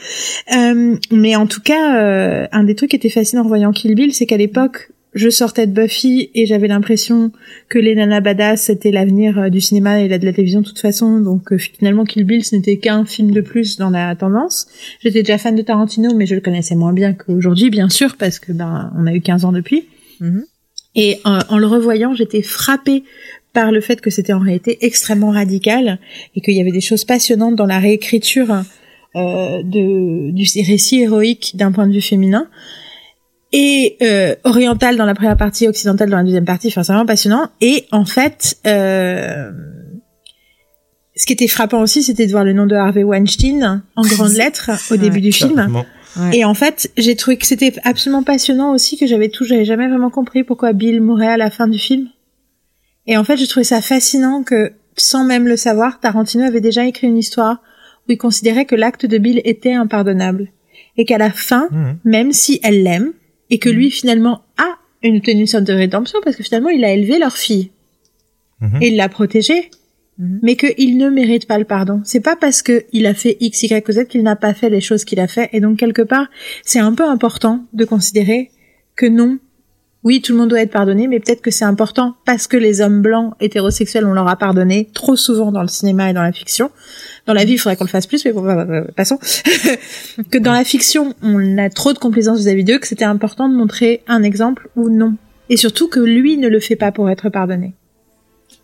Euh, mais en tout cas, euh, un des trucs qui était fascinant en voyant Kill Bill, c'est qu'à l'époque, je sortais de Buffy et j'avais l'impression que les nanas badass c'était l'avenir euh, du cinéma et de la télévision de toute façon. Donc euh, finalement, Kill Bill, ce n'était qu'un film de plus dans la tendance. J'étais déjà fan de Tarantino, mais je le connaissais moins bien qu'aujourd'hui, bien sûr, parce que ben on a eu 15 ans depuis. Mhm. Et euh, en le revoyant, j'étais frappée par le fait que c'était en réalité extrêmement radical et qu'il y avait des choses passionnantes dans la réécriture euh, de, du récit héroïque d'un point de vue féminin et euh, oriental dans la première partie, occidental dans la deuxième partie. Enfin, c'est vraiment passionnant. Et en fait, euh, ce qui était frappant aussi, c'était de voir le nom de Harvey Weinstein en [laughs] grandes lettres au Ouais, début du film. Ouais. Et en fait, j'ai trouvé que c'était absolument passionnant aussi, que j'avais tout, j'avais jamais vraiment compris pourquoi Bill mourait à la fin du film. Et en fait, j'ai trouvé ça fascinant que, sans même le savoir, Tarantino avait déjà écrit une histoire où il considérait que l'acte de Bill était impardonnable. Et qu'à la fin, Mhm. même si elle l'aime, et que lui finalement a une tenue une sorte de rédemption, parce que finalement il a élevé leur fille. Mhm. Et il l'a protégée. Mhm. Mais qu'il ne mérite pas le pardon. C'est pas parce que il a fait X, Y ou Z qu'il n'a pas fait les choses qu'il a fait. Et donc, quelque part, c'est un peu important de considérer que non. Oui, tout le monde doit être pardonné, mais peut-être que c'est important parce que les hommes blancs hétérosexuels, on leur a pardonné trop souvent dans le cinéma et dans la fiction. Dans la vie, il faudrait qu'on le fasse plus, mais bon, bah, bah, bah, passons. [laughs] que dans la fiction, on a trop de complaisance vis-à-vis d'eux, que c'était important de montrer un exemple ou non. Et surtout que lui ne le fait pas pour être pardonné.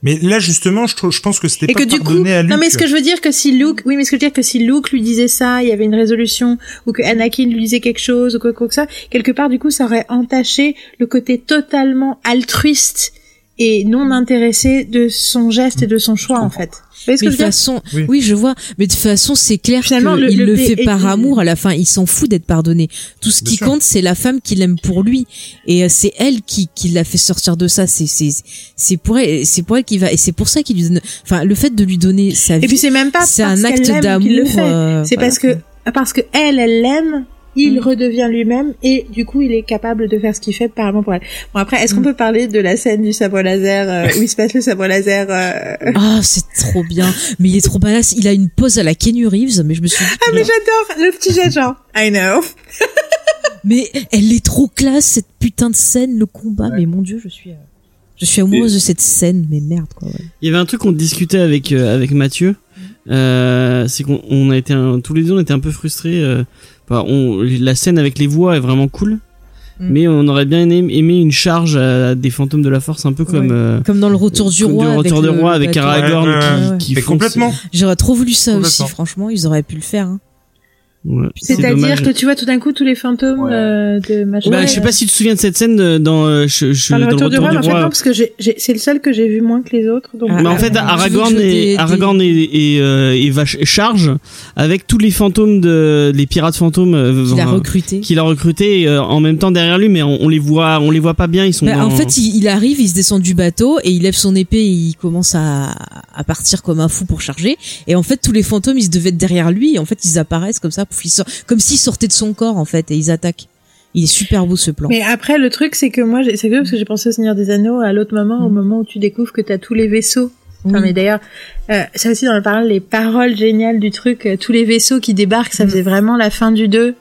Mais là, justement, je, trouve- je pense que c'était pas que du coup, à Luke. non mais ce que je veux dire que si Luke, oui mais ce que je veux dire que si Luke lui disait ça, il y avait une résolution ou que Anakin lui disait quelque chose ou quoi, quoi que ça, quelque part du coup ça aurait entaché le côté totalement altruiste et non intéressé de son geste et de son choix en fait. Mais que de façon, Oui. oui. je vois. Mais de toute façon, c'est clair Finalement, qu'il le- le, le fait par amour. À la fin, il s'en fout d'être pardonné. Tout ce Bien qui sûr. compte, c'est la femme qu'il aime pour lui. Et euh, c'est elle qui, qui l'a fait sortir de ça. C'est, c'est, c'est pour elle, c'est pour elle qui va. Et c'est pour ça qu'il lui donne. Enfin, le fait de lui donner sa vie, Et puis c'est même pas c'est un acte d'amour. qu'il le fait. euh, C'est voilà. parce que parce que elle, elle l'aime, il Mm. redevient lui-même et du coup il est capable de faire ce qu'il fait par amour pour elle. Bon après, est-ce qu'on Mm. peut parler de la scène du sabre laser euh, où il se passe le sabre laser euh, [laughs] Ah, c'est trop bien. Mais il est trop badass. Il a une pose à la Kenny Reeves, mais je me suis dit, Ah mais j'adore le petit jet genre I know. [laughs] mais elle est trop classe cette putain de scène, le combat. Mais mon dieu, je suis, euh, je suis amoureuse de cette scène. Mais merde, quoi. ouais. Il y avait un truc qu'on discutait avec euh, avec Mathieu, euh, c'est qu'on on a été un- tous les deux on était un peu frustrés. Enfin, on, la scène avec les voix est vraiment cool, Mm. mais on aurait bien aimé, aimé une charge à des fantômes de la force, un peu comme Ouais. euh, Comme dans le Retour du Roi. du Retour avec du le Roi avec. Aragorn Ouais, qui, ouais. qui complètement. J'aurais trop voulu ça aussi, franchement, ils auraient pu le faire. Hein. Ouais, C'est-à-dire que tu vois tout d'un coup tous les fantômes Ouais. euh, de machin. Bah, je sais pas si tu te souviens de cette scène de- dans, euh, je, le dans retour du roi, en fait, non, parce que c'est le seul que j'ai vu moins que les autres. Donc, Ah, Mais en ah, fait, Aragorn et des- Aragorn et, et, euh, et va charge avec tous les fantômes de les pirates fantômes euh, Qu'il a recruté. qu'il a recruté euh, en même temps derrière lui, mais on, on les voit, on les voit pas bien. Ils sont Bah, dans- En fait, il, il arrive, il se descend du bateau et il lève son épée et il commence à, à partir comme un fou pour charger. Et en fait, tous les fantômes, ils se devaient être derrière lui et en fait, ils apparaissent comme ça, pouf, comme s'ils sortaient de son corps en fait et ils attaquent. Il est super beau ce plan. Mais après, le truc, c'est que moi, j'ai- c'est que parce que j'ai pensé au Seigneur des Anneaux à l'autre moment, au Mm. moment où tu découvres que t'as tous les vaisseaux. Enfin, Oui. mais d'ailleurs, euh, ça aussi dans le parole, les paroles géniales du truc, euh, tous les vaisseaux qui débarquent, ça Mm. faisait vraiment la fin du 2.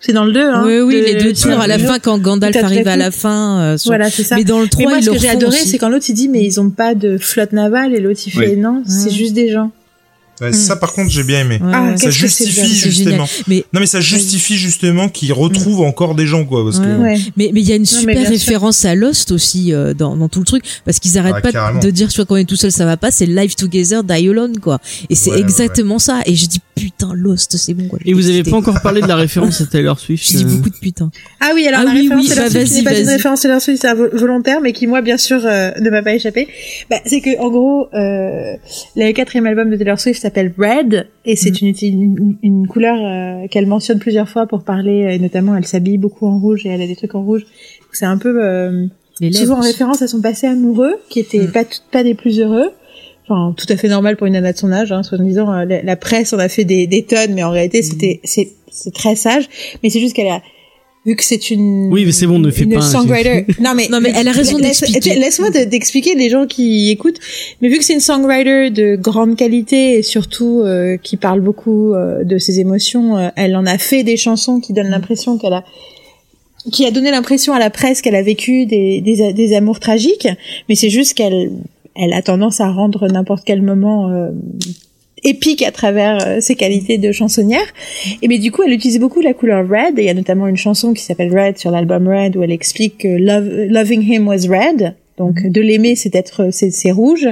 C'est dans le 2, hein. oui, oui, de- les deux de- tours à la fin quand Gandalf arrive à la fin. euh, sur- Voilà, c'est ça. Mais dans le 3, Mais moi, ils ce le que j'ai adoré, aussi. c'est quand l'autre il dit, mais ils ont pas de flotte navale, et l'autre il fait, Oui. non, c'est juste des gens. Ouais, Ça, par contre, j'ai bien aimé. Ah. Ça justifie bien, c'est justement. Mais Non, mais ça justifie justement qu'ils retrouvent encore des gens, quoi. Parce que Ouais. Mais mais il y a une super référence à Lost aussi euh, dans dans tout le truc parce qu'ils arrêtent Ah, pas carrément. de dire tu vois quand on est tout seul ça va pas c'est live together die alone quoi et c'est Ouais, ouais, exactement ça et j'ai dit putain Lost c'est bon quoi Et vous avez pas encore parlé de la référence à Taylor Swift. j'ai dit euh, beaucoup de putain Ah oui, alors Ah la oui, référence oui, Taylor bah, Swift n'est pas une référence Taylor Swift c'est vo- volontaire, mais qui moi bien sûr euh, ne m'a pas échappé. Bah, c'est que en gros, euh, le quatrième album de Taylor Swift s'appelle Red et c'est Mm. une, une, une couleur euh, qu'elle mentionne plusieurs fois pour parler et notamment elle s'habille beaucoup en rouge et elle a des trucs en rouge. C'est un peu euh, souvent en référence à son passé amoureux qui était Mm. pas pas des plus heureux. Enfin, tout à fait normal pour une nana de son âge, hein, soit disant euh, la, la presse en a fait des, des tonnes, mais en réalité c'était c'est c'est très sage. Mais c'est juste qu'elle a vu que c'est une Oui, mais c'est bon, ne fais une pas un- songwriter. non mais Non, mais elle a raison d'expliquer. Laisse-moi d'expliquer les gens qui écoutent. Mais vu que c'est une songwriter de grande qualité et surtout euh, qui parle beaucoup euh, de ses émotions, euh, elle en a fait des chansons qui donnent l'impression qu'elle a qui a donné l'impression à la presse qu'elle a vécu des, des, des amours tragiques, mais c'est juste qu'elle elle a tendance à rendre n'importe quel moment euh, épique à travers euh, ses qualités de chansonnière. Et mais du coup, elle utilise beaucoup la couleur red. Et il y a notamment une chanson qui s'appelle Red sur l'album Red où elle explique que love, loving him was red. Donc de l'aimer, c'est être c'est c'est rouge.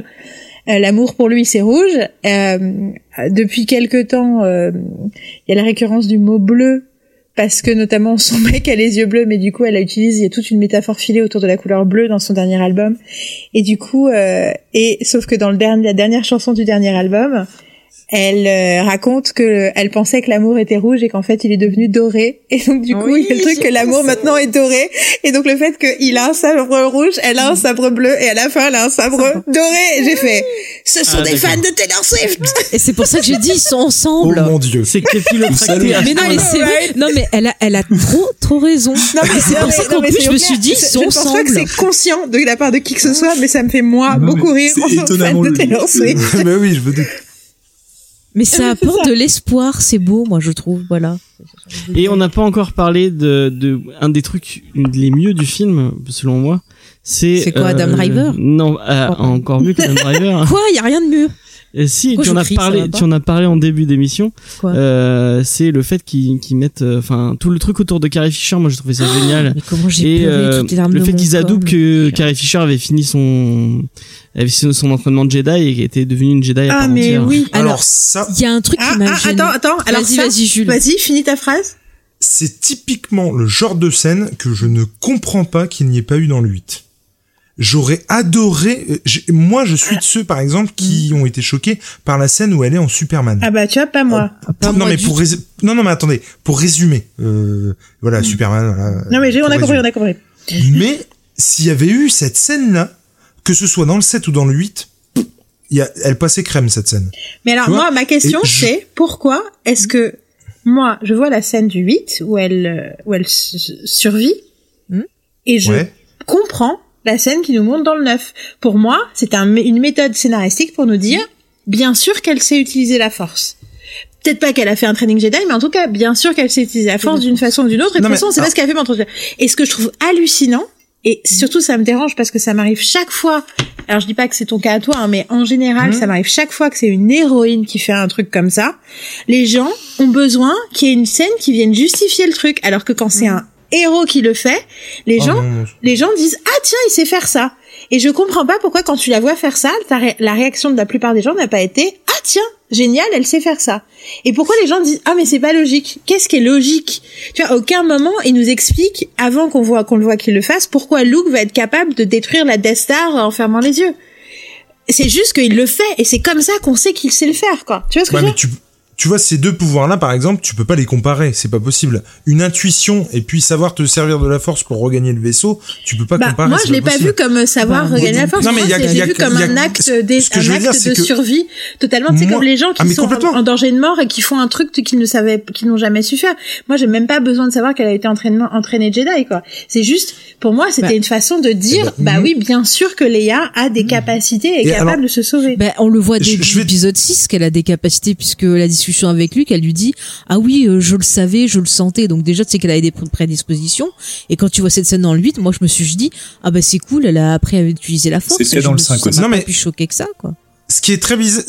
Euh, L'amour pour lui, c'est rouge. Euh, depuis quelque temps, euh, il y a la récurrence du mot bleu parce que notamment son [laughs] mec a les yeux bleus, mais du coup elle a utilisé il y a toute une métaphore filée autour de la couleur bleue dans son dernier album. Et du coup, euh, et sauf que dans la dernière chanson du dernier album, elle euh, raconte que elle pensait que l'amour était rouge et qu'en fait il est devenu doré. Et donc du coup, Oui, il y a le truc que l'amour maintenant est doré. Et donc le fait qu'il a un sabre rouge, elle a un sabre bleu et à la fin elle a un sabre doré. Et j'ai fait, ce sont Ah, des d'accord. fans de Taylor Swift. et c'est pour ça que j'ai dit ils sont Oh ensemble mon dieu. C'est à mais non mais point-là. c'est vrai non mais elle a elle a trop trop raison Non, mais c'est pour mais- ça qu'en mais plus je me suis dit ils je- sont Je pense pas que ensemble c'est conscient de la part de qui que ce soit, mais ça me fait moi Non, beaucoup mais rire c'est en tant que fan étonnamment de. Taylor Swift. [laughs] bah oui, je veux dire. Mais ça c'est apporte ça. de l'espoir c'est beau moi je trouve voilà Et on n'a pas encore parlé de, de un des trucs les mieux du film, selon moi. C'est C'est quoi, Adam Driver? Non, euh, Oh. encore mieux qu'Adam [laughs] Driver. quoi? Il y a rien de mieux Euh, si, Pourquoi tu en je as crie, parlé, tu en as parlé en début d'émission. Quoi Euh, c'est le fait qu'ils qu'ils mettent, euh, enfin, tout le truc autour de Carrie Fisher. Moi, j'ai trouvé ça génial. mais comment j'ai euh, le fait qu'ils adoubent mais- que Carrie Fisher avait fini son, avait fini son entraînement de Jedi et était devenue une Jedi à Ah part mais entière. oui. Alors, Alors, ça, il y a un truc Ah, qui m'a ah, attends, attends. Alors vas-y vas-y Jules Vas-y, finis ta phrase. c'est typiquement le genre de scène que je ne comprends pas qu'il n'y ait pas eu dans le 8. J'aurais adoré. euh, j'ai- Moi, je suis de ceux, par exemple, qui ont été choqués par la scène où elle est en Superman. Ah bah tu vois, pas moi. Pas non moi mais pour rés- non non mais attendez pour résumer euh, voilà Superman voilà, Non mais j'ai- on a compris, on a compris. mais s'il y avait eu cette scène là que ce soit dans le 7 ou dans le 8 il y a, elle passait crème cette scène Mais alors moi, ma question je- c'est pourquoi est-ce que moi, je vois la scène du 8 où elle euh, où elle survit Hmm. et je ouais comprends la scène qui nous montre dans le 9. Pour moi, c'est un, une méthode scénaristique pour nous dire bien sûr qu'elle sait utiliser la force. Peut-être pas qu'elle a fait un training Jedi, mais en tout cas, bien sûr qu'elle sait utiliser la force d'une façon ou d'une autre. Et de toute façon, c'est pas ce qu'elle a fait pendant Et ce que je trouve hallucinant, et surtout ça me dérange parce que ça m'arrive chaque fois. Alors je dis pas que c'est ton cas à toi, hein, mais en général, Mhm. ça m'arrive chaque fois que c'est une héroïne qui fait un truc comme ça. Les gens ont besoin qu'il y ait une scène qui vienne justifier le truc, alors que quand c'est un héros qui le fait, les Oh, gens non, non. les gens disent ah tiens il sait faire ça et je comprends pas pourquoi quand tu la vois faire ça ré- la réaction de la plupart des gens n'a pas été ah tiens génial elle sait faire ça et pourquoi les gens disent ah mais c'est pas logique. Qu'est-ce qui est logique? Tu vois à aucun moment il nous explique avant qu'on voit qu'on le voit qu'il le fasse pourquoi Luke va être capable de détruire la Death Star en fermant les yeux. C'est juste qu'il le fait et c'est comme ça qu'on sait qu'il sait le faire quoi. Tu vois ce que Ouais, je veux dire? Tu vois ces deux pouvoirs là par exemple tu peux pas les comparer c'est pas possible une intuition et puis savoir te servir de la force pour regagner le vaisseau tu peux pas bah, comparer moi, je l'ai pas vu comme savoir Bah, regagner la force. non, mais Moi, y a- y a- vu comme y a- un acte, des, un dire, acte de survie totalement. C'est comme les gens qui Ah, sont en, danger de mort et qui font un truc qu'ils ne savaient, qu'ils n'ont jamais su faire. Moi, j'ai même pas besoin de savoir qu'elle a été entraînée Jedi, quoi. C'est juste, pour moi, c'était Bah. une façon de dire, Eh ben, bah mhm. oui, bien sûr que Leia a des capacités et est capable de se sauver. Ben, on le voit dès l'épisode 6 qu'elle a des capacités puisque la discussion avec lui qu'elle lui dit ah oui euh, je le savais je le sentais. Donc déjà tu sais qu'elle avait des pr- prédispositions. Et quand tu vois cette scène dans le 8 moi je me suis dit ah bah c'est cool elle a appris à utiliser la force. Je dans le suis- 5 ça aussi. Non, mais- plus choqué que ça quoi. ce qui est très bizarre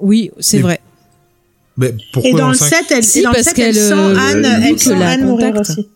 oui c'est Mais- vrai. Mais pourquoi et dans le cinq 7, elle, Si, dans parce 7, elle qu'elle, sent euh, Anne, Luke elle sent la Anne mourir aussi.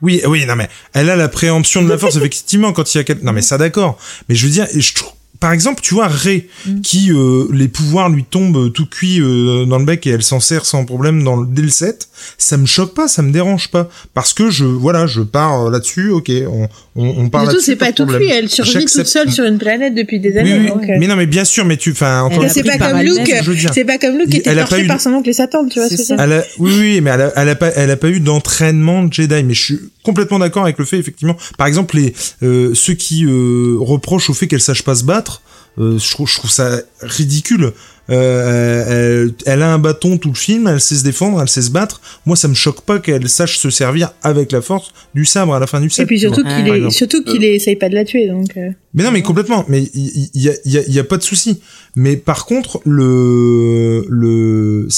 Oui, oui, non mais elle a la préemption de la force [laughs] effectivement quand il y a non mais ça d'accord, mais je veux dire, je trouve par exemple, tu vois Ray Mm. qui euh, les pouvoirs lui tombent euh, tout cuit euh, dans le bec et elle s'en sert sans problème dans le, dès le 7, ça me choque pas, ça me dérange pas parce que je voilà, je pars euh, là-dessus, OK, on on, on part Surtout, là-dessus. c'est pas de tout cuit. Elle survit toute seule sur une planète depuis des Oui, années. oui, donc, euh, mais non mais bien sûr, mais tu enfin encore Elle une a c'est pris pas comme Luke. je veux dire. C'est pas comme Luke qui était Elle a pas torché eu par son oncle et sa tante, tu vois ce C'est que c'est. ça. Elle a, oui, oui, mais elle a, elle a pas, elle a pas eu d'entraînement de Jedi. Mais je suis complètement d'accord avec le fait, effectivement. Par exemple, les euh, ceux qui euh, reprochent au fait qu'elle sache pas se battre, euh, je trouve, je trouve ça ridicule. Euh, elle, elle a un bâton tout le film, elle sait se défendre, elle sait se battre. Moi, ça me choque pas qu'elle sache se servir avec la force du sabre à la fin du Et set. puis tu vois, surtout qu'il surtout qu'il essaye pas de la tuer, donc. euh. Mais non, mais complètement. Mais il y, a, il y, a, il y a pas de souci. Mais par contre, le le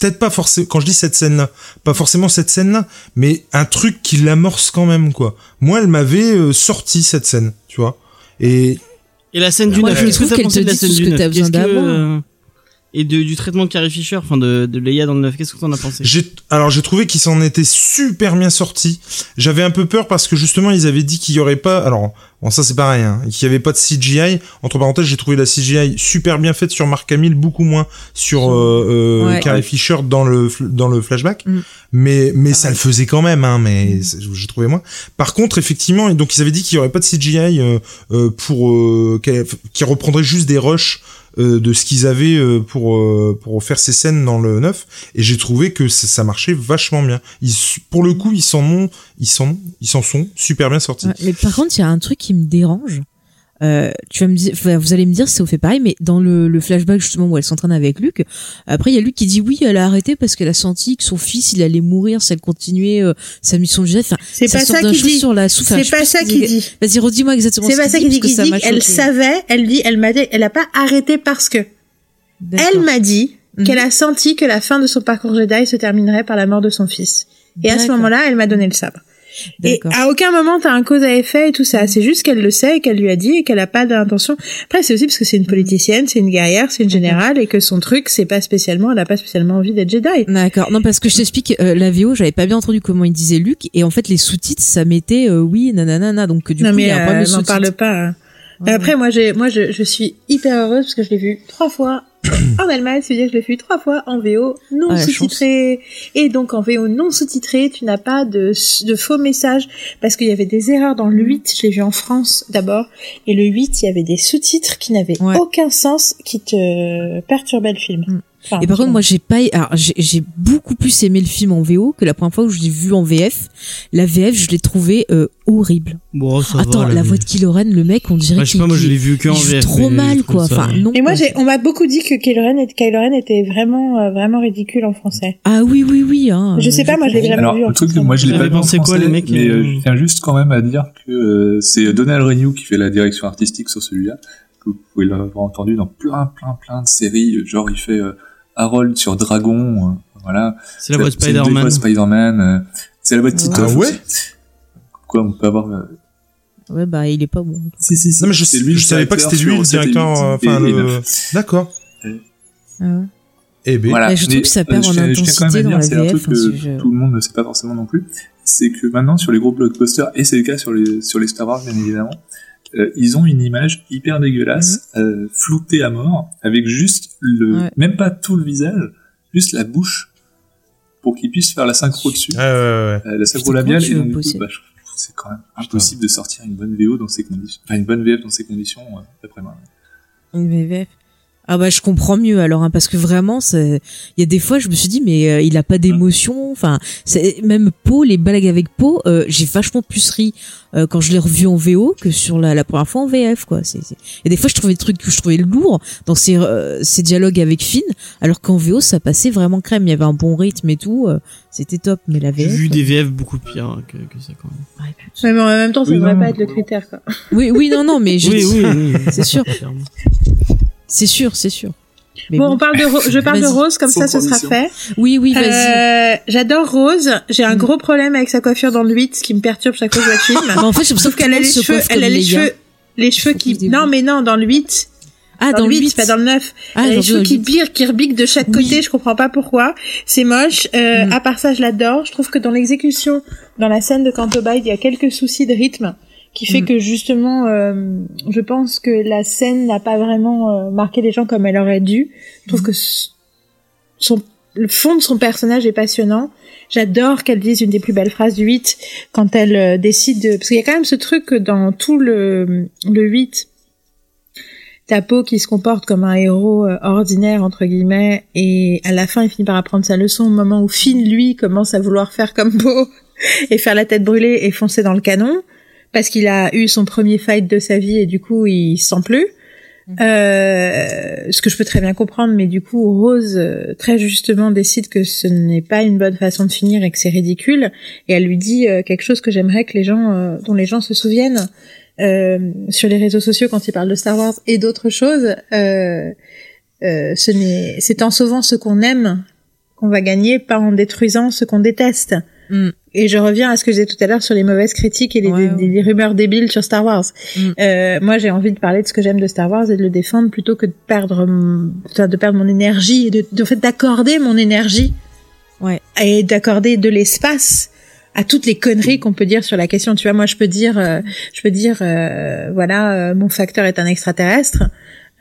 peut-être pas forcément quand je dis cette scène-là, pas forcément cette scène-là, mais un truc qui l'amorce quand même quoi. Moi, elle m'avait euh, sorti cette scène, tu vois. Et Et la scène du Moi, 9, je qu'est-ce que trouve t'as qu'elle pensé te de la dit scène tout ce du que 9 t'as besoin d'avoir. Et de, du traitement de Carrie Fisher, enfin de, de Leia dans le 9, qu'est-ce que t'en as pensé j'ai alors j'ai trouvé qu'ils s'en étaient super bien sortis. J'avais un peu peur parce que justement ils avaient dit qu'il y aurait pas alors bon ça c'est pareil hein, qu'il y avait pas de CGI. Entre parenthèses, j'ai trouvé la CGI super bien faite sur Mark Hamill, beaucoup moins sur euh, euh, Ouais. Carrie Fisher dans le dans le flashback. Mm. Mais mais ça le faisait quand même hein, mais j'ai trouvé moins. Par contre, effectivement, donc ils avaient dit qu'il y aurait pas de CGI euh, euh, pour euh, qu'elle- qui reprendrait juste des rushs euh, de ce qu'ils avaient euh, pour euh, pour faire ces scènes dans le 9 et j'ai trouvé que ça, marchait vachement bien. Ils, pour le coup, ils s'en ont, ils s'en, ils s'en sont super bien sortis. Mais par contre, il y a un truc qui me dérange. Euh, tu vas me dire, enfin, vous allez me dire si vous fait pareil, mais dans le, le flashback justement où elle s'entraîne avec Luc, après il y a Luc qui dit oui, elle a arrêté parce qu'elle a senti que son fils il allait mourir si elle continuait euh, sa mission de Jedi. Enfin, C'est pas ça cheveu dit. sur la C'est pas ça si- dit. Vas-y, redis-moi exactement. C'est ce pas ça qu'il dit. ça dit choqué. savait, elle dit, elle m'a dit, elle a pas arrêté parce que. Elle m'a dit Mhm. qu'elle a senti que la fin de son parcours Jedi se terminerait par la mort de son fils. Et à ce moment-là, elle m'a donné le sabre. Et à aucun moment t'as un cause à effet et tout ça. C'est juste qu'elle le sait et qu'elle lui a dit et qu'elle a pas d'intention. Après, c'est aussi parce que c'est une politicienne, c'est une guerrière, c'est une générale et que son truc, c'est pas spécialement, elle a pas spécialement envie d'être Jedi. D'accord. Non, parce que je t'explique, euh, la VO, j'avais pas bien entendu comment il disait Luc, et en fait, les sous-titres, ça mettait euh, oui, nanana, donc du non coup, il mais y a un euh, problème de n'en parle pas. hein. Ouais. Après, moi, j'ai, moi, je, je suis hyper heureuse parce que je l'ai vu trois fois en [coughs] Allemagne, c'est-à-dire que je l'ai vu trois fois en VO non Ah, sous-titré. Et donc en VO non sous-titré, tu n'as pas de, de faux messages parce qu'il y avait des erreurs dans le 8, je l'ai vu en France d'abord, et le 8, il y avait des sous-titres qui n'avaient Ouais. aucun sens, qui te perturbaient le film. Enfin, Et par contre, moi, j'ai pas, alors, j'ai beaucoup plus aimé le film en VO que la première fois où je l'ai vu en VF. La VF, je l'ai trouvé euh, horrible. Bon, ça Attends, va, la voix de Kylo Ren, le mec, on dirait Bah, je sais qu'il pas, moi je l'ai vu que en il joue VF. trop mal, quoi. ça- Enfin, non. Et moi, on m'a beaucoup dit que Kylo Ren, était- Kylo Ren était vraiment, euh, vraiment ridicule en français. Ah oui, oui, oui. Hein, Je sais pas, moi, je l'ai jamais Alors, vu en le truc, français. moi, je l'ai pas vu en pensé quoi, français, les mecs, mais euh, euh, je tiens juste quand même à dire que c'est Donald Renew qui fait la direction artistique sur celui-là, que vous pouvez l'avoir entendu dans plein, plein, plein de séries. Genre, il fait euh, Harold sur Dragon, euh, voilà. C'est la voix de Spider-Man. Spider-Man. euh, c'est la voix de Titoff Ah ouais aussi. Quoi, on peut avoir... euh, Ouais, bah, il est pas bon. Si, si, si. Non, mais je, lui, savais pas que c'était lui le directeur, enfin, le... D'accord. Ah ouais. Eh ben, Voilà. Mais je trouve que ça perd euh, en je tiens- je tiens quand intensité même à dans la dire, c'est un VF, truc hein, que tout le monde ne sait pas forcément non plus. C'est que maintenant, sur les gros blockbusters, et c'est le cas sur les, sur les Star Wars, bien évidemment, euh, ils ont une image hyper dégueulasse, euh, floutée à mort, avec juste le, Ouais. même pas tout le visage, juste la bouche, pour qu'ils puissent faire la synchro dessus, ouais, ouais, ouais. euh, la synchro labiale, et donc bah, c'est quand même impossible de sortir une bonne VO dans ces conditions, enfin une bonne VF dans ces conditions, euh, d'après moi. Une VF. Ah bah je comprends mieux alors hein, parce que vraiment c'est il y a des fois je me suis dit mais euh, il a pas d'émotion enfin c'est même Poe les blagues avec Poe euh, j'ai vachement plus ri euh, quand je l'ai revu en VO que sur la, la première fois en VF quoi c'est et des fois je trouvais des trucs que je trouvais lourds dans ces euh, ces dialogues avec Finn alors qu'en VO ça passait vraiment crème il y avait un bon rythme et tout euh, c'était top mais la J'ai VF vu euh, des VF beaucoup pires hein, que, que ça quand même. ouais, putain. Ouais, mais en même temps, ça Oui, devrait non, pas être le critère, quoi. oui oui non non mais je Oui, dis- oui, oui. c'est sûr Clairement. C'est sûr c'est sûr Bon, bon. on parle de, je [laughs] parle de. Rose, comme Sans ça, ce sera fait. oui oui vas-y Euh, j'adore Rose. J'ai un Mm. gros problème avec sa coiffure dans le 8, ce qui me perturbe chaque fois que je vois le film. Mais [laughs] en fait, l'impression Sauf qu'elle a les cheveux, elle a les cheveux, les cheveux qui, non, mais non, dans le 8. Ah, dans, le 8, pas dans le 9. Ah, elle a dans les cheveux le qui 8. birent, qui rebiquent de chaque Oui. côté, je comprends pas pourquoi. C'est moche. Euh, Mm. À part ça, je l'adore. Je trouve que dans l'exécution, dans la scène de Canto Bight, il y a quelques soucis de rythme qui fait Mm. que justement, euh, je pense que la scène n'a pas vraiment euh, marqué les gens comme elle aurait dû. Je trouve que s- son, le fond de son personnage est passionnant. J'adore qu'elle dise une des plus belles phrases du 8 quand elle euh, décide de... Parce qu'il y a quand même ce truc que dans tout le, le 8, t'as Poe qui se comporte comme un héros euh, ordinaire, entre guillemets, et à la fin, il finit par apprendre sa leçon au moment où Finn, lui, commence à vouloir faire comme Poe [laughs] et faire la tête brûlée et foncer dans le canon, parce qu'il a eu son premier fight de sa vie et du coup, il se sent plus. Euh, ce que je peux très bien comprendre, mais du coup, Rose, euh, très justement, décide que ce n'est pas une bonne façon de finir et que c'est ridicule. Et elle lui dit euh, quelque chose que j'aimerais que les gens, euh, dont les gens se souviennent euh, sur les réseaux sociaux quand ils parlent de Star Wars et d'autres choses. Ce n'est, c'est en sauvant ce qu'on aime qu'on va gagner, pas en détruisant ce qu'on déteste. Mm. Et je reviens à ce que je disais tout à l'heure sur les mauvaises critiques et les, Ouais, des- ouais. des rumeurs débiles sur Star Wars. Mm. Euh, moi, j'ai envie de parler de ce que j'aime de Star Wars et de le défendre plutôt que de perdre, de perdre mon énergie et de, de en fait d'accorder mon énergie Ouais. et d'accorder de l'espace à toutes les conneries qu'on peut dire sur la question. Tu vois, moi, je peux dire, euh, je peux dire, euh, voilà, euh, mon facteur est un extraterrestre.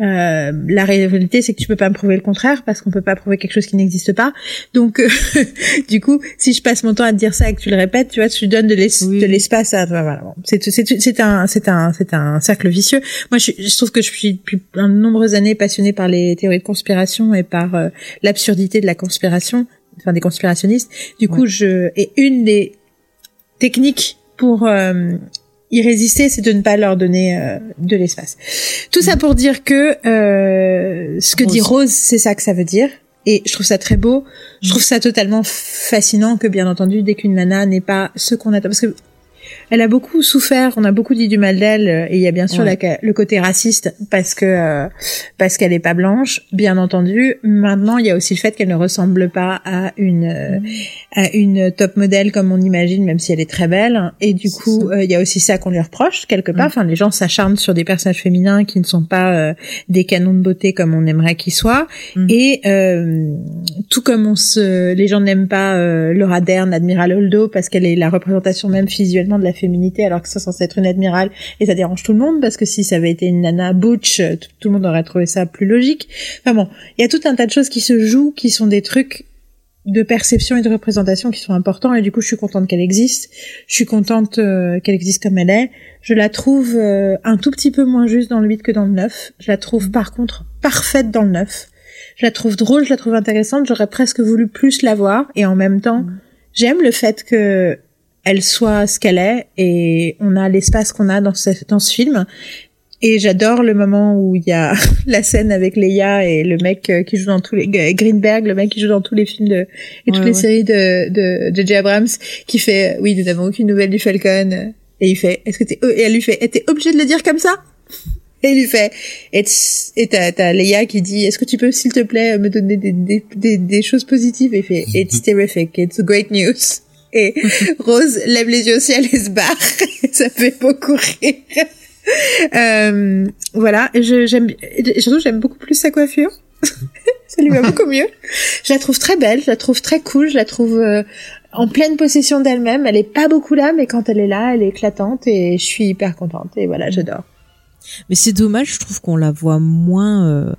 Euh, la réalité, c'est que tu peux pas me prouver le contraire parce qu'on peut pas prouver quelque chose qui n'existe pas. Donc, euh, [laughs] du coup, si je passe mon temps à te dire ça et que tu le répètes, tu vois, tu donnes de Oui. l'espace à. Voilà, bon. c'est un c'est un c'est un cercle vicieux. Moi, je, je trouve que je suis depuis de nombreuses années passionnée par les théories de conspiration et par euh, l'absurdité de la conspiration, enfin des conspirationnistes. Du coup, je et une des techniques pour euh, y résister, c'est de ne pas leur donner euh, de l'espace. Tout ça pour dire que euh, ce que dit Rose. Rose, c'est ça que ça veut dire. Et je trouve ça très beau. Je trouve ça totalement fascinant que, bien entendu, dès qu'une nana n'est pas ce qu'on attend, parce que elle a beaucoup souffert, on a beaucoup dit du mal d'elle, euh, et il y a bien sûr Ouais. la- le côté raciste parce que euh, parce qu'elle est pas blanche, bien entendu. Maintenant, il y a aussi le fait qu'elle ne ressemble pas à une euh, à une top modèle comme on imagine, même si elle est très belle. Et du coup, euh, il y a aussi ça qu'on lui reproche quelque part. Mm. Enfin, les gens s'acharnent sur des personnages féminins qui ne sont pas des canons de beauté comme on aimerait qu'ils soient. Mm. Et euh, tout comme on se, les gens n'aiment pas Laura Dern, Admiral Holdo, parce qu'elle est la représentation même visuellement de la féminité alors que c'est censé être une admirale et ça dérange tout le monde parce que si ça avait été une nana butch, euh, tout, le monde aurait trouvé ça plus logique. Enfin bon, il y a tout un tas de choses qui se jouent qui sont des trucs de perception et de représentation qui sont importants et du coup je suis contente qu'elle existe. Je suis contente euh, qu'elle existe comme elle est. Je la trouve euh, un tout petit peu moins juste dans le 8 que dans le 9. Je la trouve par contre parfaite dans le 9. Je la trouve drôle, je la trouve intéressante, j'aurais presque voulu plus la voir et en même temps, j'aime le fait que elle soit ce qu'elle est et on a l'espace qu'on a dans ce, dans ce film. Et j'adore le moment où il y a [laughs] la scène avec Leia et le mec euh, qui joue dans tous les Greenberg, le mec qui joue dans tous les films de et toutes Ouais, les ouais. séries de de J.J. Abrams, qui fait oui nous n'avons aucune nouvelle du Falcon et il fait est-ce que t'es et elle lui fait t'es obligé de le dire comme ça? Et il lui fait It's- et t'as t'as Leia qui dit est-ce que tu peux s'il te plaît me donner des des des, des choses positives? Et il fait [laughs] it's terrific it's great news et Rose lève les yeux au ciel et se barre [laughs] ça fait beaucoup rire euh, voilà, j'aime, j'aime beaucoup plus sa coiffure. [laughs] ça lui va beaucoup mieux. Je la trouve très belle, je la trouve très cool, je la trouve euh, en pleine possession d'elle-même. Elle est pas beaucoup là, mais quand elle est là, elle est éclatante et je suis hyper contente. Et voilà, j'adore. Mais c'est dommage, je trouve qu'on la voit moins euh,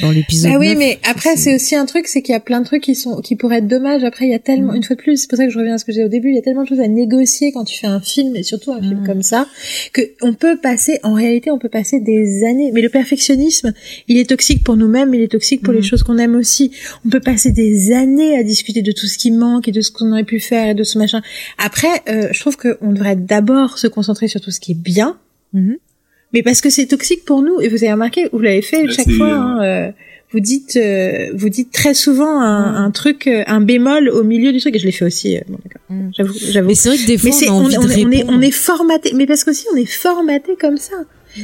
dans l'épisode. Ah oui, 9. mais après c'est aussi un truc, c'est qu'il y a plein de trucs qui sont qui pourraient être dommages. Après, il y a tellement, une fois de plus, c'est pour ça que je reviens à ce que j'ai dit au début, il y a tellement de choses à négocier quand tu fais un film et surtout un film Mm. comme ça que on peut passer. En réalité, on peut passer des années. Mais le perfectionnisme, il est toxique pour nous-mêmes, il est toxique pour les Mm. choses qu'on aime aussi. On peut passer des années à discuter de tout ce qui manque et de ce qu'on aurait pu faire et de ce machin. Après, euh, je trouve qu'on devrait d'abord se concentrer sur tout ce qui est bien. Mais parce que c'est toxique pour nous, et vous avez remarqué, vous l'avez fait Bah, chaque fois, euh, hein, euh, vous dites, euh, vous dites très souvent un, un truc, euh, un bémol au milieu du truc, et je l'ai fait aussi. euh, bon, d'accord. J'avoue, j'avoue. Mais c'est vrai que des fois, on a on, envie on, de on est, répondre. on est formaté, mais parce qu'aussi on est formaté comme ça.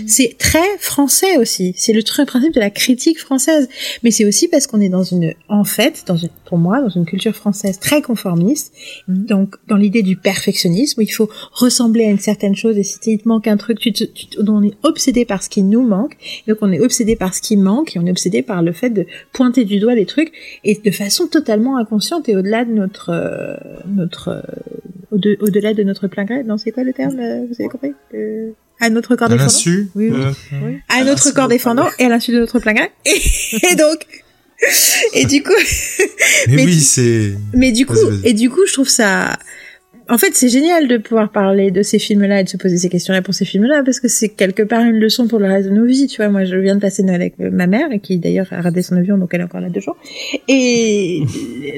C'est très français aussi. C'est le truc, principe de la critique française. Mais c'est aussi parce qu'on est dans une, en fait, dans une, pour moi, dans une culture française très conformiste. Mhm. Donc, dans l'idée du perfectionnisme, où il faut ressembler à une certaine chose et si il te manque un truc, tu te, tu te- on est obsédé par ce qui nous manque. Donc, on est obsédé par ce qui manque et on est obsédé par le fait de pointer du doigt les trucs et de façon totalement inconsciente et au-delà de notre, euh, notre, euh, au-de- au-delà de notre plein gré. Non, c'est quoi le terme? euh, Vous avez compris? Euh, à notre corps À défendant l'insu. Oui, oui. euh, à notre corps défendant et à l'insu de notre plein gré. Et, [laughs] et donc, et du coup, Mais, Mais oui, c'est. mais du coup, et du coup, je trouve ça, en fait, c'est génial de pouvoir parler de ces films-là et de se poser ces questions-là pour ces films-là parce que c'est quelque part une leçon pour le reste de nos vies. Tu vois, moi, je viens de passer Noël avec euh, ma mère qui d'ailleurs a raté son avion, donc elle est encore là deux jours. Et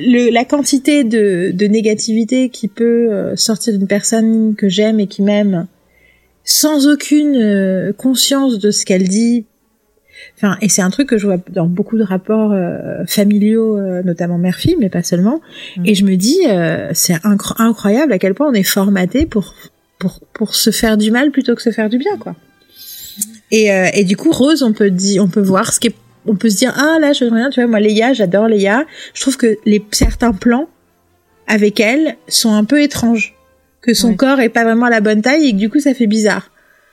le, la quantité de, de négativité qui peut euh, sortir d'une personne que j'aime et qui m'aime sans aucune euh, conscience de ce qu'elle dit. Enfin, et c'est un truc que je vois dans beaucoup de rapports euh, familiaux, euh, notamment mère-fille, mais pas seulement. Mm. Et je me dis, euh, c'est incro- incroyable à quel point on est formaté pour pour pour se faire du mal plutôt que se faire du bien, quoi. Et euh, et du coup, Rose, on peut dire, on peut voir ce qui est, on peut se dire, ah là, je veux rien, tu vois, moi, Léa, j'adore Léa. Je trouve que les certains plans avec elle sont un peu étranges, que son Ouais. corps est pas vraiment à la bonne taille et que du coup, ça fait bizarre.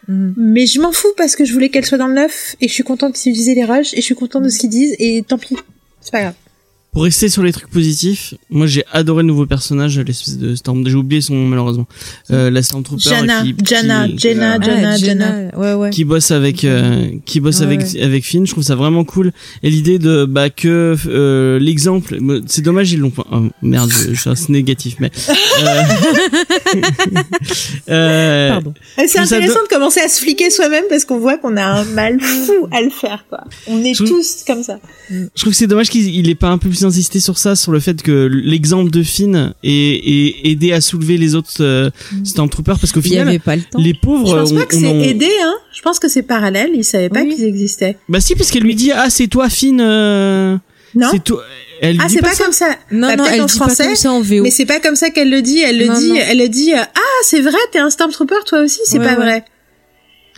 Mhm. Mais je m'en fous parce que je voulais qu'elle soit dans le neuf et je suis contente qu'ils utilisaient les rushs et je suis contente de ce qu'ils disent et tant pis. C'est pas grave. Pour rester sur les trucs positifs, moi j'ai adoré le nouveau personnage, l'espèce de Storm. J'ai oublié son nom malheureusement. Euh, la Stormtrooper Jana, qui, Jana, qui, euh, Ah, Jenna. Ouais, ouais. qui bosse avec euh, qui bosse Ouais, avec ouais. avec Finn. Je trouve ça vraiment cool. Et l'idée de bah que euh, l'exemple, c'est dommage ils l'ont pas. oh, merde, je, je suis négatif, mais. Euh, [laughs] euh, Pardon. C'est intéressant do- de commencer à se fliquer soi-même parce qu'on voit qu'on a un mal fou à le faire, quoi. On est Je trouve- tous comme ça. Je trouve que c'est dommage qu'il il ait pas un peu plus insisté sur ça, sur le fait que l'exemple de Finn ait, ait aidé à soulever les autres euh, Stormtroopers, parce qu'au final, avait pas le temps. les pauvres, Je pense on- pas que on c'est en- aidé, hein. Je pense que c'est parallèle. Ils savaient pas Oui. qu'ils existaient. Bah si, parce qu'elle lui dit ah c'est toi Finn, euh, Non? c'est toi. Elle Ah, dit c'est pas, ça. comme ça. Non, Bah, non, elle en dit français, pas comme ça en VO. Mais c'est pas comme ça qu'elle le dit. Elle le Non, dit, non. elle le dit, euh, ah, c'est vrai, t'es un Stormtrooper, toi aussi, c'est Ouais, pas ouais. vrai.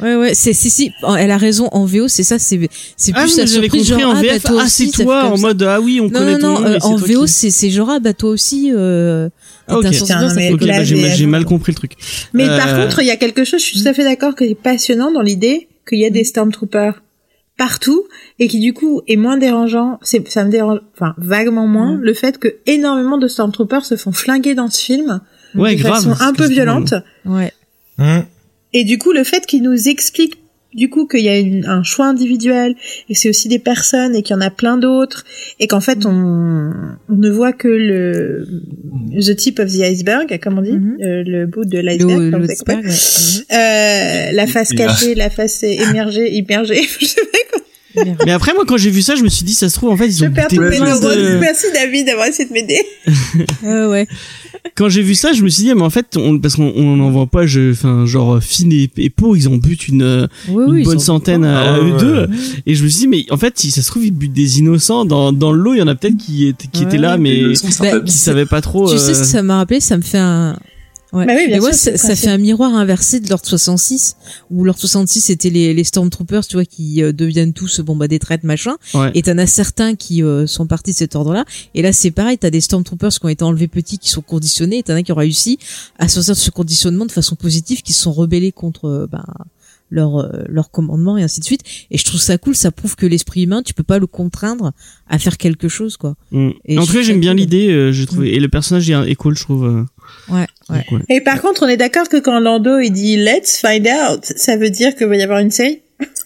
Ouais, ouais, c'est, si, si, elle a raison, en VO, c'est ça, c'est, c'est Ah, plus la surprise, compris genre, en ah, VF, bah, toi ah c'est toi, en ça. mode ah oui on Non, connaît non, ton non, nom. euh, c'est en VO, qui- c'est, c'est genre, ah, bah, toi aussi, euh, Ah, ok. t'es un Stormtrooper, Tiens, ça mais fait Ok, comme là, bah, j'ai mal compris le truc. Mais Euh, par contre, il y a quelque chose, je suis tout à fait d'accord, que est passionnant dans l'idée qu'il y a des Stormtroopers partout et qui du coup est moins dérangeant, c'est, ça me dérange, enfin, vaguement moins, Mm. le fait que énormément de Stormtroopers se font flinguer dans ce film Ouais, de grave. façon un c'est peu violente. Ouais. Et du coup, le fait qu'il nous explique du coup qu'il y a une- un choix individuel et que c'est aussi des personnes et qu'il y en a plein d'autres et qu'en fait on, on ne voit que le the tip of the iceberg, comme on dit, Mhm. euh, le bout de l'iceberg. ouais. Euh, la face cachée, la face émergée, immergée. [laughs] je sais pas quoi. Mais après, moi, quand j'ai vu ça, je me suis dit, ça se trouve, en fait, ils Je ont perds buté tous mes plein neurones. de... Merci David d'avoir essayé de m'aider. Ah [laughs] ouais. Quand j'ai vu ça, je me suis dit, mais en fait, on, parce qu'on on n'en voit pas, je, enfin, genre, Finn et, et Poe, ils ont buté une, euh, Oui, une oui, bonne sont- centaine à, Ah à ouais, eux ouais. deux. Et je me suis dit, mais en fait, si ça se trouve, ils butent des innocents. Dans, dans l'eau, il y en a peut-être qui, étaient- qui étaient là, Ouais. mais le Bah, qui savaient pas trop. Tu euh, sais ce que ça m'a rappelé Ça me fait un. Ouais. Bah oui, bien Et sûr, c'est ça, ça fait un miroir inversé de l'ordre 66, où l'ordre 66 c'était les, les Stormtroopers, tu vois, qui euh, deviennent tous bon bah des traites machin. Ouais. Et t'en as certains qui euh, sont partis de cet ordre-là. Et là, c'est pareil, t'as des Stormtroopers qui ont été enlevés petits, qui sont conditionnés, et t'en as qui ont réussi à sortir de ce conditionnement de façon positive, qui se sont rebellés contre euh, bah, leur euh, leur commandement et ainsi de suite. Et je trouve ça cool, ça prouve que l'esprit humain, tu peux pas le contraindre à faire quelque chose, quoi. mm. Et en je tout cas, trouve j'aime bien l'idée, euh, j'ai trouvé. Et le personnage est, est cool, je trouve. Euh. Ouais, ouais. Donc, ouais. Et par contre, on est d'accord que quand Lando il dit Let's find out, ça veut dire qu'il va y avoir une série?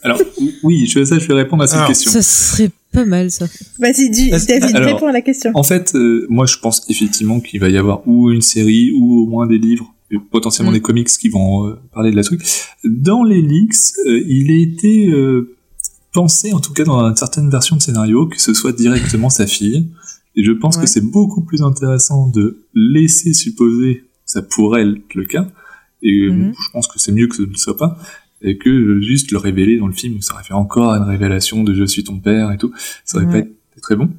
Alors, oui, je, ça, je vais répondre à cette Alors, question. Ça serait pas mal, ça. Vas-y, David, alors- réponds à la question. En fait, euh, moi, je pense effectivement qu'il va y avoir ou une série ou au moins des livres, et potentiellement Mm. des comics qui vont euh, parler de la truc. Dans les leaks, euh, il a été euh, pensé, en tout cas dans une certaine version de scénario, que ce soit directement sa fille. Et je pense Ouais. que c'est beaucoup plus intéressant de laisser supposer que ça pourrait être le cas. Et euh, Mhm. je pense que c'est mieux que ce ne soit pas. Et que juste le révéler dans le film, ça aurait fait encore une révélation de je suis ton père et tout. Ça aurait Ouais. pas été très bon.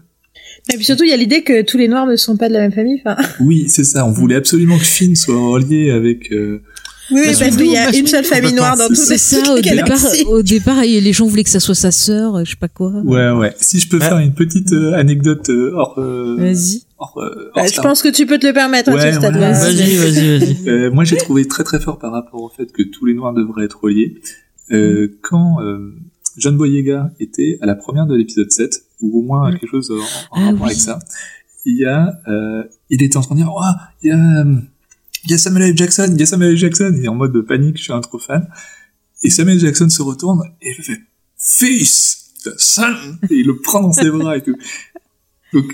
Et puis surtout, il y a l'idée que tous les noirs ne sont pas de la même famille. Enfin, Oui, c'est ça. On voulait absolument que Finn soit relié avec. euh, oui, oui, Bah, parce qu'il y a une seule famille noire dans toutes C'est les ça, au départ, au départ, les gens voulaient que ça soit sa sœur, je sais pas quoi. Ouais, ouais. Si je peux Bah. faire une petite euh, anecdote euh, hors, euh, Vas-y. euh, Bah, je pense que tu peux te le permettre à Ouais, ce stade-là. ouais. Vas-y, vas-y, vas-y. [laughs] Euh, moi, j'ai trouvé très très fort par rapport au fait que tous les Noirs devraient être reliés. Euh, quand euh, John Boyega était à la première de l'épisode 7, ou au moins Mm. quelque chose en, en Ah rapport oui. avec ça, il y a, euh, il était en train de dire, oh, il y a, euh, y a Samuel L. Jackson, il y a Samuel L. Jackson, et en mode de panique, je suis un trop fan. Et Samuel L. Jackson se retourne et il fait, fils, the son, et il le prend dans ses bras et tout. Donc,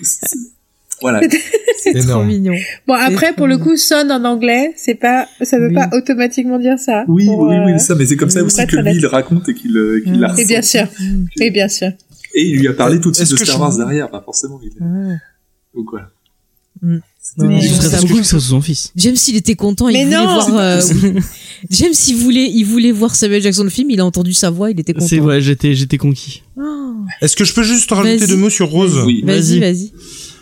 voilà. [laughs] C'est trop Énorme. mignon. Bon, après, pour le coup, son en anglais, c'est pas, ça veut Oui. pas automatiquement dire ça. Oui, Pour, oui, euh, oui, ça, mais c'est comme ça aussi que lui, il raconte et qu'il euh, qu'il l'a Et bien sûr. Mm. Oui, bien sûr. Et il lui a parlé tout de suite de Star je- Wars derrière, pas forcément. il- Ah. Donc voilà. Mm. Mais Je serais cool que soit son fils. James, il était content, il Mais voulait non voir. euh, [laughs] James, il voulait, il voulait voir Samuel Jackson le film. Il a entendu sa voix, il était content. C'est vrai, j'étais, j'étais conquis. Oh. Est-ce que je peux juste rajouter deux mots sur Rose? Oui. Vas-y, Vas-y. vas-y.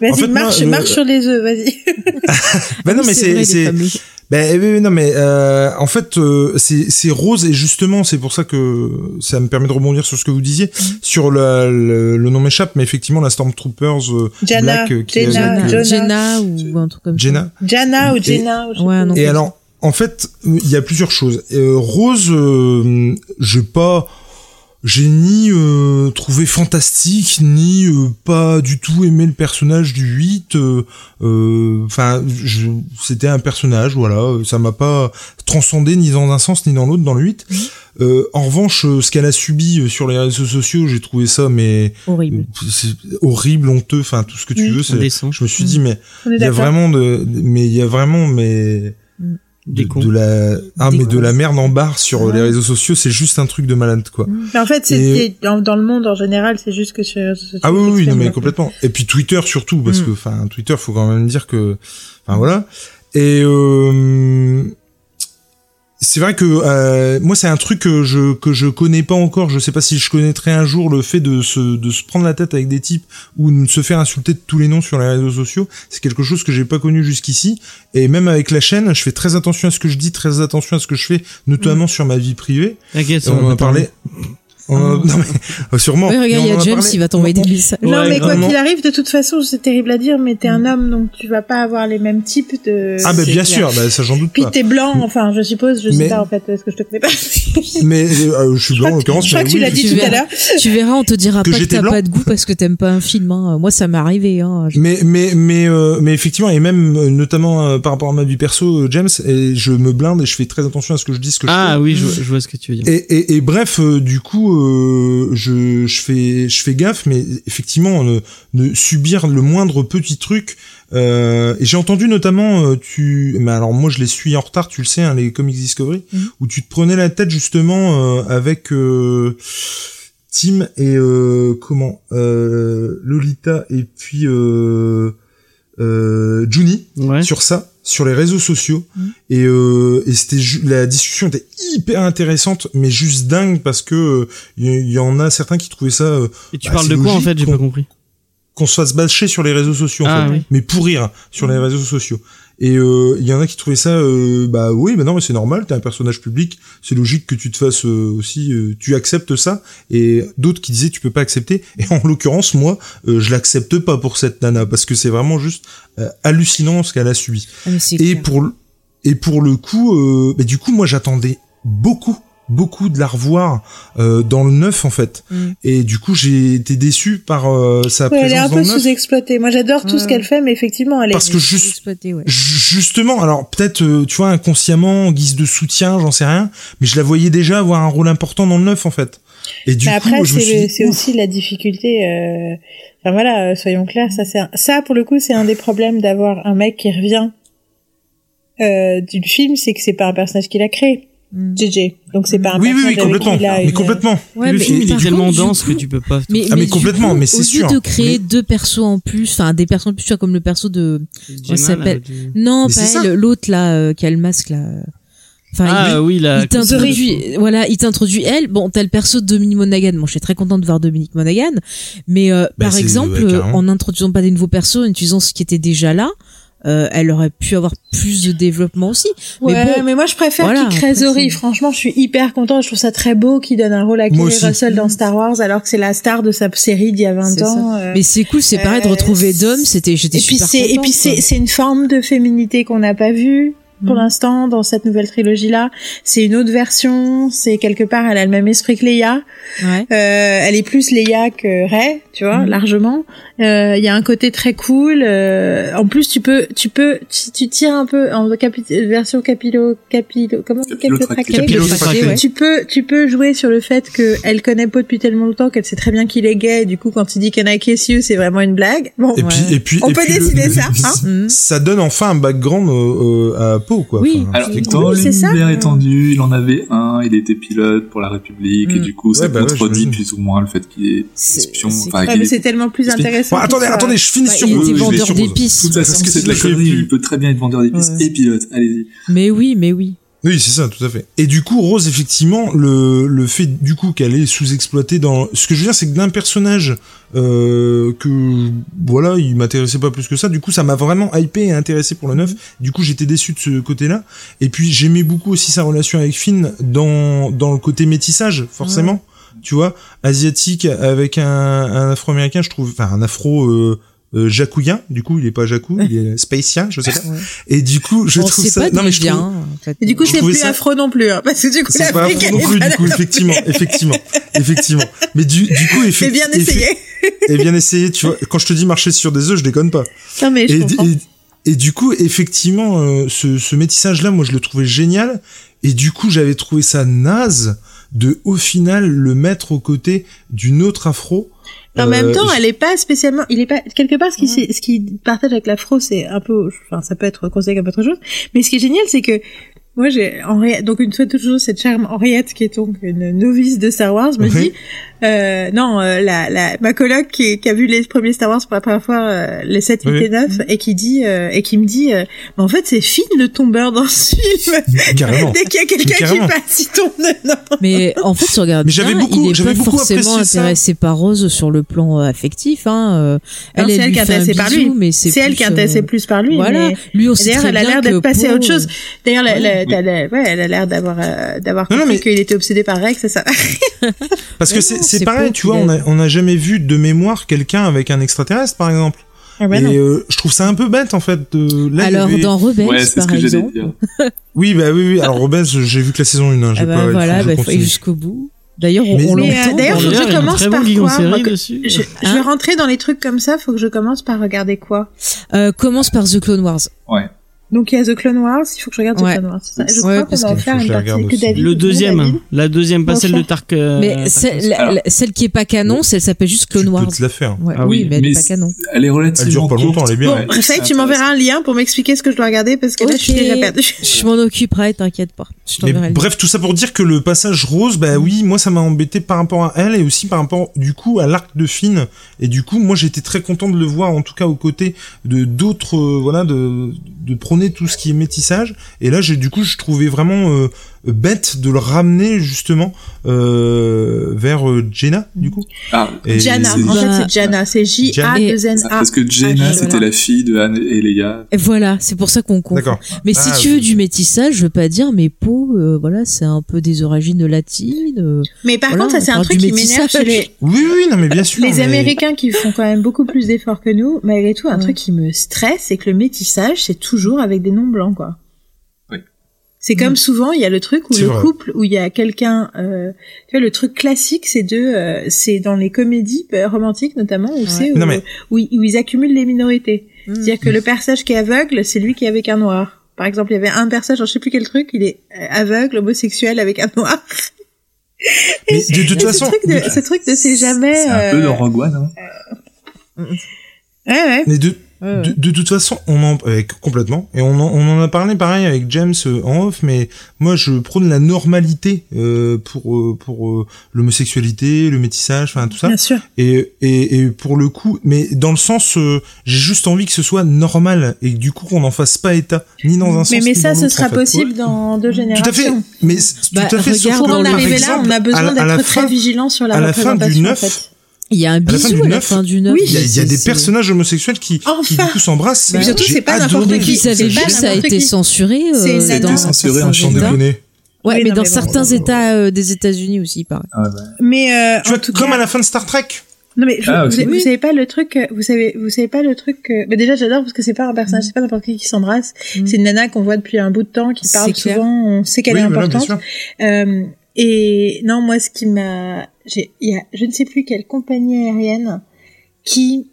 Vas-y, En fait, moi, marche, euh, marche sur les œufs, vas-y. Bah [laughs] non, Oui, mais c'est, c'est. Ben oui, oui, non mais euh, en fait euh, c'est c'est rose et justement c'est pour ça que ça me permet de rebondir sur ce que vous disiez Mm. sur la- le, le nom m'échappe mais effectivement la Stormtroopers euh, Jana, Black euh, qui Jenna, que- Jonah. Jenna ou un truc comme Jenna. Jana ou Et- Jenna. ou je sais Ouais, non. Et alors en fait il y a plusieurs choses. Euh, rose euh, j'ai pas j'ai ni euh, trouvé fantastique ni euh, pas du tout aimé le personnage du 8 euh, euh, enfin je- c'était un personnage voilà ça m'a pas transcendé ni dans un sens ni dans l'autre dans le 8 Euh, en revanche euh, ce qu'elle a subi euh, sur les réseaux sociaux j'ai trouvé ça mais. Horrible. horrible honteux enfin tout ce que tu Oui. veux je me suis dit mais On est il y a vraiment de mais il y a vraiment mais de, la ah Des mais de la merde en barre sur Ouais. les réseaux sociaux c'est juste un truc de malade quoi Mais en fait, c'est Et- dans, dans le monde en général, c'est juste que sur les réseaux sociaux, Ah oui, oui, oui, non, mais complètement. Et puis Twitter surtout, parce Mm. que, enfin, Twitter, faut quand même dire que, enfin voilà. Et euh, c'est vrai que euh, moi, c'est un truc que je que je connais pas encore. Je sais pas si je connaîtrai un jour le fait de se de se prendre la tête avec des types ou de se faire insulter de tous les noms sur les réseaux sociaux. C'est quelque chose que j'ai pas connu jusqu'ici. Et même avec la chaîne, je fais très attention à ce que je dis, très attention à ce que je fais, notamment sur ma vie privée. T'inquiète, on on en a parlé. Non mais euh, sûrement. Ouais, regarde, Mais il y a James, il va t'envoyer des messages. Non, Ouais, mais quoi qu'il arrive, de toute façon, c'est terrible à dire, mais t'es un homme, donc tu vas pas avoir les mêmes types de. Ah bah C'est bien sûr, bah, ça j'en doute Puis pas. t'es blanc, enfin, je suppose, je sais Mais- pas en fait, est-ce que je te connais pas [laughs] Mais euh, je suis blanc en l'occurrence. Je crois mais que tu oui, l'as dit tout à l'heure. Tu verras, on te dira Que pas que j'étais t'as blanc. pas de goût parce que t'aimes pas un film. Hein. Moi, ça m'est arrivé. Hein. Je- Mais mais mais euh, mais effectivement et même euh, notamment euh, par rapport à ma vie perso, euh, James, et je me blinde et je fais très attention à ce que je dis, ce que je. Ah oui, je, vois- ce que tu veux dire. Et, et, et bref, euh, du coup, euh, je, je fais je fais gaffe, mais effectivement, ne, ne subir le moindre petit truc. Euh, et j'ai entendu notamment, euh, tu, mais alors moi je les suis en retard, tu le sais, hein, les Comics Discovery, Mhm. où tu te prenais la tête justement avec Tim et euh, comment euh, Lolita et puis euh, euh, Juni Ouais. sur ça, sur les réseaux sociaux. Mhm. Et, euh, et c'était ju- la discussion était hyper intéressante, mais juste dingue parce que il y, y en a certains qui trouvaient ça euh, Et tu bah, parles de quoi en fait? J'ai pas compris. qu'on se fasse bâcher sur les réseaux sociaux, en Ah fait. oui. mais pour rire sur les réseaux sociaux. Et euh, il y en a qui trouvaient ça, euh, bah oui, bah non, mais c'est normal, t'es un personnage public, c'est logique que tu te fasses euh, aussi, euh, tu acceptes ça. Et d'autres qui disaient tu peux pas accepter. Et en l'occurrence, moi, euh, je l'accepte pas pour cette nana parce que c'est vraiment juste euh, hallucinant ce qu'elle a subi. Ah, mais Et clair. pour le, et pour le coup, euh, bah, du coup, moi, j'attendais beaucoup, beaucoup de la revoir euh, dans le neuf en fait. Mm. Et du coup, j'ai été déçu par euh, sa Ouais, elle est un présence dans peu sous-exploitée. Moi, j'adore tout ce qu'elle fait, mais effectivement, elle est. Parce que juste, ouais. Justement, alors peut-être, euh, tu vois, inconsciemment, en guise de soutien, j'en sais rien, mais je la voyais déjà avoir un rôle important dans le neuf, en fait. Et du Mais coup, après, je me suis c'est dit, c'est ouf. aussi la difficulté. Euh... Enfin voilà, euh, soyons clairs, ça c'est un- ça pour le coup, c'est un des problèmes d'avoir un mec qui revient euh, du film, c'est que c'est pas un personnage qu'il a créé. JJ. Donc c'est pas un oui, oui, oui, complètement, mais une- complètement. Ouais, le mais film il est tellement dense coup- que tu peux pas. Mais, Ah, mais du complètement, coup, mais c'est au sûr. lieu de créer Mais- deux persos en plus, enfin des personnes en plus, tu vois, comme le perso de Jenna, s'appelle- là, du- non, Mais pas elle, l'autre là euh, qui a le masque là. Enfin, Ah oui, là. il t'introduit, voilà, il t'introduit elle. Bon, t'as le perso de Dominique Monaghan. Bon, je suis très contente de voir Dominique Monaghan. Mais euh, Bah, par exemple, ouais, euh, en n'introduisant pas des nouveaux persos, en utilisant ce qui était déjà là, euh, elle aurait pu avoir plus de développement aussi. Ouais, mais mais, bon, moi je préfère voilà, c'est- Franchement, je suis hyper contente. Je trouve ça très beau qu'il donne un rôle à Kerry. Russell dans Star Wars, alors que c'est la star de sa série d'il y a 20 C'est ans. euh. Mais c'est cool, c'est pareil de Euh, retrouver Dom. C'était, j'étais et puis super c'est et contente, puis c'est une forme de féminité qu'on n'a pas vue pour Mm. l'instant dans cette nouvelle trilogie là. C'est une autre version. C'est quelque part, elle a le même esprit que Leia. Ouais. Euh, elle est plus Leia que Rey, tu vois, Mhm. largement. Euh, Il y a un côté très cool. euh, en plus, tu peux, tu peux, tu tires un peu en capi- version capilo, capilo, comment. Capillotracté, ouais. Tu peux, tu peux jouer sur le fait que elle connaît Poe depuis tellement longtemps qu'elle sait très bien qu'il est gay. Et du coup, quand il dit qu'elle a kiss you, c'est vraiment une blague. Bon, Et puis, et puis, On et peut puis le- décider ça, [laughs] hein Mm. Ça donne enfin un background euh, euh, à Poe, quoi. Oui. Enfin, Alors, dans Oui, l'univers étendu, il en avait un, il était pilote pour la République, et Mm. du coup, ça Ouais, bah contredit plus ou moins le fait qu'il est espion. Enfin, Ouais, qu'il mais est- c'est tellement plus intéressant. Bon, attendez, attendez, je finis Bah, sur il vais vendeur d'épices. Parce que c'est de la connerie, il peut très bien être vendeur d'épices Ouais. et pilote. Allez-y. Mais oui, mais oui. Oui, c'est ça, tout à fait. Et du coup, Rose, effectivement, le, le fait du coup qu'elle est sous-exploitée dans... Ce que je veux dire, c'est que d'un personnage euh, que, voilà, il m'intéressait pas plus que ça, du coup, ça m'a vraiment hypé et intéressé pour le neuf. Du coup, j'étais déçu de ce côté-là. Et puis, j'aimais beaucoup aussi sa relation avec Finn dans, dans le côté métissage, forcément. Tu vois, asiatique avec un, un afro-américain, je trouve, enfin, un afro... Euh, euh, jacouillien, du coup il est pas jacou, il est spacien, je sais pas. Ouais. Et du coup, je On trouve ça. pas non mais je trouve. en fait. Et du coup, Je c'est plus ça- afro non plus, hein, parce que du coup, C'est pas elle non plus, pas du coup, effectivement, effectivement, effectivement. Mais du, du coup, effectivement. bien essayé. Et bien essayé, tu vois. Quand je te dis marcher sur des œufs, je déconne pas. Non, mais je Et, comprends. et, et du coup, effectivement, euh, ce, ce métissage-là, moi, je le trouvais génial. Et du coup, j'avais trouvé ça naze de, au final, le mettre aux côtés d'une autre afro. En même Euh, temps, je- elle est pas spécialement, il est pas, quelque part, ce qui, c'est- ce qui partage avec l'afro, c'est un peu, enfin, ça peut être considéré comme autre chose. Mais ce qui est génial, c'est que, moi, j'ai, Henriette, donc une fois toujours cette charme Henriette, qui est donc une novice de Star Wars, me Oui. dit, euh, non, euh, la, la, ma coloc qui, qui a vu les premiers Star Wars pour la première fois, euh, les 7, 8 Oui. et 9, et qui dit, euh, et qui me dit, euh, mais en fait, c'est Finn le tombeur dans ce film. [laughs] Carrément. Dès qu'il y a quelqu'un qui passe, il tombe dedans. Mais en fait, tu regardes bien, beaucoup- il est j'avais pas beaucoup forcément intéressé par Rose sur le plan euh, affectif. Hein. euh, Non, c'est elle lui qui est intéressée par bisou, lui. mais c'est C'est elle qui est intéressée euh, plus par lui. Voilà, mais- lui sait D'ailleurs, elle a l'air d'être passée à autre chose. D'ailleurs, elle ouais, elle a l'air d'avoir, euh, d'avoir compris qu'il était obsédé par Rex, c'est ça. Parce que c'est c'est pareil, tu vois, on a, a- on a jamais vu de mémoire quelqu'un avec un extraterrestre, par exemple. Ah et euh, je trouve ça un peu bête, en fait. De... Là, Alors avait- dans Rebels, Ouais, ce par que exemple, dire. [laughs] Oui, bah oui, oui. Alors Rebels, j'ai vu que la saison 1, hein, j'ai ah bah pas. il faut voilà, je bah, faut aller jusqu'au bout. D'ailleurs, on, on Mais, euh, l'entend. d'ailleurs, faut que je une commence par quoi, série que- dessus. Je, je Hein vais rentrer dans les trucs comme ça, faut que je commence par regarder quoi? Euh, commence par The Clone Wars. Ouais. Donc il y a The Clone Wars, il faut que je regarde Ouais. The Clone Wars. ça. Je Ouais, crois qu'on va en que faire que une je partie que. David. Le deuxième, David la deuxième, pas celle de. Tark. euh, mais Tark celle, la- la- celle qui est pas canon, elle s'appelle juste Clone Tu Wars. peux te la faire. Ouais, Ah oui, mais elle mais est pas canon. Elle est relativement Elle dure pas longtemps, elle est bien. Bon, Ouais, Raphaël, c'est tu m'enverras un lien pour m'expliquer ce que je dois regarder parce que là je suis déjà perdue. [laughs] Je m'en occuperai, t'inquiète pas. Je Mais le bref, tout ça pour dire que le passage rose, bah oui, moi ça m'a embêté par rapport à elle et aussi par rapport du coup à l'arc de Finn. Et du coup, moi j'étais très content de le voir, en tout cas aux côtés de d'autres, euh, voilà, de de tout ce qui est métissage. Et là, j'ai du coup, je trouvais vraiment euh, bête de le ramener justement euh, vers euh, Jenna, du coup. Ah, Et Jana, c'est- en fait c'est Jana, c'est J-A-2-N-A. parce que Jenna, Ah, voilà. c'était la fille de Anne et Leia. Et Voilà, c'est pour ça qu'on. D'accord. Mais si Ah, tu veux du métissage, je veux pas dire, mais Poe, euh, voilà, c'est un peu des origines latines. euh, Mais par Voilà, contre, ça c'est un truc qui m'énerve chez les, Oui, oui, non, mais bien sûr. les mais- Américains qui font quand même beaucoup plus d'efforts que nous. Malgré tout, un Ouais. truc qui me stresse, c'est que le métissage, c'est toujours avec des noms blancs, quoi. C'est comme souvent, il y a le truc où le vrai. couple, où il y a quelqu'un, euh, tu vois, le truc classique, c'est de, euh, c'est dans les comédies euh, romantiques notamment, où Ouais. c'est où, Non, mais- où, ils- où ils accumulent les minorités. Mm. C'est-à-dire que le personnage qui est aveugle, c'est lui qui est avec un noir. Par exemple, il y avait un personnage, je sais plus quel truc, il est aveugle, homosexuel avec un noir. Mais de, de toute façon, ce truc de, de- ce truc de c'est jamais. C'est un peu dans Rogue One, hein. Ouais, ouais. mais de, Ouais, ouais. De, de toute façon, on en euh, complètement et on en, on en a parlé pareil avec James euh, en off, mais moi je prône la normalité euh, pour euh, pour euh, l'homosexualité, le métissage, enfin tout ça. Bien sûr. Et, et et pour le coup, mais dans le sens, euh, j'ai juste envie que ce soit normal et que du coup qu'on n'en fasse pas état ni dans un sens. Mais, mais ni ça, dans ce sera en fait. possible dans deux Tout à fait. générations. Mais Bah, tout à fait. regarde que, par là, on a besoin d'être très vigilant sur la à la fin du représentation, en neuf, fait. Il y a un la fin bisou du à la neuf, fin du 9. oui, Il y a, il y a des personnages homosexuels qui, qui Enfin. du coup s'embrassent. Mais surtout, c'est pas n'importe qui. Vous avez C'est vu, pas ça a n'importe été qui. censuré. C'est euh, une nana. dans censuré en États. déconner. Ouais, Oui, mais non, dans mais bon. certains États euh, des États-Unis aussi, pareil. Ah, ouais. Mais euh, Tu en vois, tout comme cas, à la fin de Star Trek. non mais je- Ah, vous, ok. vous Oui. savez pas le truc, euh, vous savez, vous savez pas le truc. que- bah déjà, j'adore parce que c'est pas un personnage, c'est pas n'importe qui qui s'embrasse. Mm. C'est une nana qu'on voit depuis un bout de temps, qui C'est parle souvent, on sait qu'elle Oui, est importante. Euh, et non, moi, ce qui m'a, il y a, je ne sais plus quelle compagnie aérienne qui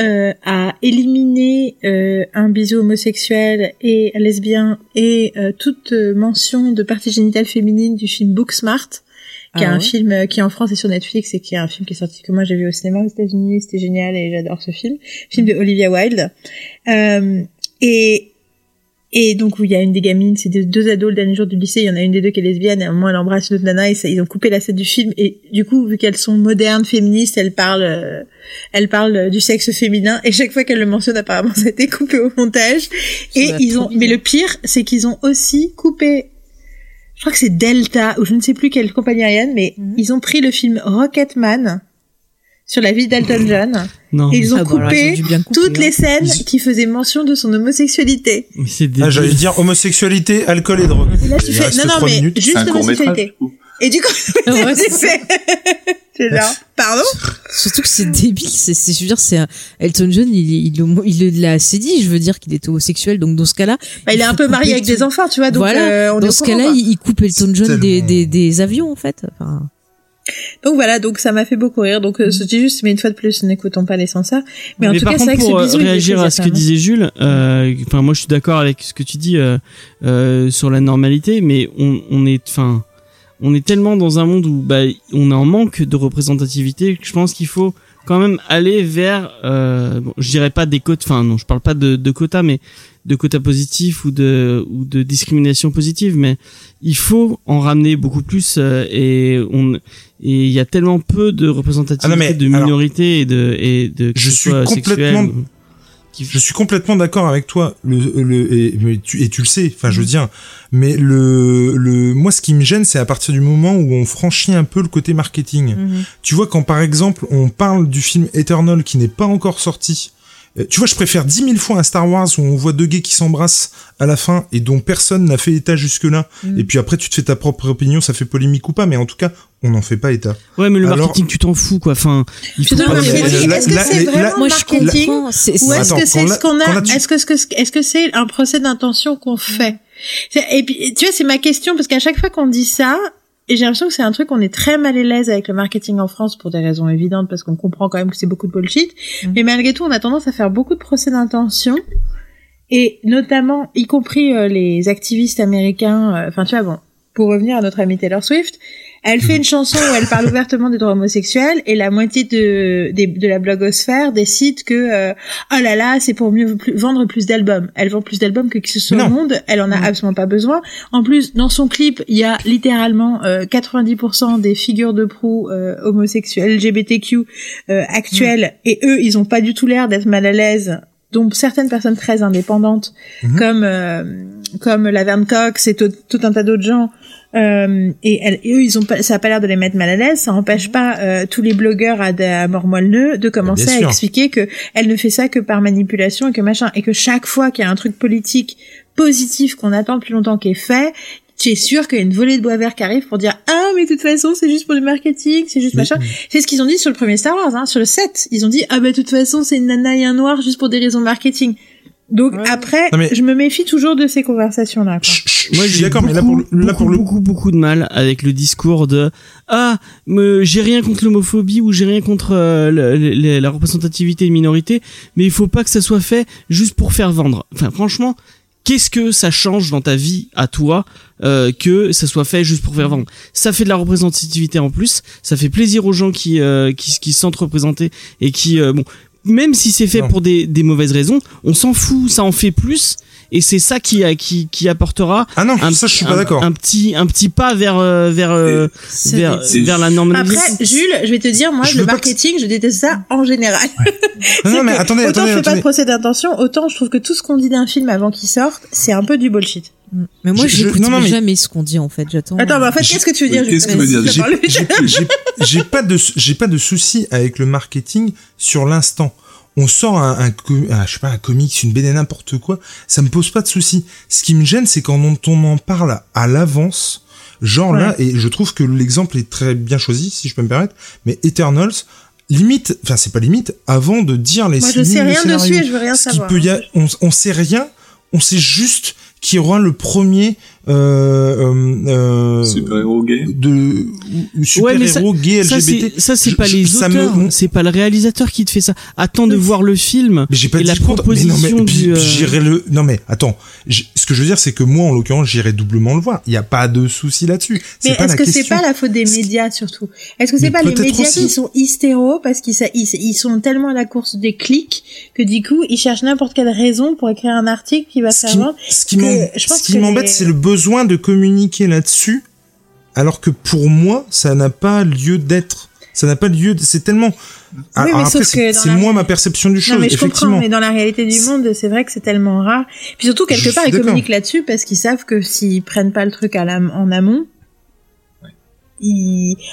euh, a éliminé euh, un bisou homosexuel et lesbien et euh, toute euh, mention de partie génitale féminine du film Booksmart, qui est Ah un ouais. film euh, qui est en France et sur Netflix et qui est un film qui est sorti que moi j'ai vu au cinéma aux États-Unis, c'était génial et j'adore ce film, film de Olivia Wilde. Euh, et et donc, où il y a une des gamines, c'est des deux ados le dernier jour du lycée, il y en a une des deux qui est lesbienne, et à un moment, elle embrasse une autre nana, et ça, ils ont coupé la scène du film, et du coup, vu qu'elles sont modernes, féministes, elles parlent, euh, elles parlent euh, du sexe féminin, et chaque fois qu'elles le mentionnent, apparemment, [laughs] ça a été coupé au montage. Et ils ont, bien. mais le pire, c'est qu'ils ont aussi coupé, je crois que c'est Delta, ou je ne sais plus quelle compagnie aérienne, mais Mhm. ils ont pris le film Rocketman, sur la vie d'Elton John, Non, et ils ont Ah bah alors, ils ont coupé bien couper, toutes hein. les scènes Ils- qui faisaient mention de son homosexualité. mais des. Ah, j'allais dire homosexualité, alcool et drogue. Et là, tu fais, non, non, trois mais minutes. juste homosexualité. Et du coup, [laughs] Ouais, [laughs] c'est genre, pardon? Surtout que c'est débile, c'est, je veux dire, c'est un- Elton John, il, il, il, il l'a assez dit, je veux dire qu'il était homosexuel, donc dans ce cas-là, Bah, il est un peu marié avec tout. des enfants, tu vois, donc, voilà, euh, on est dans ce cas-là, il, coupe Elton John des, tellement- des, des avions, en fait. Enfin, Donc voilà, donc ça m'a fait beaucoup rire. Donc, euh, je dis juste, mais une fois de plus, n'écoutons pas les censeurs. Mais en tout par cas, c'est contre, vrai que pour euh, bisou, réagir à ce que disait Jules, euh, enfin moi je suis d'accord avec ce que tu dis euh, euh, sur la normalité, mais on, on est, enfin, on est tellement dans un monde où bah, on est en manque de représentativité que je pense qu'il faut quand même aller vers, euh, bon, je dirais pas des quotas, enfin non, je parle pas de, de quotas, mais de quotas positifs ou de ou de discrimination positive, mais il faut en ramener beaucoup plus euh, et on et il y a tellement peu de représentativité Ah non, mais, de minorités et de et de que je ce suis soit complètement- sexuel qui- Je suis complètement d'accord avec toi. Le, le et, tu, et tu le sais. Enfin, je veux dire. Mais le, le, moi, ce qui me gêne, c'est à partir du moment où on franchit un peu le côté marketing. Mhm. Tu vois, quand par exemple, on parle du film Eternal qui n'est pas encore sorti. Euh, Tu vois, je préfère dix mille fois un Star Wars où on voit deux gays qui s'embrassent à la fin et dont personne n'a fait état jusque-là. Mhm. Et puis après, tu te fais ta propre opinion, ça fait polémique ou pas, mais en tout cas, on n'en fait pas état. Ouais, mais le Alors- marketing, tu t'en fous, quoi. Enfin, il faut pas. est-ce là- que là- c'est là- vraiment Moi, je marketing Ou c'est- est-ce Attends, que c'est ce qu'on a Est-ce que est-ce c'est un procès d'intention qu'on fait C'est- Et puis tu vois, c'est ma question parce qu'à chaque fois qu'on dit ça, et j'ai l'impression que c'est un truc qu'on est très mal à l'aise avec le marketing en France pour des raisons évidentes parce qu'on comprend quand même que c'est beaucoup de bullshit. Mhm. Mais malgré tout, on a tendance à faire beaucoup de procès d'intention. Et notamment, y compris euh, les activistes américains, euh, enfin tu vois, bon, pour revenir à notre amie Taylor Swift, elle fait une chanson où elle parle ouvertement des droits homosexuels et la moitié de, des- de la blogosphère décide que euh, oh là là c'est pour mieux vendre plus d'albums. Elle vend plus d'albums que qui ce soit au monde. Elle en a Mm. absolument pas besoin. En plus, dans son clip, il y a littéralement euh, 90% des figures de proue euh, homosexuelles LGBTQ euh, actuelles et eux ils ont pas du tout l'air d'être mal à l'aise. Donc certaines personnes très indépendantes Mhm. comme euh, comme Laverne Cox et tout, tout un tas d'autres gens euh, et, eux, ils ont pas, ça a pas l'air de les mettre mal à l'aise. Ça empêche pas euh, tous les blogueurs à, à mort moelleux de commencer à expliquer que elle ne fait ça que par manipulation et que machin, et que chaque fois qu'il y a un truc politique positif qu'on attend depuis longtemps qui est fait, tu es sûr qu'il y a une volée de bois vert qui arrive pour dire ah mais de toute façon c'est juste pour du marketing, c'est juste machin. C'est ce qu'ils ont dit sur le premier Star Wars, hein, sur le 7. Ils ont dit ah bah de toute façon c'est une nana et un noir juste pour des raisons marketing. Donc après, Non, mais- je me méfie toujours de ces conversations là. Chut, chut, Moi, je suis j'ai d'accord, mais là beaucoup, pour le, là pour beaucoup, le, beaucoup, beaucoup de mal avec le discours de ah, j'ai rien contre l'homophobie ou j'ai rien contre euh, le- le- la représentativité des minorités, mais il faut pas que ça soit fait juste pour faire vendre. Enfin, franchement, qu'est-ce que ça change dans ta vie à toi euh, que ça soit fait juste pour faire vendre? Ça fait de la représentativité en plus, ça fait plaisir aux gens qui euh, qui, qui se sentent représentés et qui euh, bon. Même si c'est fait Non. pour des, des mauvaises raisons, on s'en fout, ça en fait plus, et c'est ça qui, qui, qui apportera ah non, un, ça je suis pas d'accord. Un petit, un petit pas vers, euh, vers, euh, vers, la normalité. Après, Jules, je vais te dire, moi, Je le que- marketing, je déteste ça en général. [laughs] Non, mais attendez, autant attendez, je fais pas de procès d'intention, autant je trouve que tout ce qu'on dit d'un film avant qu'il sorte, c'est un peu du bullshit. Mais moi, j'écoute mais- jamais ce qu'on dit en fait. J'attends. Attends, mais en fait, qu'est-ce que tu veux dire qu'est-ce Jules que dire j'ai pas de j'ai pas de souci avec le marketing sur l'instant. On sort un, un, un- je sais pas un comics, une BD n'importe quoi, ça me pose pas de souci. Ce qui me gêne, c'est quand on, on en parle à l'avance, genre là, et je trouve que l'exemple est très bien choisi, si je peux me permettre. Mais Eternals, limite, enfin c'est pas limite, avant de dire les Moi, je sais rien dessus et je veux rien qui savoir. peut y a- on, on sait rien, on sait juste qu'il y aura le premier euh, euh, euh, Super-héros gay. de super Ouais, mais ça- héros gay LGBT. ça, c'est pas je- les ça auteurs, me- c'est pas le réalisateur qui te fait ça. Attends de voir le film. mais j'ai pas et dit la contraire. Mais non, mais proposition du, puis j'irai le. Non mais attends. Ce que je veux dire, c'est que moi, en l'occurrence, j'irai doublement le voir. Il y a pas de souci là-dessus. Mais est-ce la que c'est pas la faute des médias surtout? Est-ce que c'est pas les médias aussi. qui sont hystéros parce qu'ils sa- ils, ils sont tellement à la course des clics que du coup ils cherchent n'importe quelle raison pour écrire un article qui va faire vendre ce qui que m'em- je pense ce qui que m'embête, les- c'est le besoin de communiquer là-dessus, alors que pour moi, ça n'a pas lieu d'être. Ça n'a pas lieu. de- C'est tellement. Après, sauf que c'est moi ma perception du Non chose. mais je comprends, mais dans la réalité du monde, c'est vrai que c'est tellement rare. Puis surtout quelque Je part, ils communiquent là-dessus parce qu'ils savent que s'ils prennent pas le truc à la, en amont,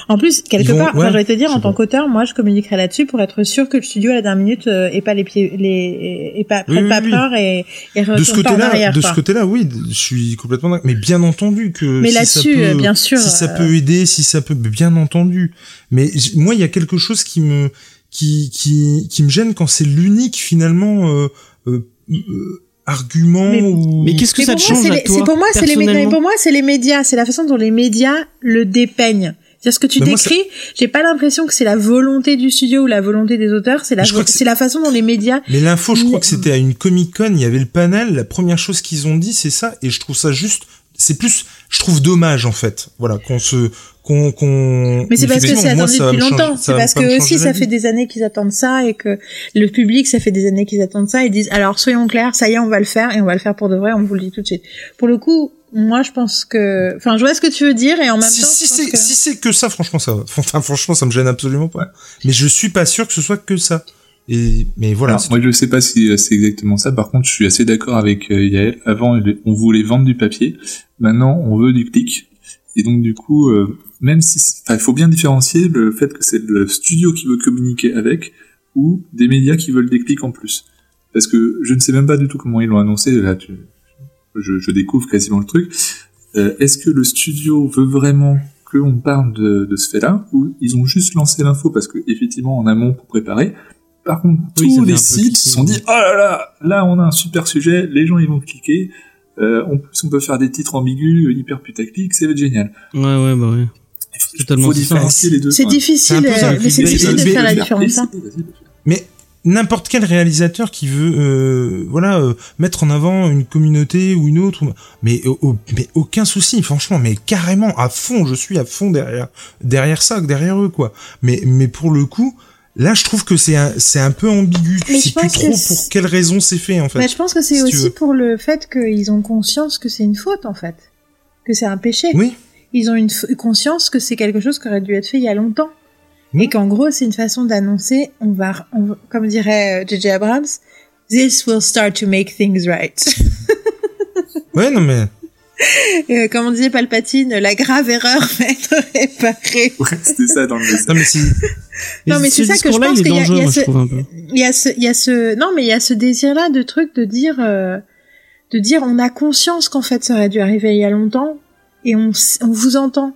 en plus quelque part, ouais, vais te dire en tant qu'auteur, moi je communiquerai là-dessus pour être sûr que le studio à la dernière minute euh, ait pas les pieds, les, et pas Oui, prenne oui, pas oui. peur et, et de ce côté-là, de quoi. ce côté-là, oui, je suis complètement d'accord. Mais bien entendu que Mais si ça là-dessus, peut- euh, bien sûr, si ça euh, peut aider, si ça peut, bien entendu. Mais j- moi, il y a quelque chose qui me qui qui qui me gêne quand c'est l'unique finalement euh, euh, euh, argument Mais- ou. Mais qu'est-ce que Mais ça te change c'est à toi c'est pour moi, c'est les médias. personnellement Pour moi, c'est les médias. C'est la façon dont les médias le dépeignent. C'est-à-dire ce que tu moi, décris, j'ai pas l'impression que c'est la volonté du studio ou la volonté des auteurs, c'est la, Je crois que c'est- c'est la façon dont les médias. Mais l'info, je crois que c'était à une Comic Con, il y avait le panel. La première chose qu'ils ont dit, c'est ça, et je trouve ça juste. C'est plus, je trouve dommage en fait. Voilà, qu'on se qu'on qu'on. Mais c'est parce que c'est attendu depuis longtemps. C'est parce que aussi ça fait des années qu'ils attendent ça et que le public ça fait des années qu'ils attendent ça. Ils disent alors soyons clairs, ça y est, on va le faire et on va le faire pour de vrai. On vous le dit tout de suite. Pour le coup, moi je pense que, enfin, je vois ce que tu veux dire et en même si, temps, si c'est que- si c'est que ça, franchement, ça va. [laughs] Enfin, franchement, ça me gêne absolument pas. Mais je suis pas sûr que ce soit que ça. Et mais voilà. Alors, moi, je sais pas si euh, c'est exactement ça. Par contre, je suis assez d'accord avec euh, Yael. Avant, on voulait vendre du papier. Maintenant, on veut du clic. Et donc, du coup, euh, même si, c'est- enfin, il faut bien différencier le fait que c'est le studio qui veut communiquer avec ou des médias qui veulent des clics en plus. Parce que je ne sais même pas du tout comment ils l'ont annoncé. Là, tu- je, je découvre quasiment le truc. Euh, Est-ce que le studio veut vraiment qu'on parle de, de ce fait-là ou ils ont juste lancé l'info parce que effectivement en amont pour préparer? Par contre, Oui, tous les sites se sont dit oh là là, là on a un super sujet, les gens ils vont cliquer. Euh, en plus, on peut faire des titres ambigus, hyper putaclic, ça va être génial. Ouais, ouais, bah ouais. Il faut, Totalement faut différencier les deux. c'est Ouais. difficile, C'est ça, euh, mais c'est mais- difficile de mais- faire la mais- différence. hein. Mais n'importe quel réalisateur qui veut, euh, voilà, euh, mettre en avant une communauté ou une autre, mais, au- au- mais aucun souci, franchement, mais carrément à fond, je suis à fond derrière, derrière ça, derrière eux, quoi. Mais, mais pour le coup, là, je trouve que c'est un, c'est un peu ambigu. Tu Mais sais plus trop que pour quelle raison c'est fait, en fait. Bah, je pense que c'est si aussi pour le fait qu'ils ont conscience que c'est une faute en fait, que c'est un péché. Oui. Ils ont une conscience que c'est quelque chose qui aurait dû être fait il y a longtemps. Oui. Et qu'en gros, c'est une façon d'annoncer, on va, on comme dirait euh, J.J. Abrams, this will start to make things right. [laughs] Ouais, non, mais, Euh, comme on disait Palpatine, la grave erreur va être réparée. Ouais, c'était ça dans le message. non, mais si, [laughs] Non, mais ce c'est ça que je pense qu'il y a- dangereux, il y a moi, ce-. Il y a ce, il y a ce, non, mais il y a ce désir-là de truc de dire, euh, de dire, on a conscience qu'en fait ça aurait dû arriver il y a longtemps et on, on vous entend.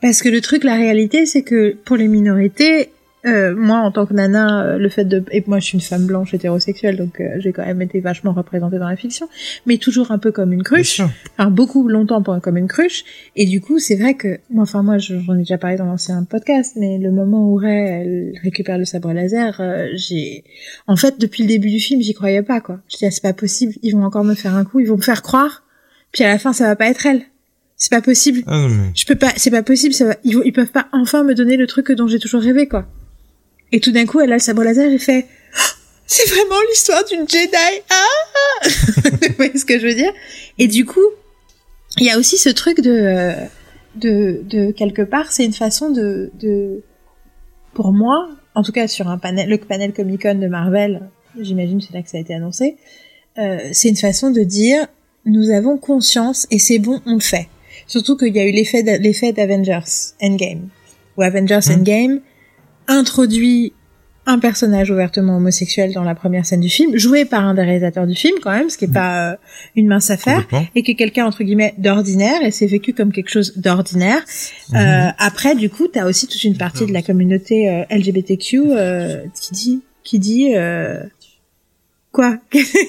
Parce que le truc, la réalité, c'est que pour les minorités, euh, moi en tant que nana, euh, le fait de, et moi je suis une femme blanche hétérosexuelle, donc euh, j'ai quand même été vachement représentée dans la fiction, mais toujours un peu comme une cruche. Enfin beaucoup longtemps pour- comme une cruche. Et du coup c'est vrai que moi enfin moi je- j'en ai déjà parlé dans l'ancien podcast mais le moment où Ray elle récupère le sabre laser euh, j'ai en fait depuis le début du film j'y croyais pas quoi. Je dis ah, c'est pas possible ils vont encore me faire un coup ils vont me faire croire puis à la fin ça va pas être elle c'est pas possible. Ah, non, mais, je peux pas c'est pas possible ça va, ils, ils peuvent pas enfin me donner le truc dont j'ai toujours rêvé quoi. Et tout d'un coup elle a le sabre laser j'ai fait Oh, [gasps] c'est vraiment l'histoire d'une Jedi ah! [laughs] Vous voyez ce que je veux dire? Et du coup il y a aussi ce truc de euh, de, de quelque part c'est une façon de de pour moi en tout cas sur un panel le panel Comic Con de Marvel j'imagine c'est là que ça a été annoncé euh, c'est une façon de dire nous avons conscience et c'est bon on le fait surtout qu'il y a eu l'effet d'a- l'effet d'Avengers Endgame où Avengers Mhm. Endgame introduit un personnage ouvertement homosexuel dans la première scène du film, joué par un des réalisateurs du film quand même, ce qui est Mhm. pas euh, une mince affaire, et qui est quelqu'un entre guillemets d'ordinaire, et c'est vécu comme quelque chose d'ordinaire. Mhm. Euh, après, du coup, t'as aussi toute une partie de la communauté euh, LGBTQ euh, qui dit, qui dit euh, quoi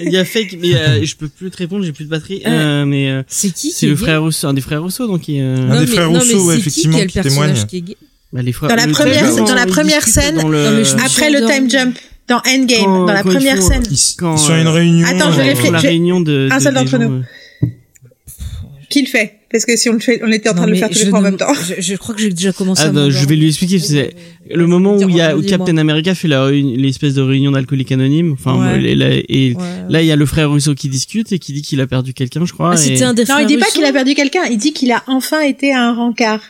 Il y a fake, mais euh, je peux plus te répondre, j'ai plus de batterie. Euh, mais euh, C'est qui c'est qui le frère Rousseau, un des frères Rousseau, donc il, euh, Un Non, des mais- frères non, Rousseau, ouais, effectivement, qui, témoigne. qui est bah, les frères. Dans la première- dans la première scène- le- Après le time jump dans Endgame, Quand- dans la première font- scène. Ils, Quand, ils sont à une euh, réunion. Attends, je euh, réfléchis. la réunion de, un seul des d'entre nous. euh, Qui le fait Parce que si on le fait, on était en train Non, de le mais faire tous les trois en même temps. Je, je crois que j'ai déjà commencé Ah, à bah, je vais lui expliquer. C'est le moment où il y a où. Captain America fait l'espèce de réunion d'alcooliques anonymes. Enfin, Ouais. et, là, et Ouais. là, il y a le frère Rousseau qui discute et qui dit qu'il a perdu quelqu'un, je crois. Ah, et- c'était un des Non, il dit pas Russo qu'il a perdu quelqu'un, il dit qu'il a enfin été à un rencard.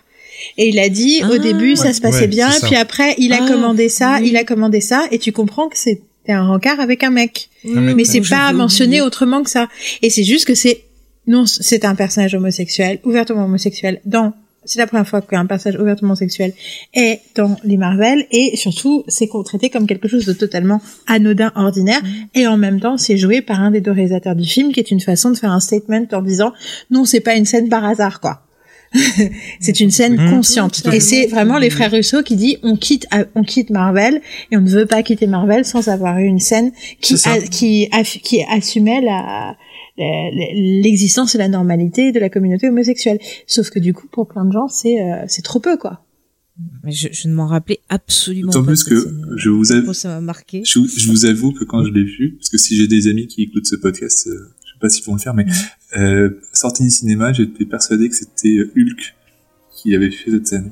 Et il a dit au Ah, début ça se passait Ouais, bien, puis après il a Ah, commandé ça, oui. il a commandé ça, et tu comprends que c'était un rencard avec un mec. Oui, mec, Mais c'est pas mentionné autrement que ça. Et c'est juste que c'est non, c'est un personnage homosexuel, ouvertement homosexuel dans c'est la première fois qu'un personnage ouvertement sexuel est dans les Marvel et surtout c'est traité comme quelque chose de totalement anodin, ordinaire et en même temps c'est joué par un des deux réalisateurs du film qui est une façon de faire un statement en disant non c'est pas une scène par hasard quoi. [laughs] c'est une scène Mmh. consciente et c'est vraiment les frères Russo qui dit on quitte on quitte Marvel et on ne veut pas quitter Marvel sans avoir eu une scène qui a- qui qui assumait la- l'existence et la normalité de la communauté homosexuelle. Sauf que du coup, pour plein de gens, c'est euh, c'est trop peu, quoi. Mais je, je ne m'en rappelais absolument pas. plus que je vous avoue, ça m'a marqué. je, je vous avoue que quand je l'ai vu, parce que si j'ai des amis qui écoutent ce podcast, euh, je sais pas s'ils vont le faire, mais euh, sorti du cinéma, j'étais persuadé que c'était Hulk qui avait fait cette scène.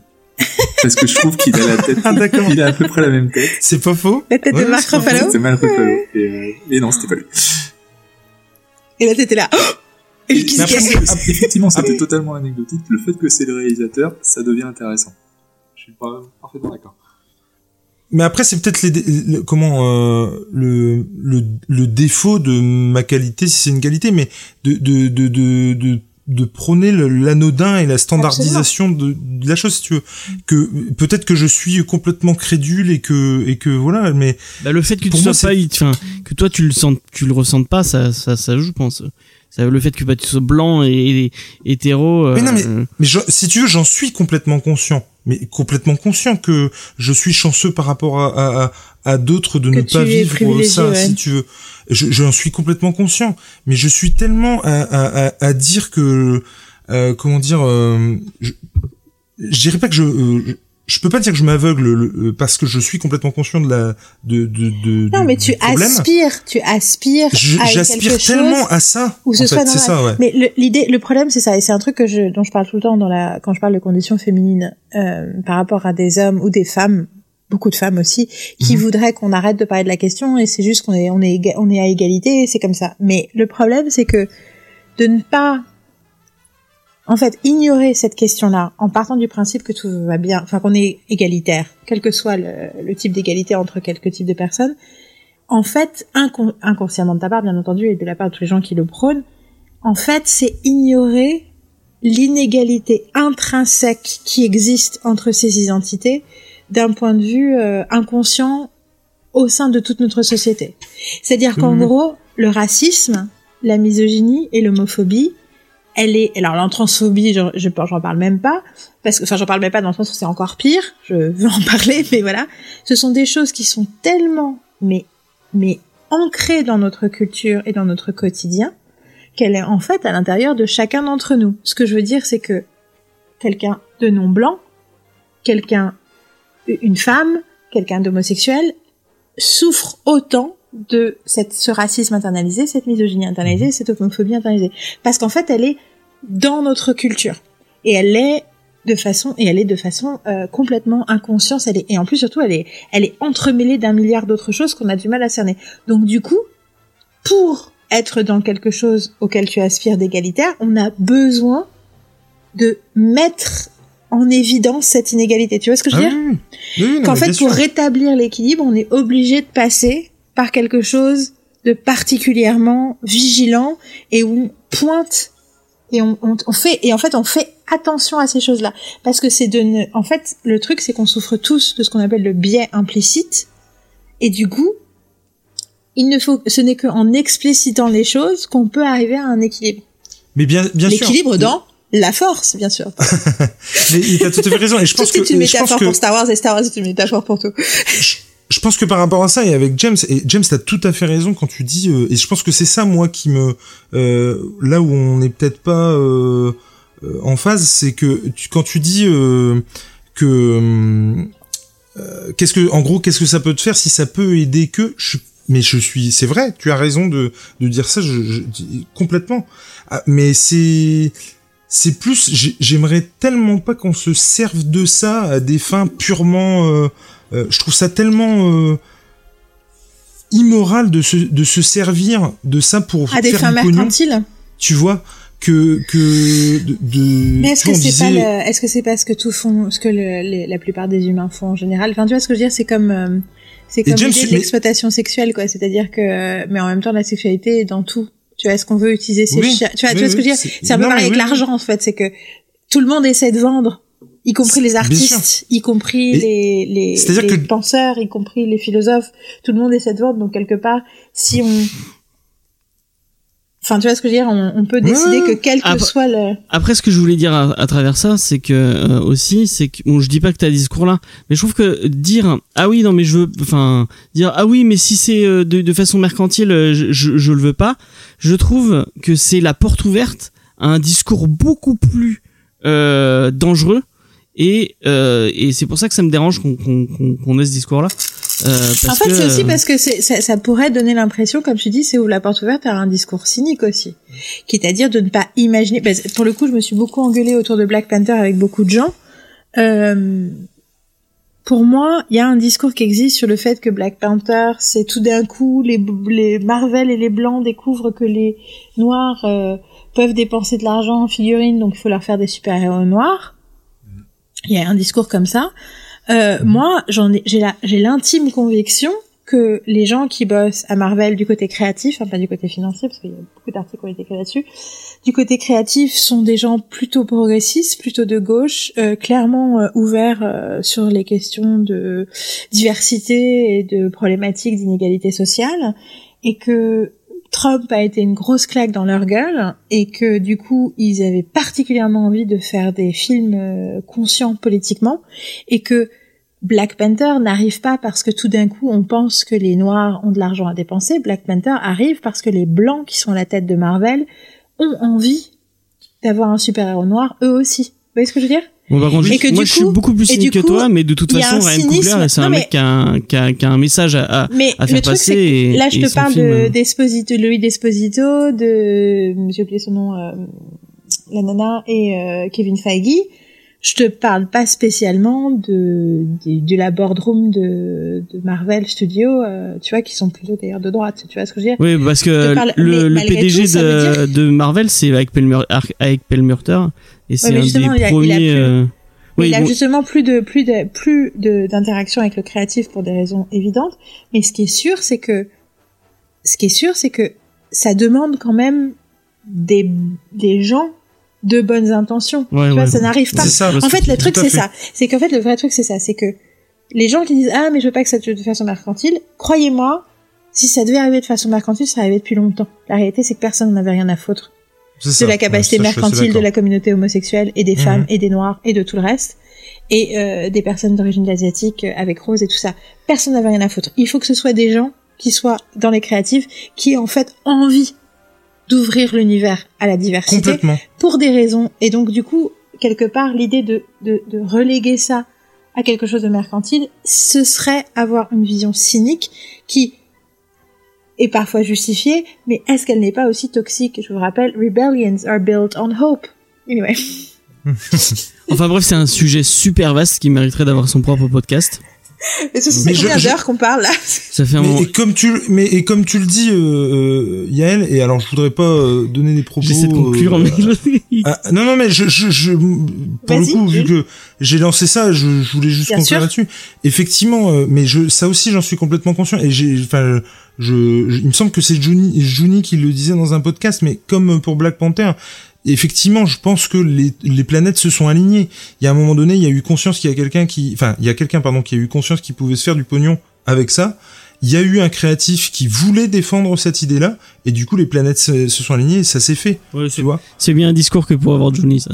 Parce que je trouve qu'il a la tête, Ah, il a à peu près la même tête. C'est pas faux. La tête Ouais, de Marc. Ruffalo. C'était Mark Ruffalo. Et, euh, et non, c'était pas lui. Et là, t'étais là. Oh Et qui se après, [laughs] effectivement, c'était totalement anecdotique. Le fait que c'est le réalisateur, ça devient intéressant. Je suis pas parfaitement d'accord. Mais après, c'est peut-être les, le- comment euh, le, le le défaut de ma qualité, si c'est une qualité, mais de de de de, de de prôner l'anodin et la standardisation de, de la chose si tu veux que peut-être que je suis complètement crédule et que et que voilà mais Bah, le fait que tu sois pas, enfin, que toi tu le sens, tu le ressentes pas, ça, ça, ça joue, je pense. Ça, le fait que bah, tu sois blanc et, et hétéro. euh, Mais non, mais je- si tu veux j'en suis complètement conscient mais complètement conscient que je suis chanceux par rapport à à, à- d'autres de Que ne pas vivre ça ouais. si tu veux je j'en suis complètement conscient mais je suis tellement à à, à, à dire que euh, comment dire euh, je, je dirais pas que je euh, je- peux pas dire que je m'aveugle le- euh, parce que je suis complètement conscient de la de de, de Non, mais tu aspires, tu aspires J'aspire tellement à ça. où ce soit ça, ouais. Mais l'idée, le problème, c'est ça, et c'est un truc que je, dont je parle tout le temps dans la, quand je parle de conditions féminines euh, par rapport à des hommes ou des femmes, beaucoup de femmes aussi, qui Mhm. voudraient qu'on arrête de parler de la question et c'est juste qu'on est, on est, on est à égalité, c'est comme ça. Mais le problème, c'est que de ne pas, en fait, ignorer cette question-là en partant du principe que tout va bien, enfin qu'on est égalitaire, quel que soit le, le type d'égalité entre quelques types de personnes, en fait, incon- inconsciemment de ta part, bien entendu, et de la part de tous les gens qui le prônent, en fait, c'est ignorer l'inégalité intrinsèque qui existe entre ces identités d'un point de vue euh, inconscient au sein de toute notre société. C'est-à-dire qu'en Mhm. gros, le racisme, la misogynie et l'homophobie, elle est, alors l'antransphobie, je, je, j'en parle même pas, parce que, enfin, j'en parle même pas dans le sens où c'est encore pire, je veux en parler, [laughs] mais voilà. Ce sont des choses qui sont tellement, mais, mais ancrées dans notre culture et dans notre quotidien, qu'elle est en fait à l'intérieur de chacun d'entre nous. Ce que je veux dire, c'est que quelqu'un de non blanc, quelqu'un, une femme, quelqu'un d'homosexuel, souffre autant de cette, ce racisme internalisé, cette misogynie internalisée, cette homophobie internalisée. Parce qu'en fait, elle est dans notre culture. Et elle est de façon, et elle est de façon euh, complètement inconsciente. Elle est, et en plus, surtout, elle est, elle est entremêlée d'un milliard d'autres choses qu'on a du mal à cerner. Donc, du coup, pour être dans quelque chose auquel tu aspires d'égalitaire, on a besoin de mettre en évidence cette inégalité. Tu vois ce que je veux Ah dire oui, oui. Qu'en fait, pour rétablir l'équilibre, on est obligé de passer par quelque chose de particulièrement vigilant et où on pointe et on, on, on fait et en fait on fait attention à ces choses-là parce que c'est de ne, en fait le truc c'est qu'on souffre tous de ce qu'on appelle le biais implicite et du coup il ne faut ce n'est qu'en explicitant les choses qu'on peut arriver à un équilibre Mais bien, bien sûr. l'équilibre dans la force bien sûr [laughs] Mais t'as tout à fait raison. Et je pense que, c'est une métaphore que, pour Star Wars et Star Wars c'est une métaphore pour tout je pense que par rapport à ça et avec James et James t'as tout à fait raison quand tu dis euh, et je pense que c'est ça moi qui me euh, là où on n'est peut-être pas euh, euh, en phase c'est que tu, quand tu dis euh, que euh, qu'est-ce que en gros qu'est-ce que ça peut te faire si ça peut aider que je mais je suis c'est vrai tu as raison de de dire ça je, je complètement. Ah, mais c'est c'est plus j'ai- j'aimerais tellement pas qu'on se serve de ça à des fins purement euh, je trouve ça tellement euh, immoral de se, de se servir de ça pour à des faire fins mercantiles. Tu vois que que de, de Mais est-ce que c'est disait- pas est-ce que c'est pas ce que tout font, ce que le- les- la plupart des humains font en général? Enfin, tu vois ce que je veux dire? C'est comme, euh, c'est comme l'idée de mais- l'exploitation sexuelle, quoi. C'est-à-dire que, mais en même temps, la sexualité est dans tout. Tu vois, est-ce qu'on veut utiliser ces Oui, Tu vois, tu vois ce que je veux dire? c'est- un peu pareil avec l'argent, en fait. C'est que tout le monde essaie de vendre, y compris les artistes, y compris les, les, c'est-à-dire les que- penseurs, y compris les philosophes. Tout le monde essaie de vendre, donc quelque part, si on Enfin, tu vois ce que je veux dire on, on peut décider Ouais. que quel que Après- soit le... Après, ce que je voulais dire à, à travers ça, c'est que euh, aussi, c'est que bon, je dis pas que t'as ce discours-là, mais je trouve que dire ah oui non mais je veux, enfin dire ah oui mais si c'est euh, de, de façon mercantile, euh, je, je, je le veux pas. Je trouve que c'est la porte ouverte à un discours beaucoup plus euh, dangereux et euh, et c'est pour ça que ça me dérange qu'on qu'on qu'on ait ce discours-là. Euh, En fait, c'est aussi parce que ça, ça pourrait donner l'impression, comme tu dis, c'est ouvre la porte ouverte à un discours cynique aussi, qui est à dire de ne pas imaginer. parce pour le coup, je me suis beaucoup engueulée autour de Black Panther avec beaucoup de gens euh, pour moi, il y a un discours qui existe sur le fait que Black Panther, c'est tout d'un coup les, les Marvel et les blancs découvrent que les noirs euh, peuvent dépenser de l'argent en figurines, donc il faut leur faire des super-héros noirs. Il y a un discours comme ça. Euh, moi, j'en ai, j'ai la, j'ai l'intime conviction que les gens qui bossent à Marvel du côté créatif, enfin pas du côté financier, parce qu'il y a beaucoup d'articles qui ont été écrits là-dessus, du côté créatif sont des gens plutôt progressistes, plutôt de gauche, euh, clairement euh, ouverts euh, sur les questions de diversité et de problématiques d'inégalité sociale, et que Trump a été une grosse claque dans leur gueule et que du coup ils avaient particulièrement envie de faire des films euh, conscients politiquement et que Black Panther n'arrive pas parce que tout d'un coup on pense que les noirs ont de l'argent à dépenser. Black Panther arrive parce que les blancs qui sont à la tête de Marvel ont envie d'avoir un super-héros noir eux aussi. Vous voyez ce que je veux dire? Bon, par contre, je- que moi du je suis coup- beaucoup plus cynique que coup, toi, mais de toute façon, Ryan. Coogler, c'est un mec qui a un, qui a, qui a un message à, à, Mais à le faire truc, passer. que là, je et te son parle film, de, euh, d'Esposito, de Louis Desposito, de, j'ai oublié son nom, euh, la nana et euh, Kevin Feige. Je te parle pas spécialement de, de, de la boardroom de, de Marvel Studios, euh, tu vois, qui sont plutôt d'ailleurs de droite, tu vois ce que je veux dire? Oui, parce que parle- le, le PDG tout, de, de Marvel, c'est avec Pelmerter, et c'est mais un des il a- il a premiers. plus- euh, Oui, il a bon, justement plus de plus de plus d'interaction avec le créatif pour des raisons évidentes. Mais ce qui est sûr, c'est que ce qui est sûr, c'est que ça demande quand même des des gens de bonnes intentions. Ouais, tu vois, ouais. ça n'arrive pas. C'est ça. En fait, le truc c'est ça. C'est qu'en fait, le vrai truc c'est ça, c'est que les gens qui disent ah mais je veux pas que ça tue de façon mercantile, croyez-moi, si ça devait arriver de façon mercantile, ça arrivait depuis longtemps. La réalité, c'est que personne n'en avait rien à foutre ça. de la capacité Ouais, ça, mercantile de la communauté homosexuelle et des Mhm. femmes et des noirs et de tout le reste et euh, des personnes d'origine asiatique euh, avec Rose et tout ça. Personne n'avait rien à foutre. Il faut que ce soit des gens qui soient dans les créatifs qui aient en fait envie d'ouvrir l'univers à la diversité pour des raisons. Et donc du coup, quelque part, l'idée de, de, de reléguer ça à quelque chose de mercantile, ce serait avoir une vision cynique qui est parfois justifiée, mais est-ce qu'elle n'est pas aussi toxique? Je vous rappelle, rebellions are built on hope. Anyway. [laughs] Enfin bref, c'est un sujet super vaste qui mériterait d'avoir son propre podcast. Et ça, c'est combien d'heures qu'on parle là [laughs] Ça fait un Mais moment. et comme tu mais et comme tu le dis euh, euh, Yael et alors je voudrais pas euh, donner des propos J'essaie de conclure, euh, mais [laughs] ah, non non mais je je, je pour le coup vu que j'ai lancé ça je, je voulais juste Bien conclure là-dessus. Effectivement euh, mais je ça aussi j'en suis complètement conscient. Et j'ai enfin je, je- il me semble que c'est Juni Juni qui le disait dans un podcast mais comme pour Black Panther effectivement, je pense que les, les planètes se sont alignées. Il y a un moment donné, il y a eu conscience qu'il y a quelqu'un qui, enfin, il y a quelqu'un, pardon, qui a eu conscience qu'il pouvait se faire du pognon avec ça. Il y a eu un créatif qui voulait défendre cette idée-là, et du coup, les planètes se, se sont alignées, et ça s'est fait, Ouais, tu c'est- vois. c'est bien un discours que pour avoir Johnny, ça.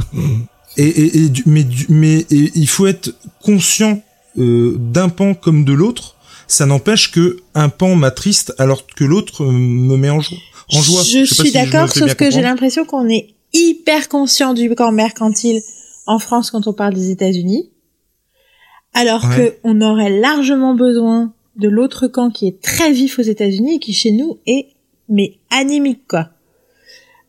Et, et, et du- mais, du- mais et il faut être conscient euh, d'un pan comme de l'autre. Ça n'empêche que un pan m'attriste alors que l'autre euh, me met en joie. En joie. Je, suis si d'accord, sauf que j'ai l'impression qu'on est hyper conscient du camp mercantile en France quand on parle des États-Unis, alors Ouais. que on aurait largement besoin de l'autre camp qui est très vif aux États-Unis et qui chez nous est mais anémique quoi.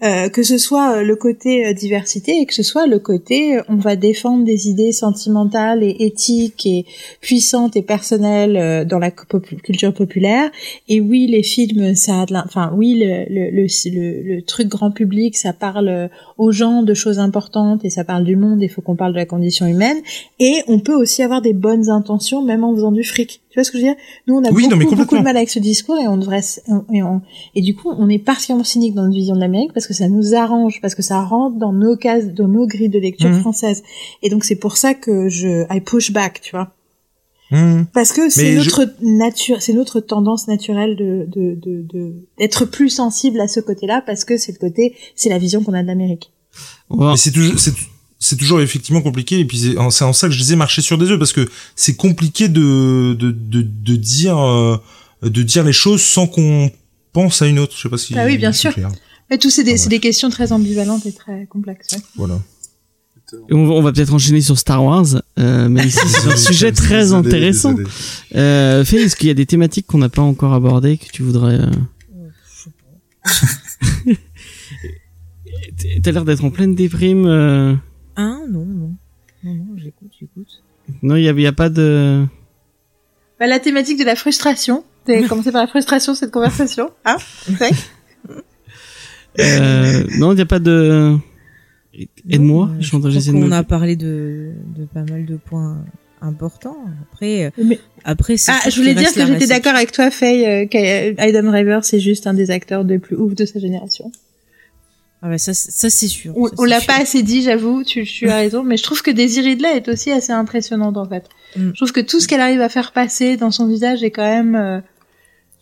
Euh, que ce soit euh, le côté euh, diversité et que ce soit le côté on va défendre des idées sentimentales et éthiques et puissantes et personnelles dans la culture populaire. Et oui les films ça a de enfin oui le le, le le truc grand public ça parle aux gens de choses importantes et ça parle du monde. Il faut qu'on parle de la condition humaine. Et on peut aussi avoir des bonnes intentions même en faisant du fric tu vois ce que je veux dire? Nous on a Oui, non, mais beaucoup, beaucoup de mal avec ce discours et on devrait et, on- et du coup on est particulièrement cynique dans notre vision de l'Amérique parce que ça nous arrange parce que ça rentre dans nos cases dans nos grilles de lecture Mhm. françaises et donc c'est pour ça que je I push back tu vois Mmh. parce que c'est notre nature, c'est notre tendance naturelle de de de de- d'être plus sensible à ce côté-là parce que c'est le côté, c'est la vision qu'on a de l'Amérique. Va- Mais c'est toujours, c'est, toujours effectivement compliqué. Et puis c'est en, c'est en ça que je disais marcher sur des œufs parce que c'est compliqué de, de, de, de dire, euh, de dire les choses sans qu'on pense à une autre. Je sais pas si. Ah oui, bien sûr. clair. Mais tout c'est des Ah des questions très ambivalentes et très complexes. ouais. Voilà. On va, on va peut-être enchaîner sur Star Wars, euh, mais [laughs] c'est un sujet très Désolé, intéressant. désolé. Euh, Faye, est-ce qu'il y a des thématiques qu'on n'a pas encore abordées que tu voudrais euh... [laughs] T'as l'air d'être en pleine déprime. Euh. Ah non, non. Non, non, j'écoute. t'écoute. Non, il y a, il y a pas de. Bah, la thématique de la frustration. T'as [laughs] commencé par la frustration cette conversation, hein. Euh, non, il n'y a pas de. Aide-moi. Je j'essaie de qu'on me- a parlé de, de pas mal de points importants. Après, euh, Mais- après, c'est Ah, je voulais dire que j'étais d'accord avec toi, Faye, euh, qu'Aidan Driver, c'est juste un des acteurs les plus ouf de sa génération. Ah ouais, ça, ça c'est sûr. On, l'a pas assez dit, j'avoue, tu, tu as raison, mais je trouve que Daisy Ridley est aussi assez impressionnante, en fait. Mm. Je trouve que tout ce qu'elle arrive à faire passer dans son visage est quand même, euh,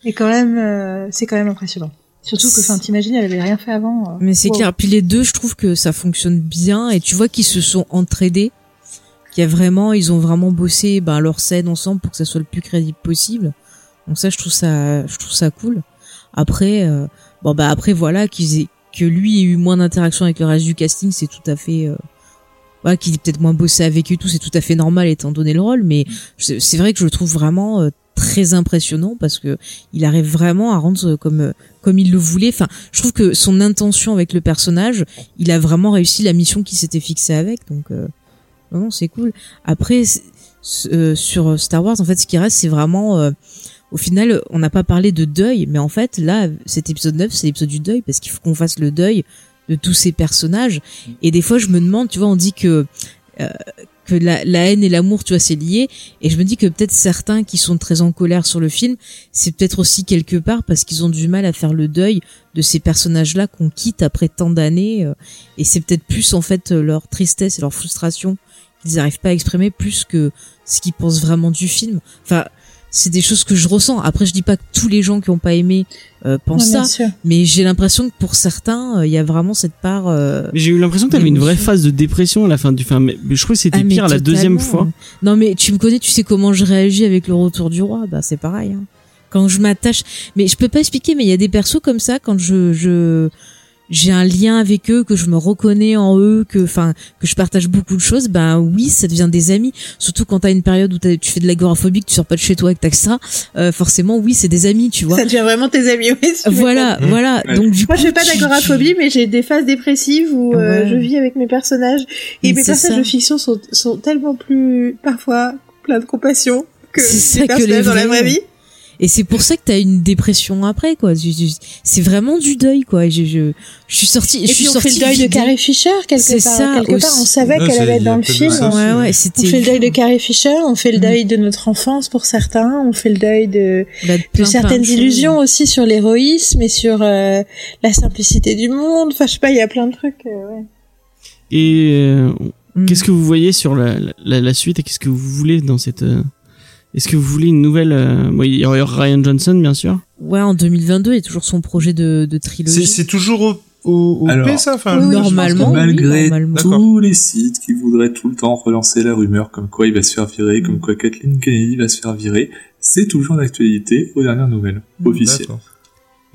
est quand même, euh, c'est quand même impressionnant. Surtout que, enfin, t'imagines, elle avait rien fait avant. euh. Mais c'est Wow. clair. Puis les deux, je trouve que ça fonctionne bien et tu vois qu'ils se sont entraidés. Qu'il y a vraiment, ils ont vraiment bossé ben, leur scène ensemble pour que ça soit le plus crédible possible. Donc ça, je trouve ça, je trouve ça cool. Après, euh, bon bah après voilà qu'ils aient, que lui ait eu moins d'interaction avec le reste du casting, c'est tout à fait. Euh, voilà, qu'il ait peut-être moins bossé avec eux et tout, c'est tout à fait normal étant donné le rôle. Mais c'est c'est vrai que je le trouve vraiment euh, très impressionnant parce que il arrive vraiment à rendre euh, comme euh, comme il le voulait. Enfin, je trouve que son intention avec le personnage, il a vraiment réussi la mission qu'il s'était fixée avec. Donc, euh, non, non, c'est cool. Après, euh, sur Star Wars, en fait, ce qui reste, c'est vraiment, euh, au final, on n'a pas parlé de deuil, mais en fait, là, cet épisode 9, c'est l'épisode du deuil parce qu'il faut qu'on fasse le deuil de tous ces personnages. Et des fois, je me demande, tu vois, on dit que euh, que la, la haine et l'amour, tu vois, c'est lié. Et je me dis que peut-être certains qui sont très en colère sur le film, c'est peut-être aussi quelque part parce qu'ils ont du mal à faire le deuil de ces personnages-là qu'on quitte après tant d'années. euh, et c'est peut-être plus en fait leur tristesse et leur frustration qu'ils n'arrivent pas à exprimer plus que ce qu'ils pensent vraiment du film. Enfin, c'est des choses que je ressens. Après, je dis pas que tous les gens qui ont pas aimé euh, pensent Ouais, ça, bien sûr. mais j'ai l'impression que pour certains, euh, il y a vraiment cette part. euh, Mais j'ai eu l'impression que t'avais une vraie phase de dépression à la fin du film. Je crois que c'était Ah, pire la deuxième fois. Non mais tu me connais, tu sais comment je réagis avec le retour du roi, bah c'est pareil. Hein. Quand je m'attache, mais je peux pas expliquer, mais il y a des persos comme ça quand je je j'ai un lien avec eux, que je me reconnais en eux, que enfin que je partage beaucoup de choses, ben oui, ça devient des amis. Surtout quand t'as une période où t'as- tu fais de l'agoraphobie, que tu sors pas de chez toi avec ta ça, euh, forcément oui, c'est des amis, tu vois. Ça devient vraiment tes amis, oui. tu Voilà, Mmh. voilà. Donc du Moi, coup, je fais pas tu- d'agoraphobie, mais j'ai des phases dépressives où euh, je vis avec mes personnages. Et Mais mes personnages ça. de fiction sont, sont tellement plus, parfois, plein de compassion que les que les personnages dans la vraie vie. Et c'est pour ça que t'as une dépression après, quoi. C'est vraiment du deuil, quoi. Je, je, je suis sortie. Et je suis puis on fait le deuil de. Carrie Fisher quelque C'est part. ça quelque part, on savait qu'elle allait être dans le film. ça. Ouais, ouais, On fait le deuil de Carrie Fisher, on fait le Mm. deuil de notre enfance pour certains, on fait le deuil de, Bah, de plein, certaines plein illusions aussi sur l'héroïsme et sur euh, la simplicité du monde. Enfin, je sais pas, il y a plein de trucs. euh, ouais. Et euh, Mm. qu'est-ce que vous voyez sur la, la, la suite et qu'est-ce que vous voulez dans cette euh, Est-ce que vous voulez une nouvelle euh, bon, Il y aura Ryan Johnson, bien sûr. Ouais, en 2022, il y a toujours son projet de, trilogie. c'est toujours au, au, au Alors, P, ça enfin, oui, oui, Normalement, oui, Malgré normalement. Tous les sites qui voudraient tout le temps relancer la rumeur comme quoi il va se faire virer, comme quoi Kathleen Kennedy va se faire virer, c'est toujours d'actualité aux dernières nouvelles Mm, officielles.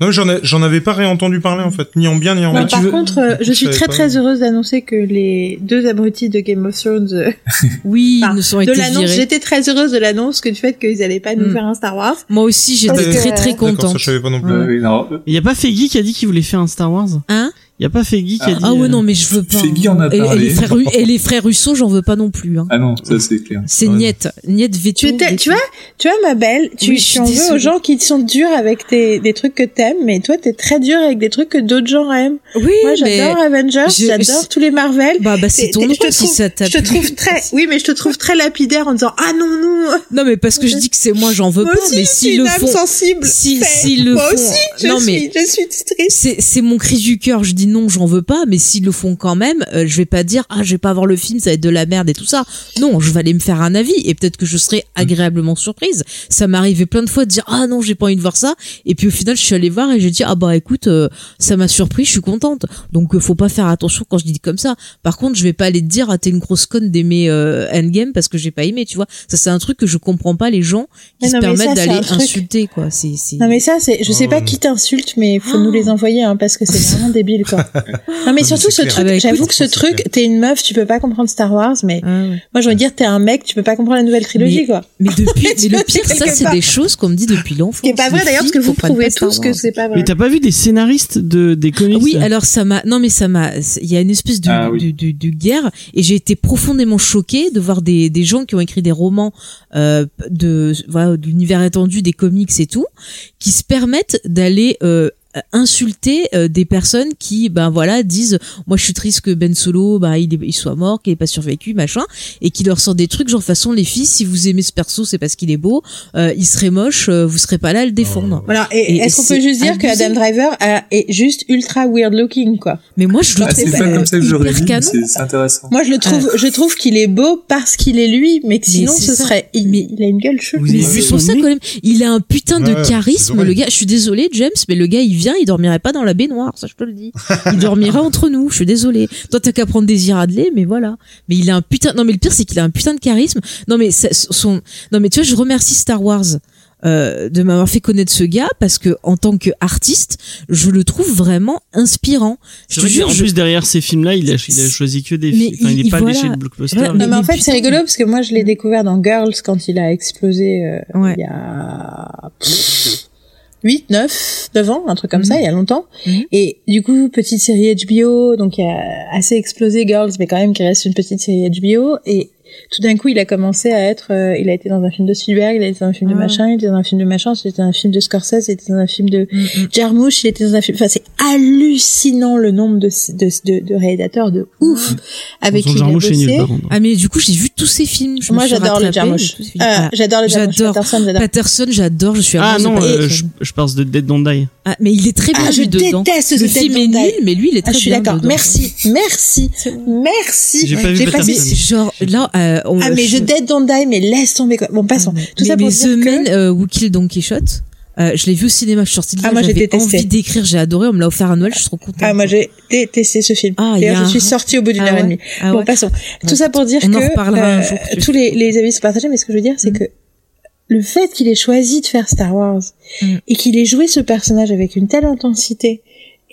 Non, j'en, ai, j'en avais pas réentendu parler, en fait, ni en bien ni en mal. par veux- contre, euh, je Je suis très pas. très heureuse d'annoncer que les deux abrutis de Game of Thrones euh, [laughs] Oui, Enfin, de l'annonce. virés. J'étais très heureuse de l'annonce que du fait qu'ils allaient pas nous Mm. faire un Star Wars. Moi aussi, j'étais très très ça, contente. je savais pas non plus. Euh, oui, non, euh, Il y a pas Feggy qui a dit qu'il voulait faire un Star Wars? Hein? Y a pas Feggy qui a dit. Ah ouais, euh, non, mais je veux pas. Feggy en a Et- et, parlé. les frères, Ru- et les frères Russo, j'en veux pas non plus. Hein. Ah non, ça c'est clair. C'est Ouais. niette, niette veto. Tu, tu vois, tu vois ma belle, tu, Oui, tu en veux aux gens qui sont durs avec tes, des trucs que t'aimes, mais toi t'es très dur avec des trucs que d'autres gens aiment. Oui, Moi j'adore Avengers, j'adore tous les Marvel. bah bah c'est ton te si ça t'a Je te trouve très, [laughs] oui, mais je te trouve très lapidaire en disant ah non non. Non, mais parce que je dis que c'est moi, j'en veux Moi pas. mais une le âme font, sensible. si s'ils le Moi font, aussi, je non suis, mais je suis triste. c'est c'est mon cri du cœur. Je dis non, j'en veux pas. Mais s'ils le font quand même, euh, je vais pas dire ah je vais pas voir le film, ça va être de la merde et tout ça. Non, je vais aller me faire un avis et peut-être que je serai agréablement surprise. Ça m'est arrivé plein de fois de dire ah non j'ai pas envie de voir ça et puis au final je suis allée voir et j'ai dit ah bah écoute euh, ça m'a surpris, je suis contente. Donc euh, faut pas faire attention quand je dis comme ça. Par contre je vais pas aller te dire ah t'es une grosse conne d'aimer euh, Endgame parce que j'ai pas aimé, tu vois. Ça c'est un truc que je comprends pas les gens qui Mais se non, permettent d'aller insulter quoi. C'est c'est Non mais ça c'est, je sais Oh, pas qui t'insulte, mais faut nous les envoyer hein, parce que c'est [laughs] vraiment débile quoi. Non, mais surtout c'est ce truc, Ah bah, j'avoue que ce c'est truc, t'es une meuf, tu peux pas comprendre Star Wars, mais Ah moi je veux dire, t'es un mec, tu peux pas comprendre la nouvelle trilogie, Mais- quoi. Mais [laughs] depuis, mais le pire, c'est ça, c'est des choses qu'on me dit depuis l'enfance. Ce qui est pas vrai d'ailleurs, parce que vous prouvez tous que c'est pas vrai. Mais t'as pas vu des scénaristes de, des comics Oui, alors ça m'a. Non, mais ça m'a. Il y a une espèce de, Ah oui. de, de, de guerre et j'ai été profondément choquée de voir des, des gens qui ont écrit des romans euh, de voilà de l'univers étendu des comics et tout, qui se permettent d'aller euh, insulter euh, des personnes qui ben voilà disent moi je suis triste que Ben Solo bah il, est- il soit mort qu'il ait pas survécu machin et qui leur sortent des trucs genre façon les filles si vous aimez ce perso c'est parce qu'il est beau euh, il serait moche euh, vous serez pas là à le défendre Voilà, et, Et est-ce qu'on peut juste dire que. Adam Driver a- est juste ultra weird looking, quoi? Mais moi je le Ah, trouve c'est pas euh, comme ça que j'aurais hyper dit, mais canon c'est c'est intéressant. Moi, je le trouve, je trouve qu'il est beau parce qu'il est lui, mais que sinon, ce ça. serait, il, Mais- il a une gueule chelou. Vous avez Mais vu c'est son pour ça quand même, il a un putain de Ouais, charisme, le gars. Je suis désolée, James, mais le gars, il vient, il dormirait pas dans la baignoire, ça je te le dis. Il dormirait entre nous. Je suis désolée. Toi, t'as qu'à prendre des Adley, mais voilà. Mais il a un putain. Non, mais le pire, c'est qu'il a un putain de charisme. Non, mais son. Non, mais tu vois, je remercie Star Wars. euh, de m'avoir fait connaître ce gars parce que en tant que artiste je le trouve vraiment inspirant je te jure je- plus derrière ces films-là, il a, il a choisi que des Mais films. Enfin, il il- est pas voilà. léché de blockbuster. Ouais. Non, mais en Mais fait, c'est rigolo parce que moi, je l'ai découvert dans Girls quand il a explosé euh, Ouais. il y a 8, 9, 9 ans, un truc comme Mhm. ça, il y a longtemps. Mhm. Et du coup, petite série HBO, donc il a assez explosé Girls, mais quand même qui reste une petite série HBO. Et tout d'un coup, il a commencé à être, euh, il a été dans un film de Spielberg, il a été dans un film de Ah. machin, il était dans un film de machin, il était dans un film de Scorsese, il était dans un film de Mm, mm. Jarmusch, il était dans un film. Enfin, c'est hallucinant le nombre de de, de, de réalisateurs de ouf avec qui il a bossé. ah mais du coup j'ai vu tous ces films Je Moi, suis j'adore le Jarmusch. Euh, Ah, j'adore le Jarmusch. j'adore. Patterson, j'adore. Patterson j'adore je suis Ah non, euh, je, je parle de Dead Don't Die. Ah, mais il est très bien Ah, je dedans. déteste Le ce film Dead est Die. nul, mais lui il est Ah, très je suis bien d'accord. Merci, merci, merci. J'ai pas vu genre là, euh, on, Ah mais je Dead Don't Die, mais laisse tomber quoi. Bon, passons. Ah, mais- Tout ça mais pour mais dire The que. Man euh, Who Killed Don Quichotte, euh, je l'ai vu au cinéma, je suis sortie de là, Ah, moi, j'ai j'avais envie d'écrire, j'ai adoré, on me l'a offert à Noël, je suis trop contente. Ah moi j'ai détesté ce film. Ah, D'ailleurs, je un- suis sortie au bout d'une Ah heure et demie. Ah bon, ouais. passons. Tout Ouais. ça pour dire On que euh, jour, tous les, les avis sont partagés, mais ce que je veux dire, c'est Mm. que le fait qu'il ait choisi de faire Star Wars Mm. et qu'il ait joué ce personnage avec une telle intensité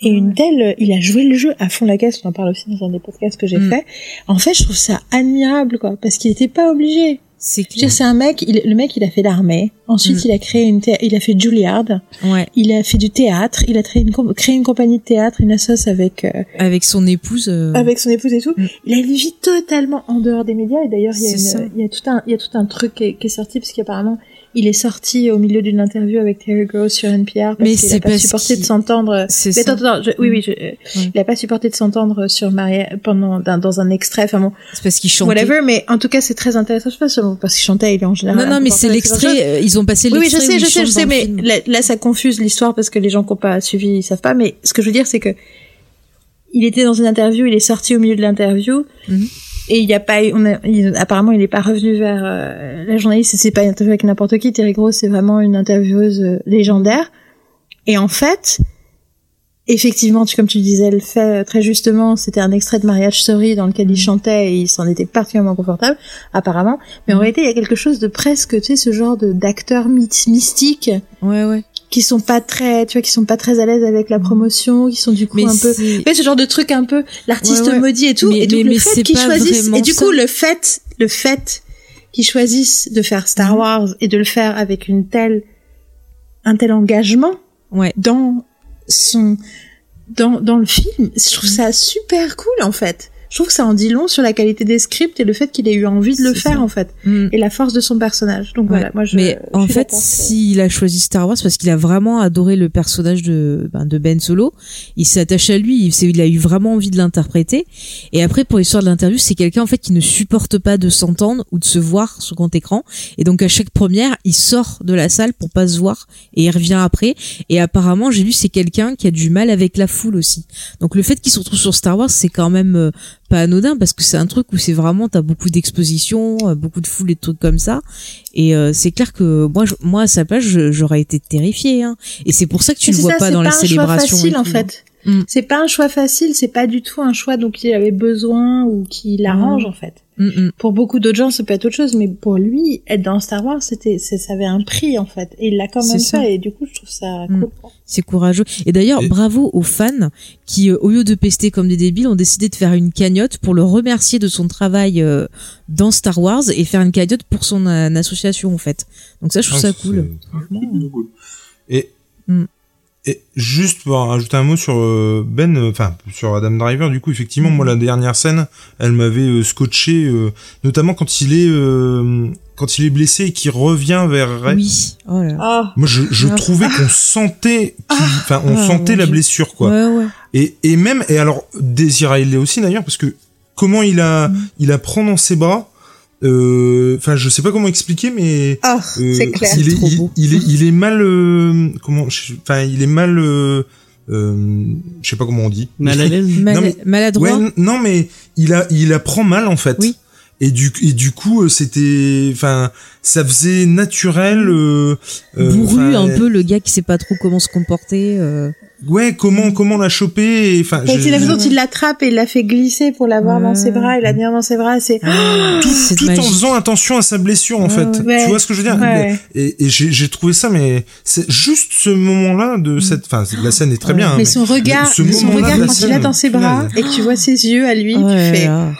et une telle, il a joué le jeu à fond la caisse. On en parle aussi dans un des podcasts que j'ai Mm. fait. En fait, je trouve ça admirable, quoi, parce qu'il était pas obligé. C'est clair. c'est un mec, il- le mec, il a fait l'armée. Ensuite, Mm. il a créé une, il a fait Juilliard. Ouais, Il a fait du théâtre. Il a créé une, créé une compagnie de théâtre, une assoce avec, euh, avec son épouse. euh, avec son épouse et tout. Mm. Il a une vie totalement en dehors des médias. Et d'ailleurs, il y a, une, il y a tout un, il y a tout un truc qui est, qui est sorti parce qu'apparemment, il est sorti au milieu d'une interview avec Terry Gross sur NPR parce Mais qu'il c'est a pas supporté de s'entendre. C'est Mais attends, attends, je- oui, oui, je, il a pas supporté de s'entendre sur Maria pendant dans, un extrait. Enfin bon, C'est parce qu'il chantait. whatever. Mais en tout cas, c'est très intéressant. Je sais pas seulement parce qu'il chantait. Il est en général. Non, non, mais c'est l'extrait. euh, Ils ont passé Oui, oui, je l'extrait. sais, je sais, je sais, mais là, ça confuse l'histoire parce que les gens qui n'ont pas suivi, ils savent pas. Mais ce que je veux dire, c'est que il était dans une interview, il est sorti au milieu de l'interview, Mhm. Et il y a pas, eu- on a, il- apparemment, il n'est pas revenu vers euh, la journaliste. C'est pas une interview avec n'importe qui. Terry Gross, c'est vraiment une intervieweuse euh, légendaire. Et en fait, effectivement, tu, comme tu disais, le fait euh, très justement, c'était un extrait de Mariage Story dans lequel il chantait et il s'en était particulièrement confortable, apparemment. Mais en Mhm. réalité, il y a quelque chose de presque, tu sais, ce genre de d'acteurs myth- mystiques Ouais, ouais. Qui sont pas très, tu vois, qui sont pas très à l'aise avec la promotion, qui sont du coup Mais un peu, mais ce genre de truc un peu l'artiste Ouais, ouais. maudit et tout. Mais- et donc mais- le fait qu'ils choisissent, et du ça. coup le fait, le fait qu'ils choisissent de faire Star Mhm. Wars et de le faire avec une telle, un tel engagement Ouais. dans son, dans, dans le film, je trouve Mhm. ça super cool en fait. Je trouve que ça en dit long sur la qualité des scripts et le fait qu'il ait eu envie de le faire ça. en fait Mm. et la force de son personnage. Donc Ouais. voilà, moi je. mais je en fait, s'il a choisi Star Wars parce qu'il a vraiment adoré le personnage de, ben, de Ben Solo, il s'est attaché à lui, il a eu vraiment envie de l'interpréter. Et après, pour l'histoire de l'interview, c'est quelqu'un en fait qui ne supporte pas de s'entendre ou de se voir sur grand écran. Et donc à chaque première, il sort de la salle pour pas se voir et il revient après. Et apparemment, j'ai lu c'est quelqu'un qui a du mal avec la foule aussi. Donc le fait qu'il se retrouve sur Star Wars, c'est quand même euh, pas anodin parce que c'est un truc où c'est vraiment t'as beaucoup d'expositions, euh, beaucoup de foule et de trucs comme ça. Et euh, c'est clair que moi, je- moi à sa place, j'aurais été terrifiée. Hein. Et c'est pour ça que tu c'est vois ça, pas c'est dans les un choix célébrations. et facile en tout. Fait. C'est pas un choix facile, c'est pas du tout un choix dont il avait besoin ou qui l'arrange en fait. Mm, mm. Pour beaucoup d'autres gens, ça peut être autre chose, mais pour lui, être dans Star Wars, c'était, c'est- ça avait un prix en fait, et il l'a quand même ça. fait, et du coup, je trouve ça Mm. cool. C'est courageux. Et d'ailleurs, Et- bravo aux fans qui, euh, au lieu de pester comme des débiles, ont décidé de faire une cagnotte pour le remercier de son travail euh, dans Star Wars et faire une cagnotte pour son euh, association en fait. Donc ça, je trouve Ah, ça c'est- cool. Et, Mm. Et juste pour rajouter un mot sur euh, Ben, euh, enfin sur Adam Driver, du coup effectivement moi la dernière scène, elle m'avait euh, scotché, euh, notamment quand il est euh, quand il est blessé et qu'il revient vers Rey. Oui. Oh là. Ah, Moi je, je Ah. trouvais qu'on sentait, qu'il- enfin on Ah, sentait la Dieu. blessure quoi. Ouais, ouais. Et, et même et alors Désir il l'est aussi d'ailleurs parce que comment il a Mm. il la prend dans ses bras. Euh, Enfin, je sais pas comment expliquer, mais ah, euh, c'est clair. Il est, Trop il, beau. il est, il est mal, euh, comment, je- enfin, il est mal, euh, euh, je sais pas comment on dit. Mal à l'aise. [laughs] Mal- Non, mais- maladroit. Ouais, non, mais il a, il apprend mal en fait. Oui. Et du, et du coup, euh, c'était, enfin, ça faisait naturel. Euh, euh, Bourru un peu, le gars qui sait pas trop comment se comporter. Ouais, comment, comment la choper et, Enfin, c'est la façon dont il l'attrape et il la fait glisser pour l'avoir dans ses Ouais. bras et la tenir dans ses bras, c'est, Ah, [gasps] tout, en faisant attention à sa blessure en Ouais, fait. ouais. Tu vois ce que je veux dire? Ouais. Et, et j'ai trouvé ça, mais c'est juste ce moment-là de cette, enfin, la scène est très Ouais. bien. hein, mais son regard, ce son regard la quand il scène a dans ses bras et que tu vois ses yeux à lui, Ouais, tu fais, là. [gasps]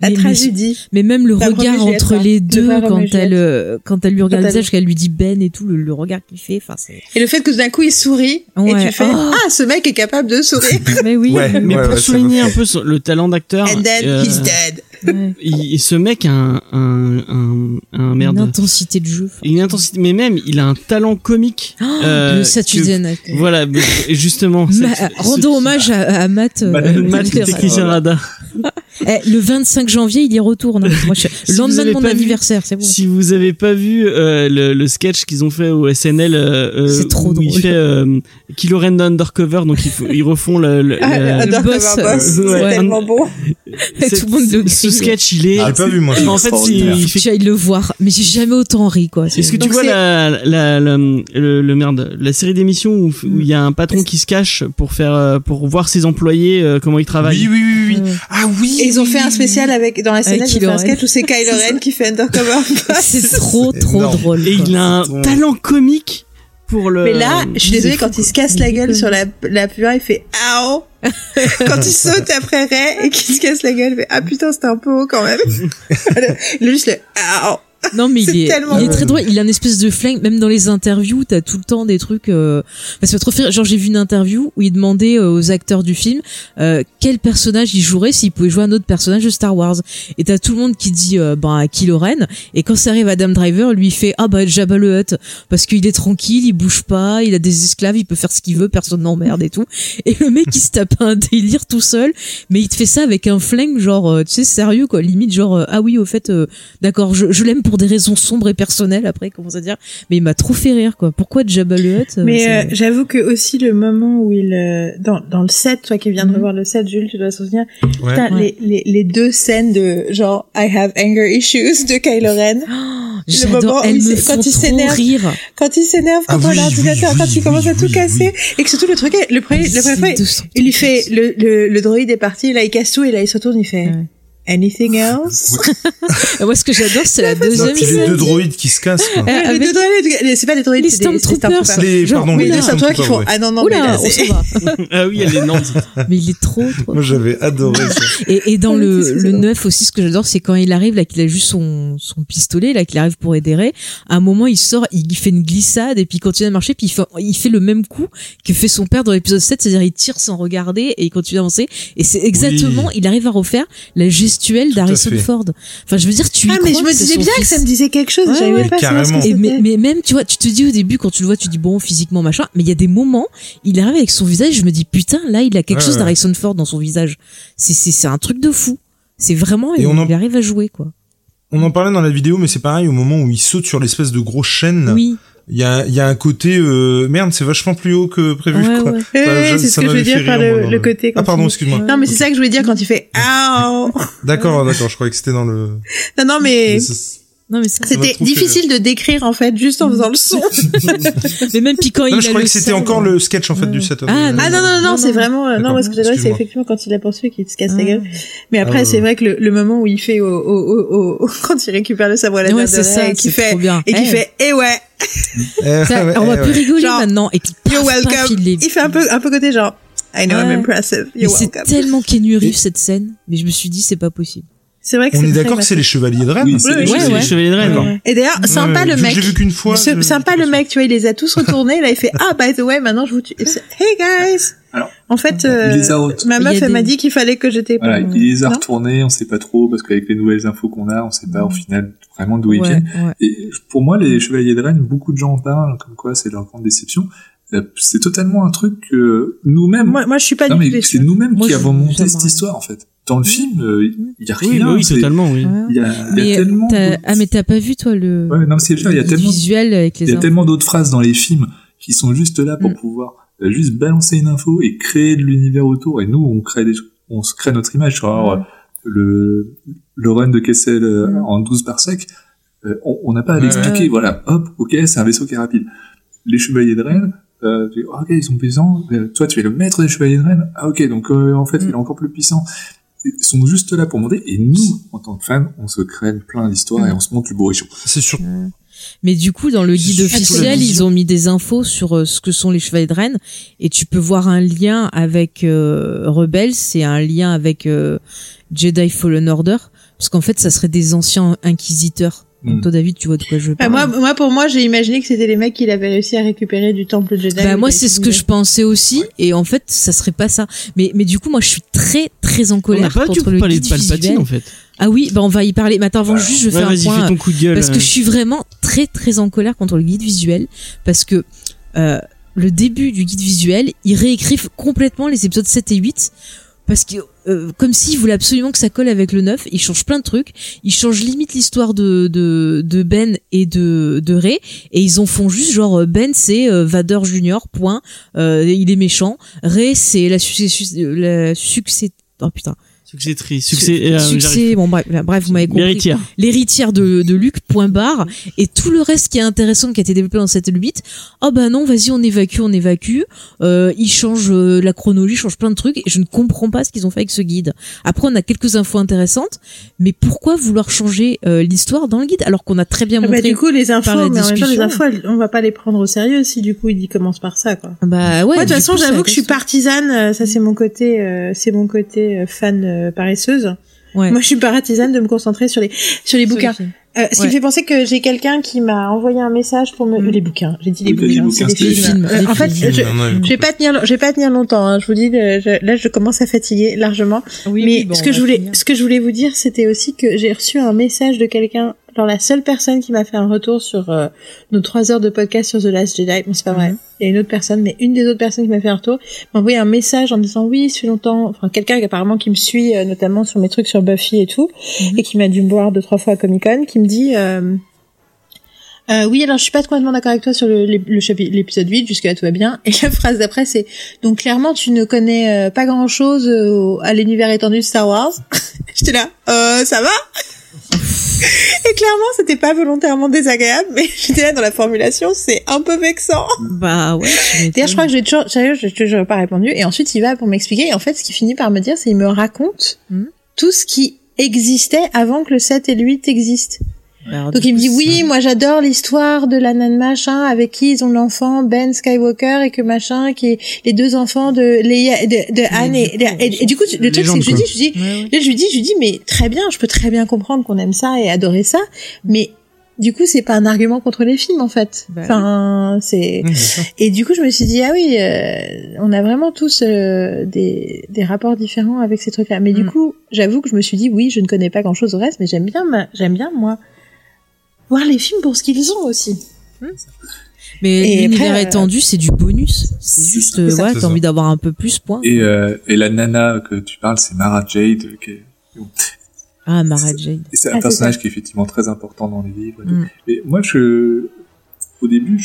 la Mais- tragédie. Mais même le regard entre hein. les Le deux quand elle euh, quand elle lui regarde le visage qu'elle lui dit Ben et tout le, le regard qu'il fait enfin c'est Et le fait que d'un coup il sourit et tu fais, Oh. ah, ce mec est capable de sourire. [laughs] mais oui Ouais. Mais pour ouais, souligner un peu le talent d'acteur, And then euh, he's dead. Ouais. il, ce mec a un, un, un, un une merde. intensité de jeu Une intensité, mais même il a un talent comique. euh, le que- Saturday Night. Voilà, justement. Ma- cette- rendons ce- hommage à, à Matt euh, Euh, Matt, technicien radar. [laughs] Eh, le 25 janvier il y retourne moi je... [laughs] Si le lendemain de mon anniversaire c'est bon Si vous avez pas vu euh, le, le sketch qu'ils ont fait au SNL, euh, euh, C'est trop où il drôle. fait euh, Kylo Ren Undercover, donc ils, ils refont le, le- Ah, la- le Undercover boss, Boss, euh, c'est ouais. tellement beau. [laughs] Tout le monde le ce sketch, il est. J'ai pas vu moi. en fait, il fait tu ailles le voir mais j'ai jamais autant ri quoi Est-ce que tu vois la, la, la- le, le merde, la série d'émissions où il y a un patron qui se cache pour faire, euh, pour voir ses employés euh, comment ils travaillent? Oui, oui, oui. Ah oui. Et ils ont fait un spécial avec, dans la scène, ils ont un sketch où c'est [laughs] Kylo Ren qui fait Undercover [laughs] c'est trop trop drôle Et il a un talent comique pour le. Mais là, je suis désolée, quand il se casse la gueule sur la, la pure, il fait Ao [laughs] Quand il saute après Ray et qu'il se casse la gueule, il fait Ah putain, c'était un peu haut quand même. a juste le Non mais [laughs] il est, tellement il est très drôle. Il a une espèce de flingue. Même dans les interviews, t'as tout le temps des trucs. Euh... Enfin, ça trop. Genre j'ai vu une interview où il demandait euh, aux acteurs du film euh, quel personnage il jouerait s'il pouvait jouer un autre personnage de Star Wars. Et t'as tout le monde qui dit euh, ben Kylo Ren. Et quand ça arrive à Adam Driver, lui il fait ah bah Jabba le Hutt parce qu'il est tranquille, il bouge pas, il a des esclaves, il peut faire ce qu'il veut, personne n'emmerde et tout. Et le mec il se tape un délire tout seul, mais il te fait ça avec un flingue genre euh, tu sais sérieux quoi, limite genre euh, ah oui au fait euh, d'accord je, je l'aime pour des raisons sombres et personnelles après il commence à dire mais il m'a trop fait rire quoi. Pourquoi Jabba le Hutt euh, Mais euh, j'avoue que aussi le moment où il euh, dans dans le set, toi qui viens de Mhm. revoir le set, Jules, tu dois te souvenir. Ouais. putain, Ouais. les, les les deux scènes de genre I have anger issues de Kylo Ren. [gasps] Oh, moment J'adore, où elle il me quand il s'énerve. rire. Quand il s'énerve Ah contre oui, l'ordinateur, oui, quand oui, il commence à tout oui, casser, et que surtout le truc, est- le premier, la première fois, C'est 200 il lui fait le, le le droïde est parti, là il casse tout et là il se retourne, il fait Ouais. Anything else? [laughs] Moi ce que j'adore c'est la deuxième puis les scène. deux droïdes qui se cassent. Quoi. Euh, les deux droïdes, les- c'est pas des droïdes, Les c'est des c'est Stormtroopers. Les, pardon, Oui, les les deux Stormtroopers qui font ouais. ah non non mais Oula, là on c'est s'en va. Ah oui, elle est nantes. [laughs] Mais il est trop trop. Moi, j'avais adoré ça. [laughs] Et, et dans Oui, le, c'est le c'est. 9 aussi, ce que j'adore, c'est quand il arrive, là, qu'il a juste son, son pistolet, là, qu'il arrive pour aider Ray. À un moment, il sort, il fait une glissade, et puis il continue à marcher, puis il fait, il fait le même coup que fait son père dans l'épisode 7, c'est-à-dire il tire sans regarder, et il continue à avancer. Et c'est exactement, il arrive à refaire la gestuelle d'Harrison. Ford. Enfin, je veux dire, tu y Ah mais je me disais bien que ça me disait quelque chose, Ouais, j'avais pas carrément. Et mais, mais même, tu vois, tu te dis au début, quand tu le vois, tu dis bon, physiquement, machin, mais il y a des moments, il arrive avec son visage, je me dis putain, là, il a quelque Ouais, chose ouais. d'Harrison Ford dans son visage. C'est, c'est, c'est un truc de fou. C'est vraiment, Et il, on en- il arrive à jouer, quoi. On en parlait dans la vidéo, mais c'est pareil, au moment où il saute sur l'espèce de grosse chaîne, Oui. Il y a, il y a un côté, euh, merde, c'est vachement plus haut que prévu, Ouais, quoi. ouais. Enfin, c'est ce que je veux dire par le, le côté. Ah, pardon, excuse-moi. Non, mais c'est ça que je voulais dire quand il fait [laughs] Ah D'accord, d'accord, je croyais que c'était dans le... Non, non, mais Non mais ça. C'était difficile de décrire en fait juste en faisant le son. [laughs] mais même puis quand il Non, a je croyais le que c'était encore le sketch en fait Ouais. du Saturday. Ah, Ah non non non, Non, non, c'est vraiment euh, non moi ce que j'adore c'est effectivement quand il la poursuit qu'il se casse la Ah. gueule. Mais après Ah, ouais, c'est ouais. vrai que le, le moment où il fait au, au, au, au- [laughs] quand il récupère le sabre laser Ouais, de c'est ça, et qui c'est fait trop bien. et qui Eh, fait eh ouais Eh, ça, ouais, on va eh, plus ouais. rigoler maintenant. Et puis you're welcome. il fait un peu un peu côté genre I know I'm Ouais. impressive. You're c'est welcome. tellement Kenny Reeves cette scène. Mais je me suis dit c'est pas possible. C'est vrai que On est d'accord que c'est les chevaliers de Rennes Oui, c'est Oui, les oui. chevaliers de Rennes. Et d'ailleurs, sympa Ouais, le mec. Je l'ai vu qu'une fois. Ce- je- sympa le mec, tu vois, il les a tous retournés. Là, il fait ah by the way, maintenant je vous tue. Hey guys. Alors, en fait, il euh, les a re- ma meuf elle m'a dit qu'il fallait que j'étais. Voilà, pas- il les a retournés, on sait pas trop, parce qu'avec les nouvelles infos qu'on a, on sait pas au final vraiment d'où ils Ouais, viennent. ouais. Et pour moi, les Chevaliers de Rennes, beaucoup de gens en parlent, comme quoi c'est leur grande déception. Euh, C'est totalement un truc que nous-mêmes, Moi, moi, je suis pas non du c'est nous-mêmes qui avons monté cette histoire en fait. Dans le film, euh, il y a rien. Oui, bah oui, c'est- totalement, oui. Il y a, il y a Mais tellement. t'as- d'autres- ah mais t'as pas vu toi le Ouais, non, mais c'est sûr, il y a le tellement, visuel avec les il y a infos. tellement d'autres phrases dans les films qui sont juste là pour Mm. pouvoir euh, juste balancer une info et créer de l'univers autour. Et nous, on crée des, on se crée notre image. Genre, euh, le, le run de Kessel euh, Mm. en 12 par sec, euh, on n'a pas à Ouais, l'expliquer. ouais. Voilà, hop, ok, c'est un vaisseau qui est rapide. Les chevaliers de Rennes, euh, tu dis, ok, ils sont puissants. Euh, toi, tu es le maître des chevaliers de Rennes. Ah, ok, donc euh, en fait, Mm. il est encore plus puissant. Ils sont juste là pour monter. Et nous, en tant que fans, on se crée plein d'histoires et on se monte le bourrichon. C'est sûr. Mais du coup, dans le guide officiel, ils ont mis des infos sur euh, ce que sont les chevaliers de Rennes, et tu peux voir un lien avec euh, Rebels, c'est un lien avec euh, Jedi Fallen Order, parce qu'en fait, ça serait des anciens inquisiteurs. Donc Mm. toi, David, tu vois de quoi je Bah, parle. moi, moi, pour moi, j'ai imaginé que c'était les mecs qui l'avaient réussi à récupérer du temple Jedi. Bah, moi, c'est ce que je pensais aussi, et en fait, ça serait pas ça. Mais, mais du coup, moi, je suis très, très en On n'a colère pas contre le parlé de guide Palpatine en fait. Ah oui, bah on va y parler. Mais attends, avant Ouais. juste, je Ouais, fais un point. fais ton coup de gueule. parce que euh. je suis vraiment très très en colère contre le guide visuel parce que euh, le début du guide visuel ils réécrivent complètement les épisodes 7 et 8 parce que euh, comme s'ils voulaient absolument que ça colle avec le 9 ils changent plein de trucs. Ils changent limite l'histoire de, de Ben et de de Ray. Et ils en font juste genre euh, Ben c'est euh, Vader Junior point. Euh, il est méchant. Ray c'est la succès la succès oh putain succès, euh, succès j'arrive. bon bref bref vous m'avez compris L'héritière. l'héritière de, de Luc, point barre, et tout le reste qui est intéressant qui a été développé dans cette 8, oh bah non, vas-y, on évacue, on évacue, euh, ils changent euh, la chronologie, ils changent plein de trucs, et je ne comprends pas ce qu'ils ont fait avec ce guide. Après, on a quelques infos intéressantes, mais pourquoi vouloir changer euh, l'histoire dans le guide, alors qu'on a très bien Ah bah, montré... du coup, les infos, mais en même temps, les discussion. infos, elles- on va pas les prendre au sérieux si du coup il commence par ça, quoi. Bah ouais, Moi, de toute façon, j'avoue que je suis partisane. euh, Ça, c'est mon côté, euh, c'est mon côté euh, fan euh, paresseuse. Ouais. Moi, je suis partisane de me concentrer sur les sur les bouquins. Euh, ce qui Ouais. me fait penser que j'ai quelqu'un qui m'a envoyé un message pour me Mm. les bouquins. J'ai dit les bouquins, bouquins, c'est des c'était films. Euh, en fait, films. je, je vais pas tenir, je vais pas tenir longtemps. Hein, je vous dis, euh, je- là, je commence à fatiguer largement. Oui, Mais oui, bon, ce on que je voulais, finir. ce que je voulais vous dire, c'était aussi que j'ai reçu un message de quelqu'un, genre la seule personne qui m'a fait un retour sur euh, nos trois heures de podcast sur The Last Jedi. Bon, c'est pas vrai. Mhm. Il y a une autre personne, mais une des autres personnes qui m'a fait un retour m'a envoyé un message en me disant oui, ça fait longtemps. Enfin, quelqu'un qui apparemment qui me suit, euh, notamment sur mes trucs sur Buffy et tout, Mhm. et qui m'a dû me voir deux trois fois à Comic Con, qui me dit. Euh, euh, oui, alors je suis pas complètement d'accord avec toi sur l'épisode 8, jusque-là tout va bien. Et la phrase d'après c'est donc clairement tu ne connais euh, pas grand-chose euh, à l'univers étendu de Star Wars. [laughs] J'étais là, euh, ça va? [laughs] Et clairement c'était pas volontairement désagréable, mais [laughs] j'étais là dans la formulation, c'est un peu vexant. Bah ouais. D'ailleurs, je crois que j'ai toujours, sérieux, j'ai toujours pas répondu. Et ensuite, il va pour m'expliquer. Et en fait, ce qu'il finit par me dire, c'est il me raconte Mhm. tout ce qui existait avant que le 7 et le 8 existent. Alors, Donc il me dit oui, moi j'adore l'histoire de la nana machin avec qui ils ont l'enfant Ben Skywalker et que machin qui est les deux enfants de Leia de, de Anne et, du coup, et, et- et du coup le truc c'est que je lui dis je lui dis Ouais, ouais. là je lui dis je lui dis mais très bien je peux très bien comprendre qu'on aime ça et adorer ça mais du coup c'est pas un argument contre les films en fait Bah enfin c'est Mmh, et du coup je me suis dit ah oui euh, on a vraiment tous euh, des des rapports différents avec ces trucs là mais du Mm. coup j'avoue que je me suis dit oui je ne connais pas grand chose au reste mais j'aime bien ma- j'aime bien moi voir les films pour ce qu'ils sont aussi. Mais Et l'univers euh, étendu, c'est du bonus. C'est juste, ouais, t'as envie d'avoir un peu plus, point. Et, euh, et la nana que tu parles, c'est Mara Jade, qui est- Ah, Mara Jade. et c'est Ah, un c'est personnage qui est effectivement très important dans les livres. et. Mm. Mais moi, je, au début,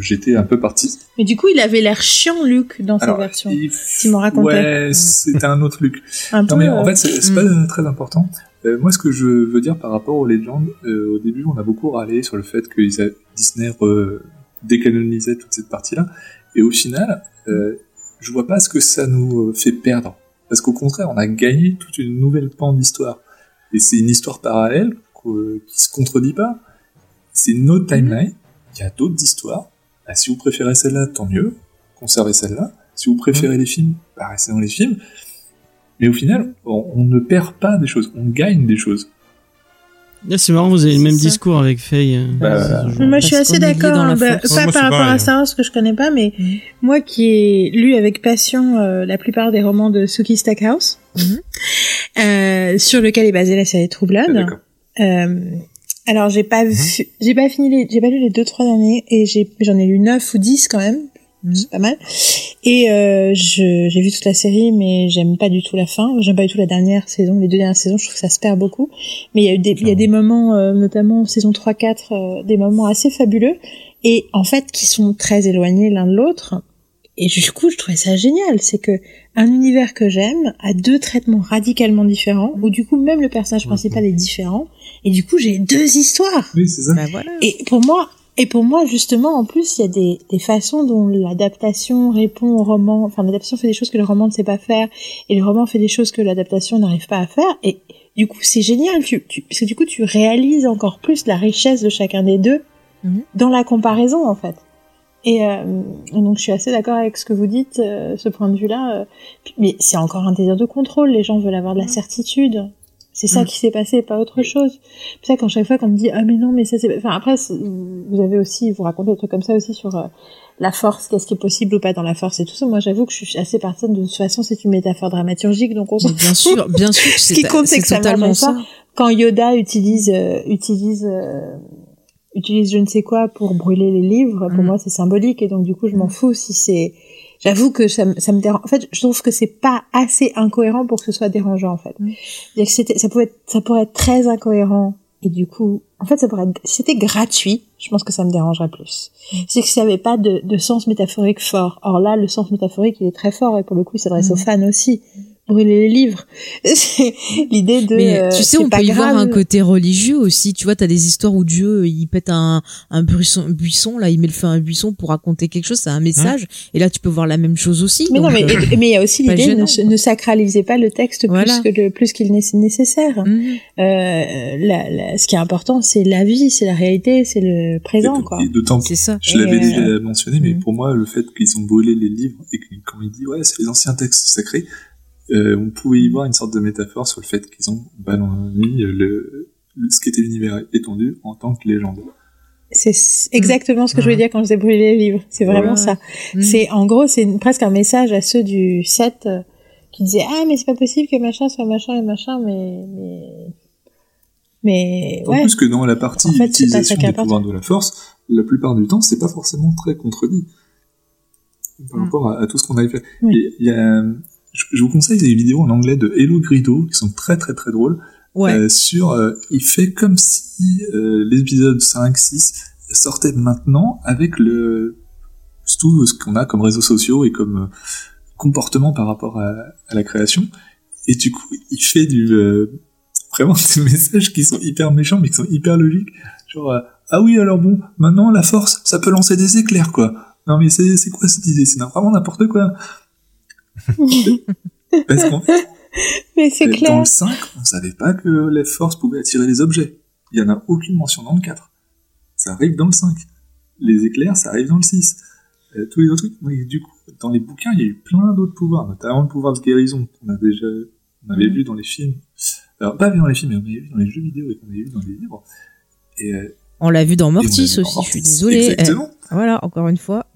j'étais un peu parti. Mais du coup, il avait l'air chiant, Luc, dans sa version. il- Tu m'en racontais. Ouais, c'était un autre Luc. [laughs] Un peu. Non mais en euh, fait c'est Mm. pas très important. Euh, moi, ce que je veux dire par rapport aux légendes, euh, au début, on a beaucoup râlé sur le fait que ils a- Disney décanonisait toute cette partie-là, et au final, euh, je vois pas ce que ça nous fait perdre, parce qu'au contraire, on a gagné toute une nouvelle pan d'histoire, et c'est une histoire parallèle qui se contredit pas. C'est une autre timeline, il y a d'autres histoires. Bah, si vous préférez celle-là, tant mieux, conservez celle-là. Si vous préférez les films, bah, restez dans les films. Mais au final, on, on ne perd pas des choses, on gagne des choses. Là, c'est marrant, vous avez le même ça. discours avec Faye. euh, Bah. Moi, je suis assez d'accord. hein, bah, pas moi, par rapport pareil. à Star Wars, ce que je connais pas, mais Mhm. moi qui ai lu avec passion euh, la plupart des romans de Suki Stackhouse, Mhm. euh, sur lequel est basée la série True Blood. Ah. Euh, alors j'ai pas vu, j'ai pas fini les, j'ai pas lu les deux trois derniers et j'ai, j'en ai lu neuf ou dix quand même. C'est pas mal. Et euh, je, j'ai vu toute la série, mais j'aime pas du tout la fin. J'aime pas du tout la dernière saison, les deux dernières saisons. Je trouve que ça se perd beaucoup. Mais il y a eu des, il y a des moments, euh, notamment saison 3-4, euh, des moments assez fabuleux et en fait qui sont très éloignés l'un de l'autre. Et du coup, je trouvais ça génial. C'est que un univers que j'aime a deux traitements radicalement différents, où du coup même le personnage principal est différent. Et du coup, j'ai deux histoires. Oui, c'est ça. Bah voilà. Et pour moi, et pour moi, justement, en plus, il y a des, des façons dont l'adaptation répond au roman. Enfin, l'adaptation fait des choses que le roman ne sait pas faire, et le roman fait des choses que l'adaptation n'arrive pas à faire. Et du coup, c'est génial, tu, tu, parce que du coup, tu réalises encore plus la richesse de chacun des deux Mhm. dans la comparaison, en fait. Et euh, donc, je suis assez d'accord avec ce que vous dites, euh, ce point de vue-là. euh, mais c'est encore un désir de contrôle. Les gens veulent avoir de la certitude. C'est ça Mhm. qui s'est passé, pas autre chose. C'est ça quand chaque fois qu'on me dit ah mais non mais ça c'est enfin après vous avez aussi vous racontez des trucs comme ça aussi sur euh, la force qu'est-ce qui est possible ou pas dans la force et tout ça moi j'avoue que je suis assez partisane de toute façon c'est une métaphore dramaturgique donc on Mais bien sûr, bien sûr Ce qui compte, c'est que ça marche ça. quand Yoda utilise euh, utilise euh, utilise je ne sais quoi pour brûler les livres pour Mhm. moi c'est symbolique et donc du coup je m'en fous si c'est j'avoue que ça, me- ça me dérange. En fait je trouve que c'est pas assez incohérent pour que ce soit dérangeant en fait. C'est-à-dire que ça pouvait être, ça pourrait être très incohérent et du coup en fait ça pourrait être, si c'était gratuit je pense que ça me dérangerait plus. C'est que ça avait pas de, de sens métaphorique fort. Or là le sens métaphorique il est très fort et pour le coup il s'adresse Mhm. aux fans aussi brûler les livres [laughs] c'est l'idée de Mais euh, tu sais, on peut y voir un côté religieux aussi. Tu vois, t'as des histoires où Dieu, il pète un, un buisson, buisson, là, il met le feu à un buisson pour raconter quelque chose, c'est un message. Et là, tu peux voir la même chose aussi. Mais non, mais euh, mais il y a aussi [laughs] l'idée ne, ne sacralisez pas le texte Voilà. plus que le plus qu'il n'est nécessaire. Euh, la- la- ce qui est important, c'est la vie, c'est la réalité, c'est le présent, Et- quoi. Et d'autant c'est ça. Je l'avais déjà euh, mentionné, mais mm. pour moi, le fait qu'ils ont brûlé les livres et que quand il dit ouais, c'est les anciens textes sacrés, euh, on pouvait y voir une sorte de métaphore sur le fait qu'ils ont balancé le, le- ce qu'était l'univers étendu en tant que légende. C'est exactement ce que je voulais dire quand je disais brûler les livres. C'est vraiment Ouais. ça. Mhm. C'est en gros, c'est presque un message à ceux du 7 euh, qui disaient ah mais c'est pas possible que machin soit machin et machin, mais mais mais En ouais. plus que dans la partie En fait, c'est pas ça utilisation qui est des pouvoirs de la force, la plupart du temps, c'est pas forcément très contredit par Mm. rapport à, à tout ce qu'on avait fait. Oui. Il y a, je, je vous conseille des vidéos en anglais de Hello Grido qui sont très très très drôles. Ouais. euh, sur euh, il fait comme si euh, l'épisode 5 6 sortait maintenant avec le tout ce qu'on a comme réseaux sociaux et comme euh, comportement par rapport à, à la création. Et du coup il fait du euh, vraiment [laughs] des messages qui sont hyper méchants mais qui sont hyper logiques. Genre euh, ah oui alors bon maintenant la force ça peut lancer des éclairs quoi. Non mais c'est c'est quoi cette idée? C'est vraiment n'importe quoi [laughs] parce qu'en fait [laughs] mais c'est euh, Dans le 5, on savait pas que les forces pouvaient attirer les objets. Il y en a aucune mention dans le 4. Ça arrive dans le 5. Les éclairs, ça arrive dans le 6. Euh, tous les autres trucs. Oui, du coup, dans les bouquins, il y a eu plein d'autres pouvoirs, notamment le pouvoir de guérison qu'on a déjà, on avait Mhm. vu dans les films. Alors, pas vu dans les films, mais on avait vu dans les jeux vidéo et qu'on avait vu dans les livres. Et, euh, On l'a vu dans Mortis vu dans aussi, je suis Mortis. désolée. Exactement. Eh, voilà, encore une fois.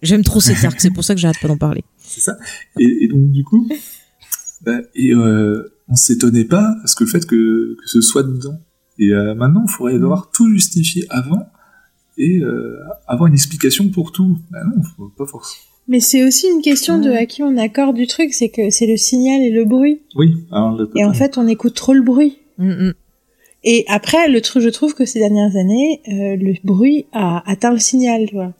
J'aime trop cet [laughs] arc, c'est pour ça que j'arrête pas d'en parler. C'est ça. Et, et donc du coup, [laughs] bah, et euh, on s'étonnait pas parce que le fait que, que ce soit dedans. Et euh, maintenant, il faudrait devoir tout justifier avant et euh, avoir une explication pour tout. Bah non, faut pas forcément. Mais c'est aussi une question de à qui on accorde du truc, c'est que c'est le signal et le bruit. Oui. Alors, le Et en fait, on écoute trop le bruit. Mhm. Et après, le truc, je trouve que ces dernières années, euh, le bruit a atteint le signal, tu vois.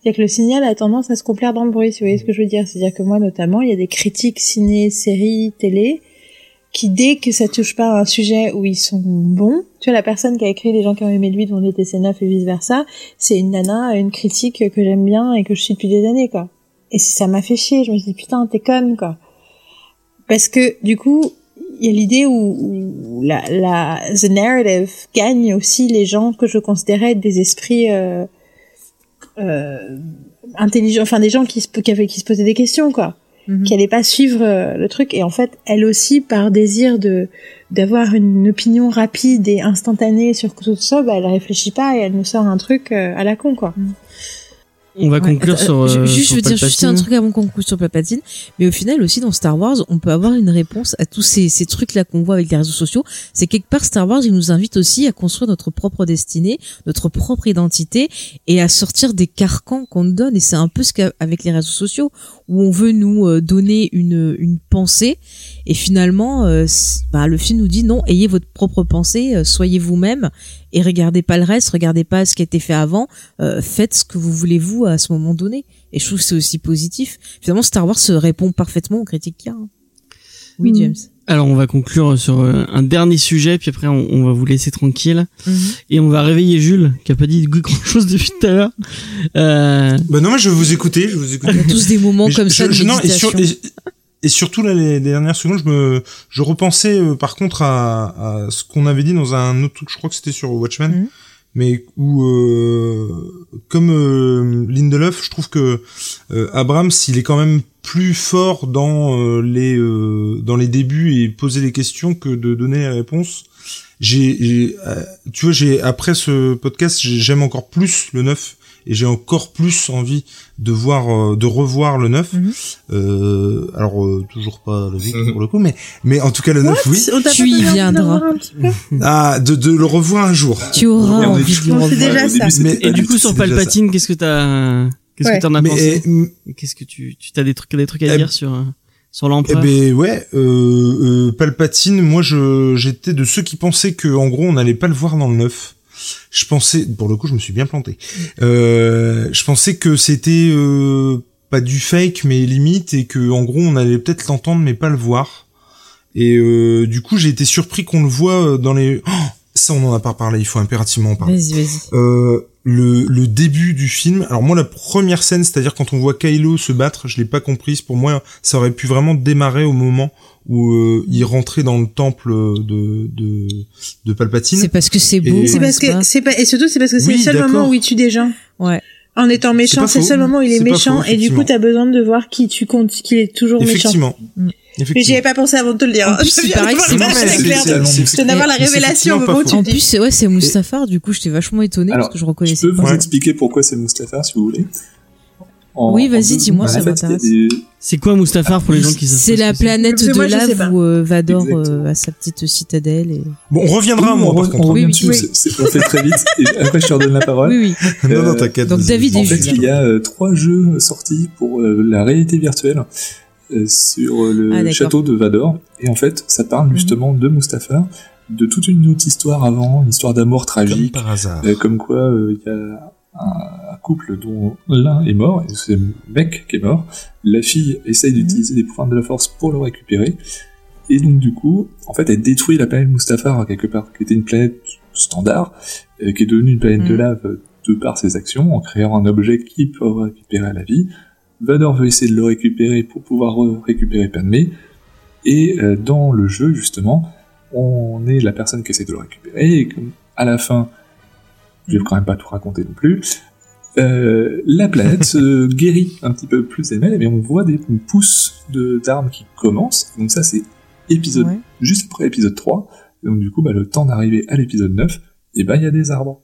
C'est-à-dire que le signal a tendance à se complaire dans le bruit, si vous voyez ce que je veux dire. C'est-à-dire que moi, notamment, il y a des critiques ciné, séries, télé, qui dès que ça touche pas à un sujet où ils sont bons, tu vois la personne qui a écrit les gens qui ont aimé lui vont détester neuf et vice versa, c'est une nana, une critique que j'aime bien et que je suis depuis des années quoi. Et ça m'a fait chier, je me suis dit putain t'es conne quoi. Parce que du coup il y a l'idée où, où la, la the narrative gagne aussi les gens que je considérais être des esprits euh, intelligents, enfin des gens qui se, qui, avaient, qui se posaient des questions quoi. Mhm. qui allait pas suivre euh, le truc. Et en fait elle aussi par désir de d'avoir une opinion rapide et instantanée sur tout ça bah elle réfléchit pas et elle nous sort un truc euh, à la con quoi On va Ouais, conclure attends, sur. euh, juste, sur je veux dire juste un truc avant qu'on conclue sur Palpatine. Mais au final, aussi dans Star Wars, on peut avoir une réponse à tous ces, ces trucs-là qu'on voit avec les réseaux sociaux. C'est quelque part Star Wars, il nous invite aussi à construire notre propre destinée, notre propre identité et à sortir des carcans qu'on nous donne. Et c'est un peu ce qu'avec les réseaux sociaux, où on veut nous euh, donner une, une pensée. Et finalement, euh, bah, le film nous dit non, ayez votre propre pensée, euh, soyez vous-même et regardez pas le reste, regardez pas ce qui a été fait avant, euh, faites ce que vous voulez vous à ce moment donné. Et je trouve que c'est aussi positif. Finalement, Star Wars se répond parfaitement aux critiques qu'il y a. hein. Oui, Mm. James. Alors, on va conclure sur un dernier sujet, puis après, on, on va vous laisser tranquille. Et on va réveiller Jules, qui a pas dit grand chose [laughs] depuis tout à l'heure. Euh, Bah non, mais je vais vous écouter, je vais vous écouter. On a tous des moments Mais comme je- ça de je- non, et, sur- et- et surtout là, les, dernières secondes, je me, je repensais euh, par contre à, à ce qu'on avait dit dans un autre truc, je crois que c'était sur Watchmen, Mhm. mais où, euh, comme euh, Lindelof, je trouve que euh, Abrams, il est quand même plus fort dans euh, les euh, dans les débuts et poser les questions que de donner les réponses. J'ai, j'ai, tu vois, j'ai après ce podcast, j'ai- j'aime encore plus le neuf et j'ai encore plus envie de voir, euh, de revoir le neuf. Mhm. Euh, alors euh, toujours pas le 8 pour le coup, mais mais en tout cas le 9 oui. Tu y viendras. [laughs] Ah, de, de le revoir un jour. Tu auras envie de le on revoir. fait déjà ça. Mais- et du coup, sur Palpatine, qu'est-ce que t'as, qu'est-ce Ouais. que t'en as Mais pensé eh, Qu'est-ce que tu, tu t'as des trucs, des trucs à Eh dire sur, sur eh l'empereur ben ouais, euh, euh, Palpatine, moi je j'étais de ceux qui pensaient que en gros on n'allait pas le voir dans le 9. Je pensais, pour le coup je me suis bien planté. Euh, je pensais que c'était euh, pas du fake mais limite et que en gros on allait peut-être l'entendre mais pas le voir. Et euh, du coup j'ai été surpris qu'on le voit dans les. Oh, ça on en a pas parlé, il faut impérativement en parler. Vas-y, vas-y. Le, le début du film. Alors moi, la première scène, c'est-à-dire quand on voit Kylo se battre, je l'ai pas comprise. Pour moi, ça aurait pu vraiment démarrer au moment où euh, il rentrait dans le temple de de, de Palpatine. C'est parce que c'est beau. Et- quand c'est parce que c'est pas et surtout c'est parce que c'est Oui, le seul moment où il tue des gens Ouais. en étant méchant c'est le seul moment où il est, méchant faux, et du coup t'as besoin de voir qui tu comptes qu'il est toujours méchant Effectivement. Mm. Mais j'y avais pas pensé avant de te le dire En plus, Je il paraît que c'est c'est- je tenais avoir la c'est révélation au moment où tu En plus, c'est- ouais, c'est Mustafar. Du coup, j'étais vachement étonné parce que je Je reconnaissais peux pas. vous expliquer pourquoi c'est Mustafar si vous voulez. En- Oui, vas-y, dis-moi, ça m'intéresse. des- C'est quoi Mustafar pour les gens qui savent C'est la planète de je lave où euh, Vador euh, a sa petite citadelle. Et... Bon, on reviendra moi on, par re- contre. on revient Oui, oui, on fait très vite. Et après, je te redonne la parole. Oui, oui. non, non, Euh, t'inquiète. donc. David En fait, il y a trois jeux sortis pour la réalité virtuelle sur euh, Ah, le d'accord. château de Vador. Et en fait, ça parle justement de Mustafar, de toute une autre histoire avant, une histoire d'amour Comme tragique, par hasard. euh, comme quoi euh, il y a un, couple dont l'un est mort, et c'est le mec qui est mort. La fille essaye d'utiliser les pouvoirs de la force pour le récupérer. Et donc du coup, en fait, elle détruit la planète Mustafar quelque part, qui était une planète standard, euh, qui est devenue une planète de Mhm. lave de par ses actions, en créant un objet qui peut récupérer la vie. Vador veut essayer de le récupérer pour pouvoir re- récupérer Padmé. Et euh, dans le jeu, justement, on est la personne qui essaie de le récupérer, et comme à la fin, je vais quand même pas tout raconter non plus, euh, la planète se [laughs] guérit un petit peu plus elle-même, et on voit des une pousse de d'armes qui commencent. Donc ça, c'est épisode Ouais. juste après épisode 3. Et donc du coup, bah, le temps d'arriver à l'épisode 9, et ben il y a des arbres.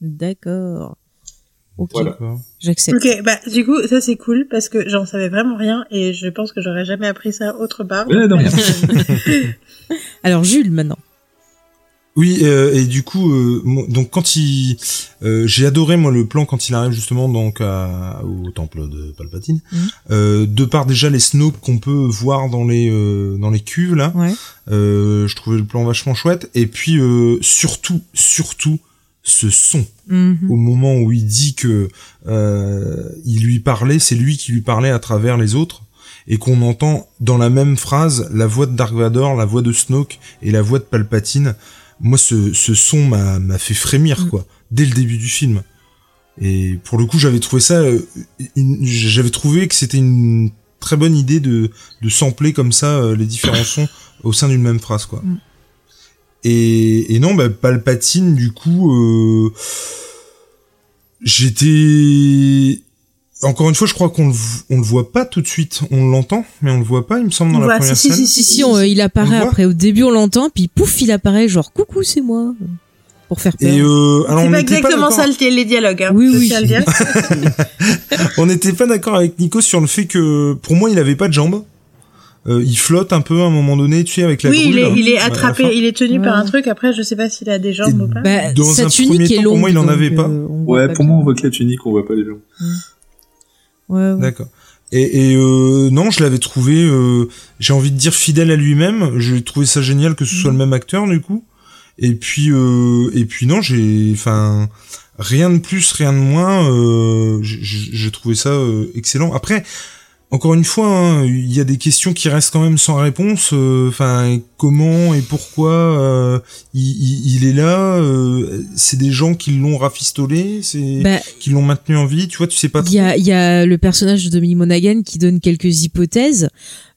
D'accord. Ok, Voilà. j'accepte. Ok, bah du coup ça c'est cool parce que j'en savais vraiment rien et je pense que j'aurais jamais appris ça autre part. Ouais, de rien. Alors Jules maintenant. Oui, euh, et du coup, euh, donc quand il, euh, j'ai adoré moi le plan quand il arrive justement donc à- au temple de Palpatine, euh, de par déjà les Snoke qu'on peut voir dans les euh, dans les cuves là, Ouais. euh, je trouvais le plan vachement chouette. Et puis euh, surtout, surtout ce son Mhm. au moment où il dit que euh, il lui parlait, c'est lui qui lui parlait à travers les autres. et qu'on entend dans la même phrase la voix de Dark Vador, la voix de Snoke et la voix de Palpatine. Moi, ce, ce son m'a m'a fait frémir, Mm. quoi, dès le début du film. Et pour le coup, j'avais trouvé ça, euh, j'avais trouvé que c'était une très bonne idée de, de sampler comme ça euh, les différents sons au sein d'une même phrase, quoi. Mm. Et, et non, bah, Palpatine, du coup, euh, j'étais... Encore une fois, je crois qu'on le, on le voit pas tout de suite. On l'entend, mais on le voit pas, il me semble, dans On la voit, première si, si, scène. Si, si, on- euh, il apparaît après. Au début, on l'entend, puis pouf, il apparaît, genre coucou, c'est moi. Pour faire peur. Et euh, alors C'est on pas n'était pas exactement d'accord- ça le- les dialogues. Hein, Oui, oui. [laughs] [laughs] on n'était pas d'accord avec Nico sur le fait que pour moi il avait pas de jambes. Euh, il flotte un peu à un moment donné, tu sais, avec la Oui, il est, là. il est attrapé, il est tenu par Ouais. un truc. Après, je sais pas s'il a des jambes Et ou pas. Bah, Dans sa un tunique premier est temps, pour longue. moi, il en avait pas. euh, voit Ouais, pas pour moi, on voit que la tunique, on voit pas les jambes. Ouais, ouais. D'accord. Et, et euh, non, je l'avais trouvé, euh, j'ai envie de dire fidèle à lui-même. J'ai trouvé ça génial que ce soit le même acteur du coup. Et puis, euh, et puis non, j'ai, enfin, rien de plus, rien de moins. Euh, j'ai trouvé ça euh, excellent. Après, encore une fois, hein, il y a des questions qui restent quand même sans réponse. euh, Enfin, comment et pourquoi euh, il, il- il est là euh, C'est des gens qui l'ont rafistolé, c'est Bah, qui l'ont maintenu en vie. Tu vois, tu sais pas Il y a, il y a le personnage de Dominique Monaghan qui donne quelques hypothèses.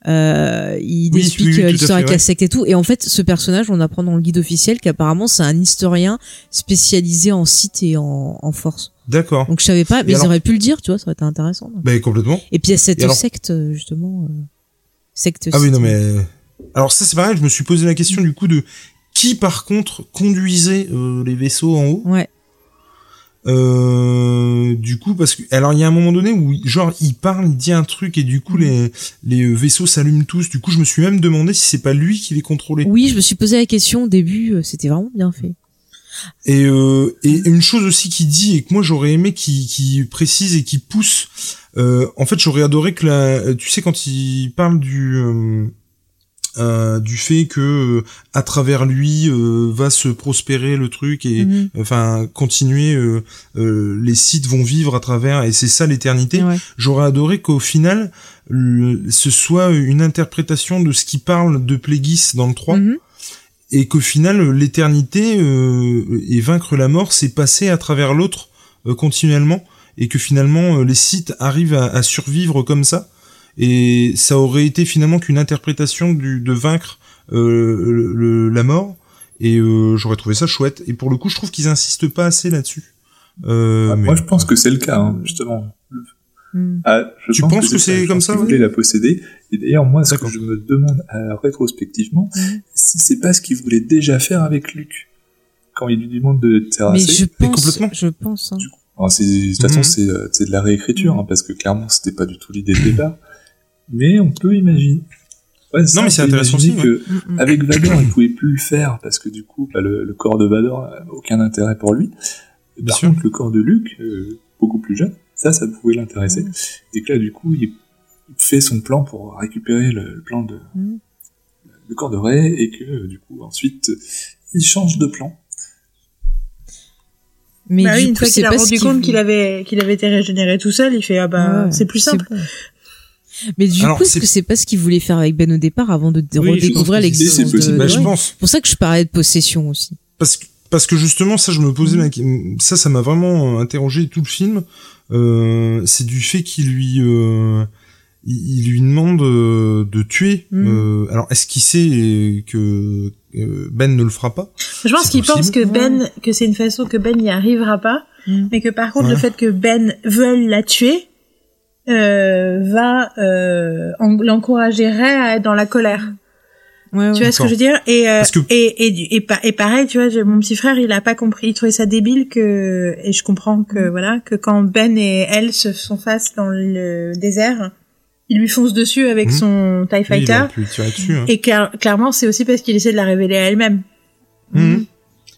Euh, il Oui, explique oui, oui, l'histoire avec la secte et tout. Et en fait, ce personnage, on apprend dans le guide officiel qu'apparemment c'est un historien spécialisé en site et en, en force. D'accord. Donc je savais pas, mais ils alors auraient pu le dire, tu vois, ça aurait été intéressant. Ben complètement. Et puis il y a cette alors- secte euh, justement, euh, secte. Ah oui, non, mais. Alors, ça, c'est pareil, je me suis posé la question du coup de qui, par contre, conduisait euh, les vaisseaux en haut? Ouais. Euh, du coup, parce que. Alors, il y a un moment donné où, genre, il parle, il dit un truc et du Mm. coup, les, les euh, vaisseaux s'allument tous. Du coup, je me suis même demandé si c'est pas lui qui les contrôlait. Oui, je me suis posé la question au début. euh, C'était vraiment bien fait. Et, euh, et une chose aussi qu'il dit et que moi j'aurais aimé qui précise et qui pousse. Euh, en fait, j'aurais adoré que la, tu sais quand il parle du euh, euh, du fait que euh, à travers lui euh, va se prospérer le truc et Mhm. enfin continuer les sites vont vivre à travers et c'est ça l'éternité Ouais. j'aurais adoré qu'au final le- ce soit une interprétation de ce qui parle de Plagueis dans le 3 Mhm. Et qu'au final l'éternité euh, et vaincre la mort c'est passer à travers l'autre euh, continuellement et que finalement euh, les sites arrivent à, à survivre comme ça. Et ça aurait été finalement qu'une interprétation du, de vaincre euh, le- le- la mort et euh, j'aurais trouvé ça chouette. Et pour le coup je trouve qu'ils insistent pas assez là-dessus. Euh, Ah, mais- Moi, je pense que c'est le cas, hein, justement. Mhm. Ah, je Tu pense penses que c'est Je comme ça, ouais voulait la posséder. Et d'ailleurs, moi, ce que je me demande euh, rétrospectivement, Mhm. si c'est pas ce qu'il voulait déjà faire avec Luc. Quand il lui demande de Mais terrasser. je mais pense, complètement. je pense. hein. Du Alors, c'est, de toute façon, c'est, euh, c'est de la réécriture, Mhm. hein, parce que clairement, c'était pas du tout l'idée de départ. Mais on peut imaginer. Ouais, ça, Non, mais c'est intéressant aussi, que Mhm. avec Vador, il pouvait plus le faire parce que du coup, bah, le, le corps de Vador a aucun intérêt pour lui. Bien Par sûr. contre, le corps de Luke, euh, beaucoup plus jeune, ça, ça pouvait l'intéresser. Mhm. Et que là, du coup, il il fait son plan pour récupérer le, le plan de Mhm. le corps de Rey et que euh, du coup, ensuite, il change de plan. Mais bah oui, une fois c'est qu'il a rendu compte qu'il avait qu'il avait été régénéré tout seul, il fait ah bah Ouais, c'est plus simple. Mais du Alors, coup, est-ce c'est- que c'est pas ce qu'il voulait faire avec Ben au départ avant de Oui, redécouvrir l'existence de, de Bah, je pense pour ça que je parlais de possession aussi. parce que parce que justement ça je me posais la- ça ça m'a vraiment interrogé tout le film euh, c'est du fait qu'il lui euh, il, il lui demande euh, de tuer euh, alors est-ce qu'il sait que euh, Ben ne le fera pas? Je pense qu'il pense que. Ben que c'est une façon que Ben n'y arrivera pas, Mm. mais que par contre Ouais. le fait que Ben veuille la tuer euh, va euh, en- l'encourager Rey à être dans la colère. Ouais, Tu vois ce que je veux dire et, euh, que- et, et, et, pa- et pareil, tu vois, mon petit frère, il a pas compris, il trouvait ça débile que et je comprends que voilà que quand Ben et elle se sont face dans le désert, il lui fonce dessus avec Mhm. son Tie Oui, il Fighter tirer dessus hein. et cla- clairement c'est aussi parce qu'il essaie de la révéler à elle-même. Mhm.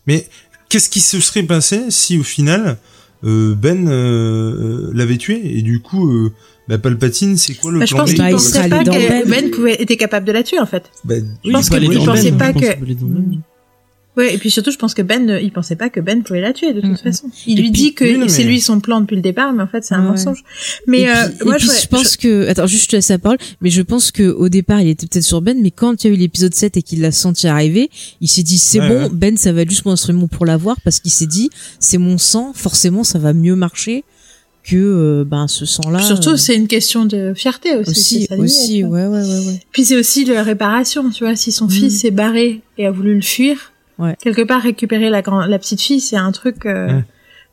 mais qu'est-ce qui se serait passé si au final euh, Ben euh, l'avait tué et du coup euh, bah, Palpatine c'est quoi le Bah, je plan pense B qu'il Bah, pensait pas que Ben. Ben pouvait était capable de la tuer en fait. Bah, Je pense il peut que aller lui, dans il pensait Ben, pas je pense que- qu'il Ben. Ouais, et puis surtout, je pense que Ben, il pensait pas que Ben pouvait la tuer de toute façon. Il Et lui puis- dit que oui, c'est mais- lui son plan depuis le départ, mais en fait, c'est un Ouais. mensonge. Mais et euh, puis, moi, et puis, je, je pense que attends juste je te laisse la parole mais je pense que au départ il était peut-être sur Ben mais quand il y a eu l'épisode 7 et qu'il l'a senti arriver il s'est dit c'est Ouais, bon ouais. Ben ça va être juste mon instrument pour l'avoir parce qu'il s'est dit c'est mon sang forcément ça va mieux marcher que euh, ben ce sang là Surtout, c'est une question de fierté aussi. aussi aussi ouais ouais ouais ouais Puis c'est aussi la réparation, tu vois. Si son Mm. fils s'est barré et a voulu le fuir, Ouais. quelque part récupérer la grand, la petite fille, c'est un truc. euh, Ouais.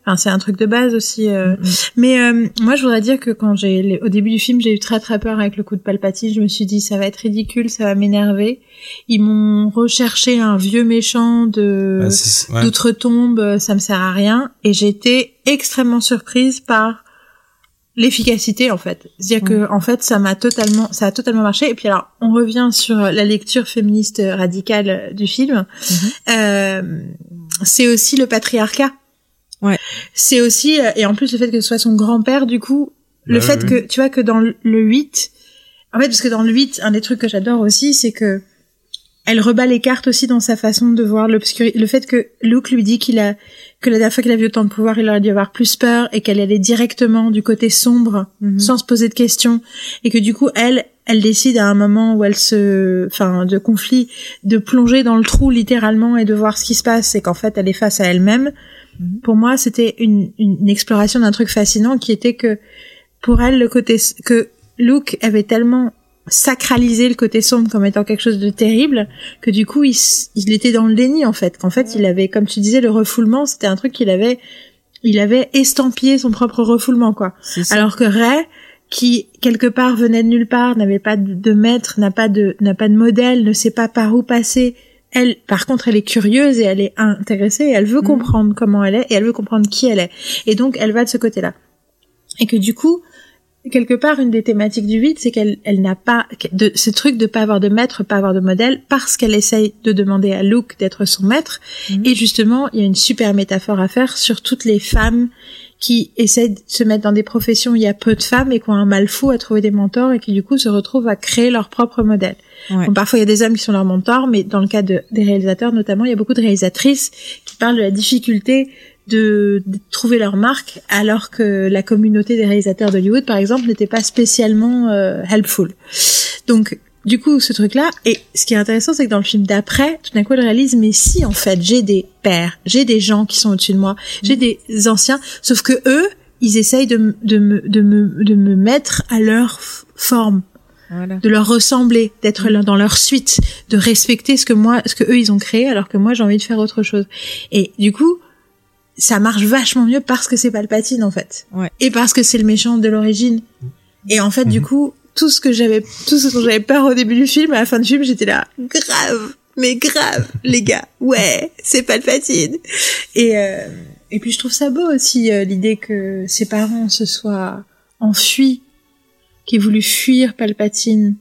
Enfin, c'est un truc de base aussi. euh. Mm, mm. Mais euh, moi, je voudrais dire que quand j'ai, au début du film, j'ai eu très très peur avec le coup de Palpatine. Je me suis dit, ça va être ridicule, ça va m'énerver. Ils m'ont recherché un vieux méchant de Ah, ouais. d'outre-tombe, euh, ça me sert à rien. Et été extrêmement surprise par l'efficacité en fait. C'est-à-dire que en fait ça m'a totalement ça a totalement marché et puis alors on revient sur la lecture féministe radicale du film. Mhm. Euh, c'est aussi le patriarcat. Ouais. C'est aussi euh, et en plus le fait que ce soit son grand-père du coup le Bah fait oui. que tu vois que dans le le 8 en fait parce que dans le 8 un des trucs que j'adore aussi c'est que elle rebat les cartes aussi dans sa façon de voir l'obscurité. Le fait que Luke lui dit qu'il a que la dernière fois qu'il a vu autant de pouvoir, il aurait dû avoir plus peur et qu'elle allait directement du côté sombre Mhm. sans se poser de questions et que du coup elle elle décide à un moment où elle se enfin de conflit de plonger dans le trou littéralement et de voir ce qui se passe et qu'en fait elle est face à elle-même. Mhm. Pour moi, c'était une, une, exploration d'un truc fascinant qui était que pour elle le côté que Luke avait tellement sacralisé le côté sombre comme étant quelque chose de terrible que du coup il, il était dans le déni en fait. Qu'en fait il avait comme tu disais le refoulement c'était un truc qu'il avait il avait estampillé son propre refoulement quoi. Alors que Ray qui quelque part venait de nulle part n'avait pas de, de maître n'a pas de n'a pas de modèle ne sait pas par où passer elle par contre elle est curieuse et elle est intéressée et elle veut Mhm. comprendre comment elle est et elle veut comprendre qui elle est et donc elle va de ce côté là et que du coup quelque part une des thématiques du vide c'est qu'elle elle n'a pas de ce truc de pas avoir de maître pas avoir de modèle parce qu'elle essaye de demander à Luke d'être son maître Mhm. et justement il y a une super métaphore à faire sur toutes les femmes qui essaient de se mettre dans des professions où il y a peu de femmes et qui ont un mal fou à trouver des mentors et qui du coup se retrouvent à créer leur propre modèle. Ouais. Bon, parfois il y a des hommes qui sont leurs mentors, mais dans le cas de, des réalisateurs notamment, il y a beaucoup de réalisatrices qui parlent de la difficulté de, de trouver leur marque alors que la communauté des réalisateurs d'Hollywood par exemple n'était pas spécialement euh, helpful. Donc du coup, ce truc-là, et ce qui est intéressant, c'est que dans le film d'après, tout d'un coup, elle réalise, mais si, en fait, j'ai des pères, j'ai des gens qui sont au-dessus de moi, j'ai des anciens, sauf que eux, ils essayent de, de, me, de, me, de me mettre à leur forme, Voilà. de leur ressembler, d'être là dans leur suite, de respecter ce que moi, ce que eux, ils ont créé, alors que moi, j'ai envie de faire autre chose. Et du coup, ça marche vachement mieux parce que c'est Palpatine, en fait. Ouais. Et parce que c'est le méchant de l'origine. Et en fait, du Mhm. coup, tout ce que j'avais, tout ce dont j'avais peur au début du film, à la fin du film, j'étais là, grave, mais grave, les gars, ouais, c'est Palpatine. Et euh, et puis je trouve ça beau aussi euh, l'idée que ses parents se soient enfuis, qu'ils aient voulu fuir Palpatine.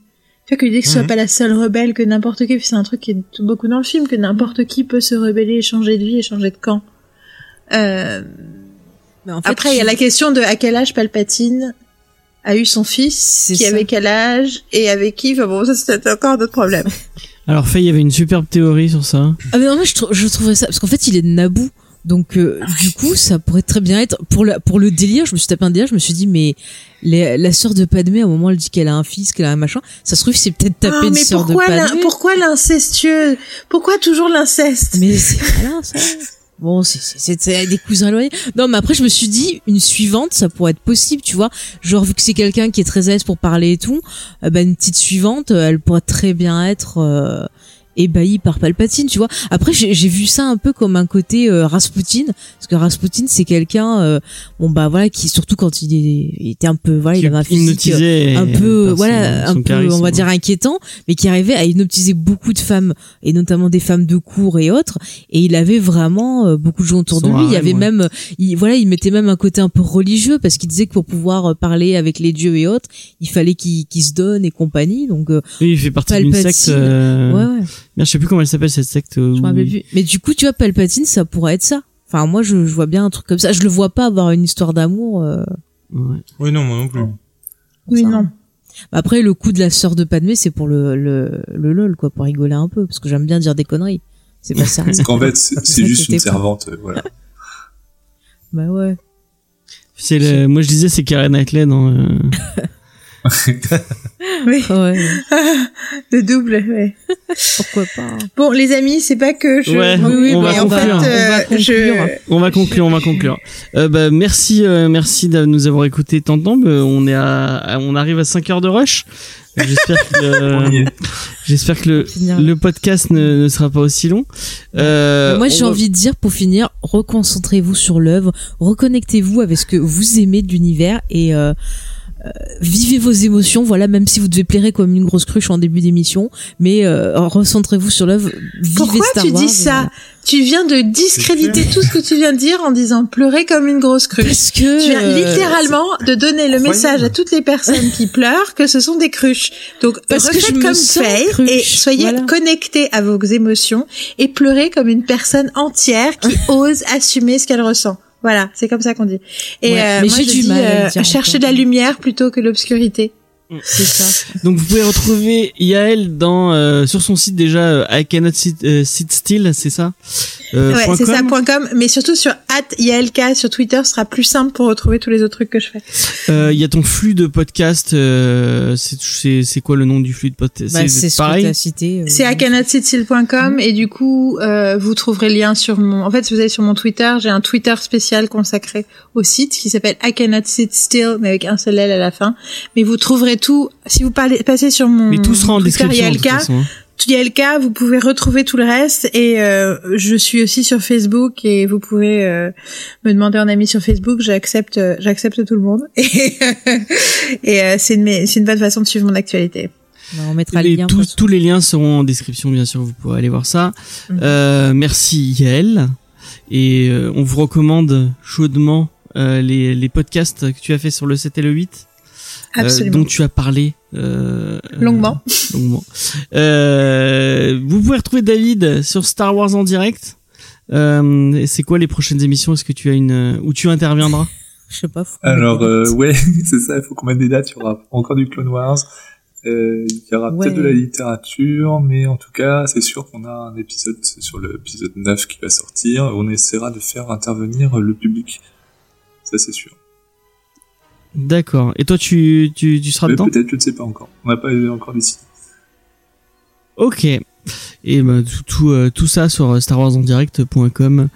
Tu vois que l'idée que ce soit Mhm. pas la seule rebelle, que n'importe qui, puis c'est un truc qui est beaucoup dans le film, que n'importe qui peut se rebeller, et changer de vie et changer de camp. Euh, Mais en fait, après, il y a la question de à quel âge Palpatine a eu son fils, C'est qui ça. avait quel âge et avec qui. Enfin bon, ça c'est encore d'autres problèmes. [laughs] Alors Faye, il y avait une superbe théorie sur ça. Ah mais non, moi je, trou- je trouverais ça parce qu'en fait il est de Naboo. Donc euh, du coup ça pourrait très bien être pour la, pour le délire. Je me suis tapé un délire. Je me suis dit mais les- la sœur de Padmé à un moment elle dit qu'elle a un fils, qu'elle a un machin. Ça se trouve c'est peut-être taper Ah, une mais sœur de Padmé. pourquoi l'incestueux? Pourquoi toujours l'inceste? Mais c'est voilà ça. Bon, c'est- des cousins éloignés. Non, mais après, je me suis dit, une suivante, ça pourrait être possible, tu vois. Genre, vu que c'est quelqu'un qui est très à l'aise pour parler et tout, euh, bah, une petite suivante, euh, elle pourrait très bien être euh, ébahie par Palpatine, tu vois. Après, j'ai vu ça un peu comme un côté euh, Rasputin, parce que Rasputin, c'est quelqu'un, euh, bon, bah voilà, qui, surtout quand il, est, il était un peu, voilà, il avait un physique euh, un peu voilà un peu charisme. on va dire inquiétant mais qui arrivait à hypnotiser beaucoup de femmes et notamment des femmes de cour et autres et il avait vraiment euh, beaucoup de gens autour de lui il y avait ouais. même il voilà il mettait même un côté un peu religieux parce qu'il disait que pour pouvoir euh, parler avec les dieux et autres il fallait qu'il qu'il se donne et compagnie donc euh, Oui, il fait partie d'une Palpatine. secte. euh, ouais ouais Merde, je sais plus comment elle s'appelle cette secte. euh, je me rappelle plus mais du coup tu vois Palpatine ça pourrait être ça enfin moi je, je vois bien un truc comme ça je le vois pas avoir une histoire d'amour euh, Ouais. Oui, non, moi non plus. Oui, ça. non. Après, le coup de la sœur de Padmé, c'est pour le, le, le lol, quoi, pour rigoler un peu, parce que j'aime bien dire des conneries. C'est pas ça. [laughs] Parce qu'en fait, c'est juste une servante, euh, voilà. bah ouais. C'est le, moi je disais c'est Karen Knightley dans. euh, [laughs] [laughs] Oui, Ouais. [laughs] le double, ouais. Pourquoi pas. Bon, les amis, c'est pas que je... Ouais, Oui, oui, on mais va en fait, conclure. On va euh, conclure. je... On va conclure, on va conclure. Euh, bah, merci, euh, merci de nous avoir écouté tant de temps. Euh, on est à, on arrive à 5 heures de rush. J'espère que, euh, [laughs] j'espère que le, podcast ne, ne sera pas aussi long. Euh, Moi, on j'ai va- envie de dire, pour finir, reconcentrez-vous sur l'œuvre, reconnectez-vous avec ce que vous aimez de l'univers et euh, euh, vivez vos émotions. Voilà, même si vous devez plairer comme une grosse cruche en début d'émission, mais euh, recentrez-vous sur l'œuvre. Vivez Pourquoi Star tu Wars, dis ça voilà. Tu viens de discréditer tout ce que tu viens de dire en disant pleurer comme une grosse cruche. Parce que Tu viens euh, littéralement de donner le incroyable. message à toutes les personnes qui pleurent que ce sont des cruches. Donc Parce que refaites je me comme Faye et soyez voilà. connectés à vos émotions et pleurez comme une personne entière qui [laughs] ose assumer ce qu'elle ressent. Voilà, c'est comme ça qu'on dit. Et Ouais, euh, moi, j'ai je du dis, mal à le euh, chercher de la lumière plutôt que l'obscurité. C'est ça. Donc vous pouvez retrouver Yael dans euh, sur son site déjà euh, I cannot sit, euh, sit still, c'est ça? Euh, ouais, c'est ça, com? point .com, mais surtout sur @yalk sur Twitter, ce sera plus simple pour retrouver tous les autres trucs que je fais. Euh, Il y a ton flux de podcast. euh, c'est c'est c'est quoi le nom du flux de podcast Bah, c'est pareil? t'as cité. euh, C'est à canotsitstill.com et du coup, euh, vous trouverez le lien sur mon. En fait, si vous allez sur mon Twitter, j'ai un Twitter spécial consacré au site qui s'appelle I Cannot Sit Still, mais avec un seul L à la fin. Mais vous trouverez tout. Si vous parlez, passez sur mon Mais tout sera en Twitter description. de toute façon, hein. YLK, vous pouvez retrouver tout le reste. Et euh, je suis aussi sur Facebook et vous pouvez euh, me demander en ami sur Facebook. J'accepte, euh, j'accepte tout le monde. [laughs] Et, et euh, c'est une, une bonne façon de suivre mon actualité. bah, on mettra le Les- lien. tous, les liens seront en description, bien sûr. Vous pourrez aller voir ça. Mhm. Euh, merci Yael. Et euh, on vous recommande chaudement euh, les, les podcasts que tu as fait sur le 7 et le 8. Euh, Absolument. dont tu as parlé euh, Longuement. euh, longuement. Euh, vous pouvez retrouver David sur Star Wars en direct. Euh, c'est quoi les prochaines émissions? Est-ce que tu as une euh, où tu interviendras? [laughs] Je sais pas. Alors, euh, ouais, [laughs] c'est ça, il faut qu'on mette des dates. Il y aura encore du Clone Wars. Euh, il y aura Ouais. peut-être de la littérature, mais en tout cas, c'est sûr qu'on a un épisode sur l'épisode 9 qui va sortir. On essaiera de faire intervenir le public. Ça, c'est sûr. D'accord. Et toi, tu tu, tu seras Mais dedans peut-être, je ne sais pas encore. On n'a pas encore décidé. Ok. Et ben tout tout, euh, tout ça sur euh, starwarsendirect.com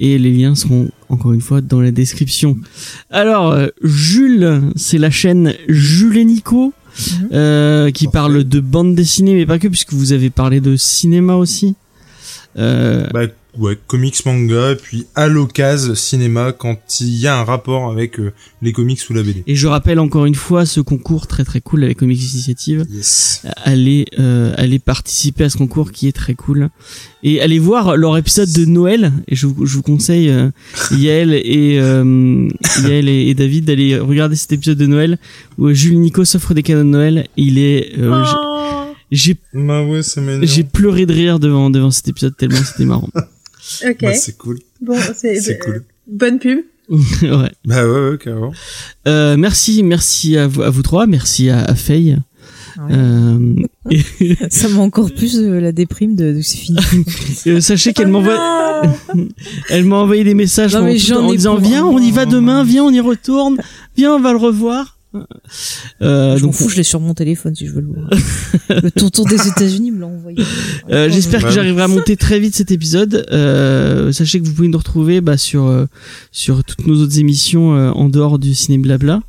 et les liens seront encore une fois dans la description. Alors euh, Jules, c'est la chaîne Jules et Nico Mhm. euh, qui Parfait. parle de bande dessinée mais pas que puisque vous avez parlé de cinéma aussi. Euh, Bah, ouais, comics, manga, et puis à l'occasion cinéma quand il y a un rapport avec euh, les comics ou la BD. et je rappelle encore une fois ce concours très très cool avec Comics Initiative. Yes. allez euh, allez participer à ce concours qui est très cool et allez voir leur épisode de Noël et je vous, je vous conseille euh, Yael et euh, [laughs] Yael et, et David d'aller regarder cet épisode de Noël où Jules Nico s'offre des cadeaux de Noël il est euh, j'ai- Oh. j'ai Bah ouais, j'ai pleuré de rire devant devant cet épisode tellement c'était marrant [laughs] Ok. Bah, c'est cool. bon, c'est C'est cool. bonne pub. [laughs] ouais Bah ouais, ouais, carrément. euh, merci merci à vous à vous trois merci à, à Faye Ouais. euh, et, [laughs] Ça m'a encore plus euh, la déprime de, de c'est fini. [laughs] euh, sachez qu'elle m'envoie Elle m'a envoyé des messages Non, temps en ai disant viens on y va demain viens on y retourne viens on va le revoir euh, je m'en donc fous, je l'ai sur mon téléphone si je veux le voir. [laughs] le tonton des États-Unis me l'a envoyé. euh, j'espère que Bah j'arriverai à monter très vite cet épisode euh, sachez que vous pouvez nous retrouver bah, sur sur toutes nos autres émissions euh, en dehors du ciné blabla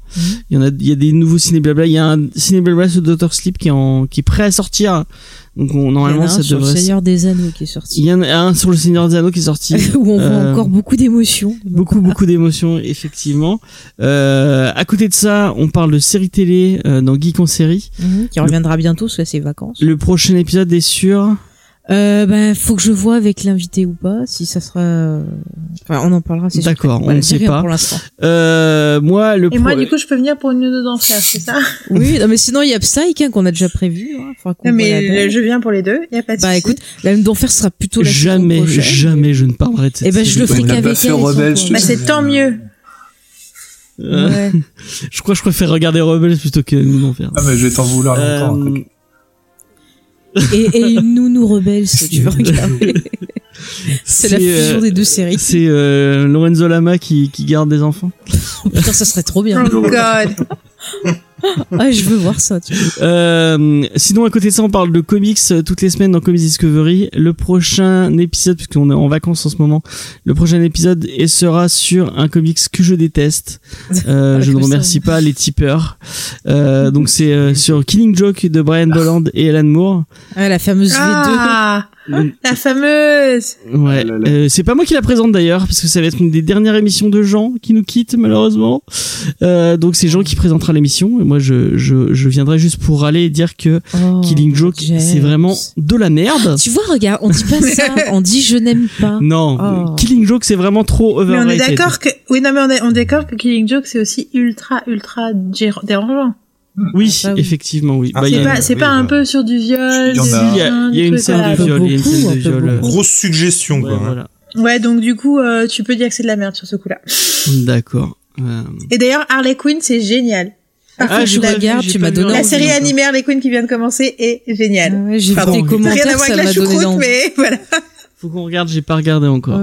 Il y en a il y a des nouveaux ciné blabla il y a un ciné blabla sur Doctor Sleep qui est en qui est prêt à sortir donc on, Il y en normalement a un ça sur le devrait Seigneur des Anneaux qui est il sorti. y en a un sur le Seigneur des Anneaux qui est sorti [laughs] où on voit Euh, encore beaucoup d'émotions. beaucoup beaucoup d'émotions effectivement euh, à côté de ça on parle de séries télé euh, dans Geek en série Mhm, qui reviendra bientôt parce que c'est vacances. le prochain épisode est sur Euh, ben, faut que je vois avec l'invité ou pas, si ça sera. euh, Enfin, on en parlera. c'est sûr. D'accord, on ne sait rien pas. pour l'instant. euh, moi le Et moi, du coup, je peux venir pour une nuit d'enfer, c'est ça? [laughs] Oui, non, mais sinon il y a Psyche hein, qu'on a déjà prévu. Hein, faudra qu'on Non, mais je viens pour les deux, y a pas de Bah écoute, la lune d'enfer sera plutôt la jamais prochaine. jamais je ne parlerai de cette Eh ben, je le ferai qu'avec elle. Bah, c'est tant mieux. Euh, Ouais. [laughs] je crois que je préfère regarder Rebels plutôt que nous en faire Ah, mais je vais t'en vouloir longtemps. Et, et une nounou rebelle, si tu veux regarder. [laughs] C'est la fusion euh, des deux séries. C'est euh, Lorenzo Lama qui, qui garde des enfants. Oh, putain, ça serait trop bien. Oh god. [laughs] [laughs] Ah, je veux voir ça. Tu vois. Euh, sinon, à côté de ça, on parle de comics euh, toutes les semaines dans Comics Discovery. Le prochain épisode, puisqu'on est en vacances en ce moment, le prochain épisode et sera sur un comics que je déteste. [laughs] Euh, je ne remercie pas les tipeurs. Euh, donc c'est euh, sur Killing Joke de Brian Bolland et Alan Moore. Ah, la fameuse V2. Ah, [laughs] la fameuse. Ouais, Ah. Euh, c'est pas moi qui la présente d'ailleurs, parce que ça va être une des dernières émissions de Jean qui nous quitte malheureusement. Euh, donc c'est Jean qui présentera l'émission et moi je, je, je viendrai juste pour aller dire que Oh, Killing Joke c'est vraiment de la merde. Tu vois, regarde, on dit pas ça. [laughs] On dit je n'aime pas. Non, Oh. Killing Joke c'est vraiment trop Mais on overrated. est d'accord que, oui, non, mais on est, on est d'accord que Killing Joke, c'est aussi ultra, ultra dérangeant. Oui, Ah, oui. effectivement, oui. Ah, Bah, C'est pas, c'est oui, pas un bah. peu sur du viol. Il y des a. y a- des une scène de viol, beaucoup. Grosse suggestion, Ouais, quoi. hein. voilà. Ouais, donc du coup, euh, tu peux dire que c'est de la merde sur ce coup-là. D'accord. Euh, Et d'ailleurs, Harley Quinn, c'est génial. Par Ah, contre, j'ai tu m'as donné la série animée Harley Quinn qui vient de commencer est géniale. Ah ouais, J'ai vu à commentaires, voir ça avec la m'a donné choucroute, envie. mais voilà. Faut qu'on regarde, j'ai pas regardé encore.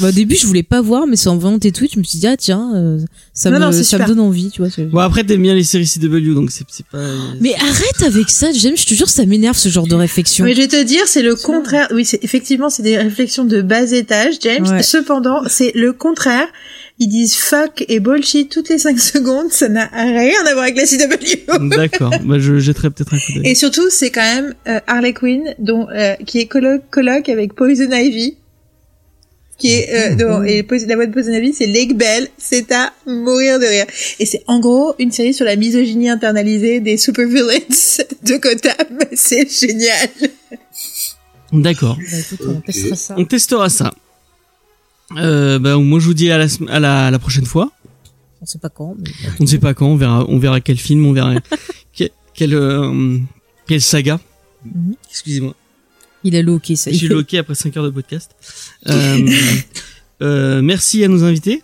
Bah, au début, je voulais pas voir, mais c'est en voyant tes tweets, je me suis dit, ah tiens, euh, ça, Non, me, non, c'est ça me super. donne envie, tu vois. c'est- Bon après t'aimes bien les séries CW donc c'est c'est pas. Mais arrête avec ça, James, je te jure, ça m'énerve ce genre de réflexion. Mais je vais te dire, c'est le contraire. Oui, c'est effectivement, c'est des réflexions de bas étage, James. Ouais. Cependant, c'est le contraire. Ils disent fuck et bullshit toutes les 5 [laughs] secondes. Ça n'a rien à voir avec la CW. [laughs] D'accord. bah je jetterai peut-être un coup d'œil. Et surtout, c'est quand même euh, Harley Quinn, dont euh, qui est coloc, coloc avec Poison Ivy, qui est euh, et Poison- la voix de Poison Ivy, c'est Lake Bell. C'est à mourir de rire. Et c'est en gros une série sur la misogynie internalisée des supervillains [laughs] de Gotham. [laughs] C'est génial. D'accord. Bah, écoute, on testera ça. On testera ça. Euh, bah, moi je vous dis à la, sem- à la, à la prochaine fois. On sait pas quand, mais... On ne sait pas quand, on verra, on verra quel film, on verra [laughs] quel, quel, euh, quelle saga. Mhm. Excusez-moi. Il a loqué, ça. Je suis loqué après 5 heures de podcast. Euh, [laughs] euh, merci à nos invités.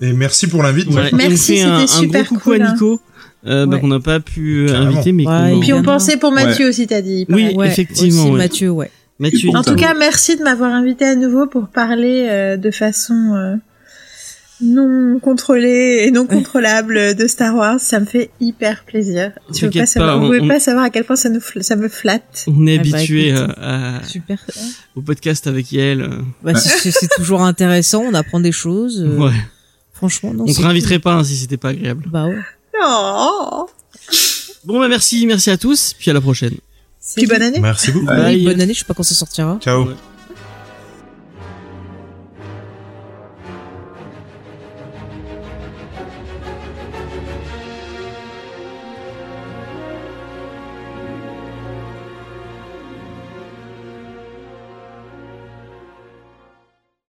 Et merci pour l'invite. Merci, un, c'était un super gros coucou cool, à hein. Nico, euh, bah, qu'on n'a pas pu Carrément. inviter, mais Ouais, Puis on pensait pour Mathieu aussi, t'as dit. Oui, Ouais, effectivement, Aussi ouais. Mathieu, ouais. Mathieu. En tout cas, merci de m'avoir invité à nouveau pour parler euh, de façon euh, non contrôlée et non contrôlable de Star Wars. Ça me fait hyper plaisir. Tu veux pas savoir, pas, vous pouvez on- pas savoir à quel point ça, nous fl- ça me flatte. on est Ah bah, habitué euh, à, Super. au podcast avec Yael. euh, Bah, c'est- toujours intéressant, on apprend des choses. euh, ouais. Franchement, non. On te réinviterait pas hein, si c'était pas agréable. Bah ouais. Oh Bon bah merci, merci à tous, puis à la prochaine. Puis bonne année. Merci beaucoup. Bye. bonne année, je sais pas quand ça sortira. Ciao. Ouais.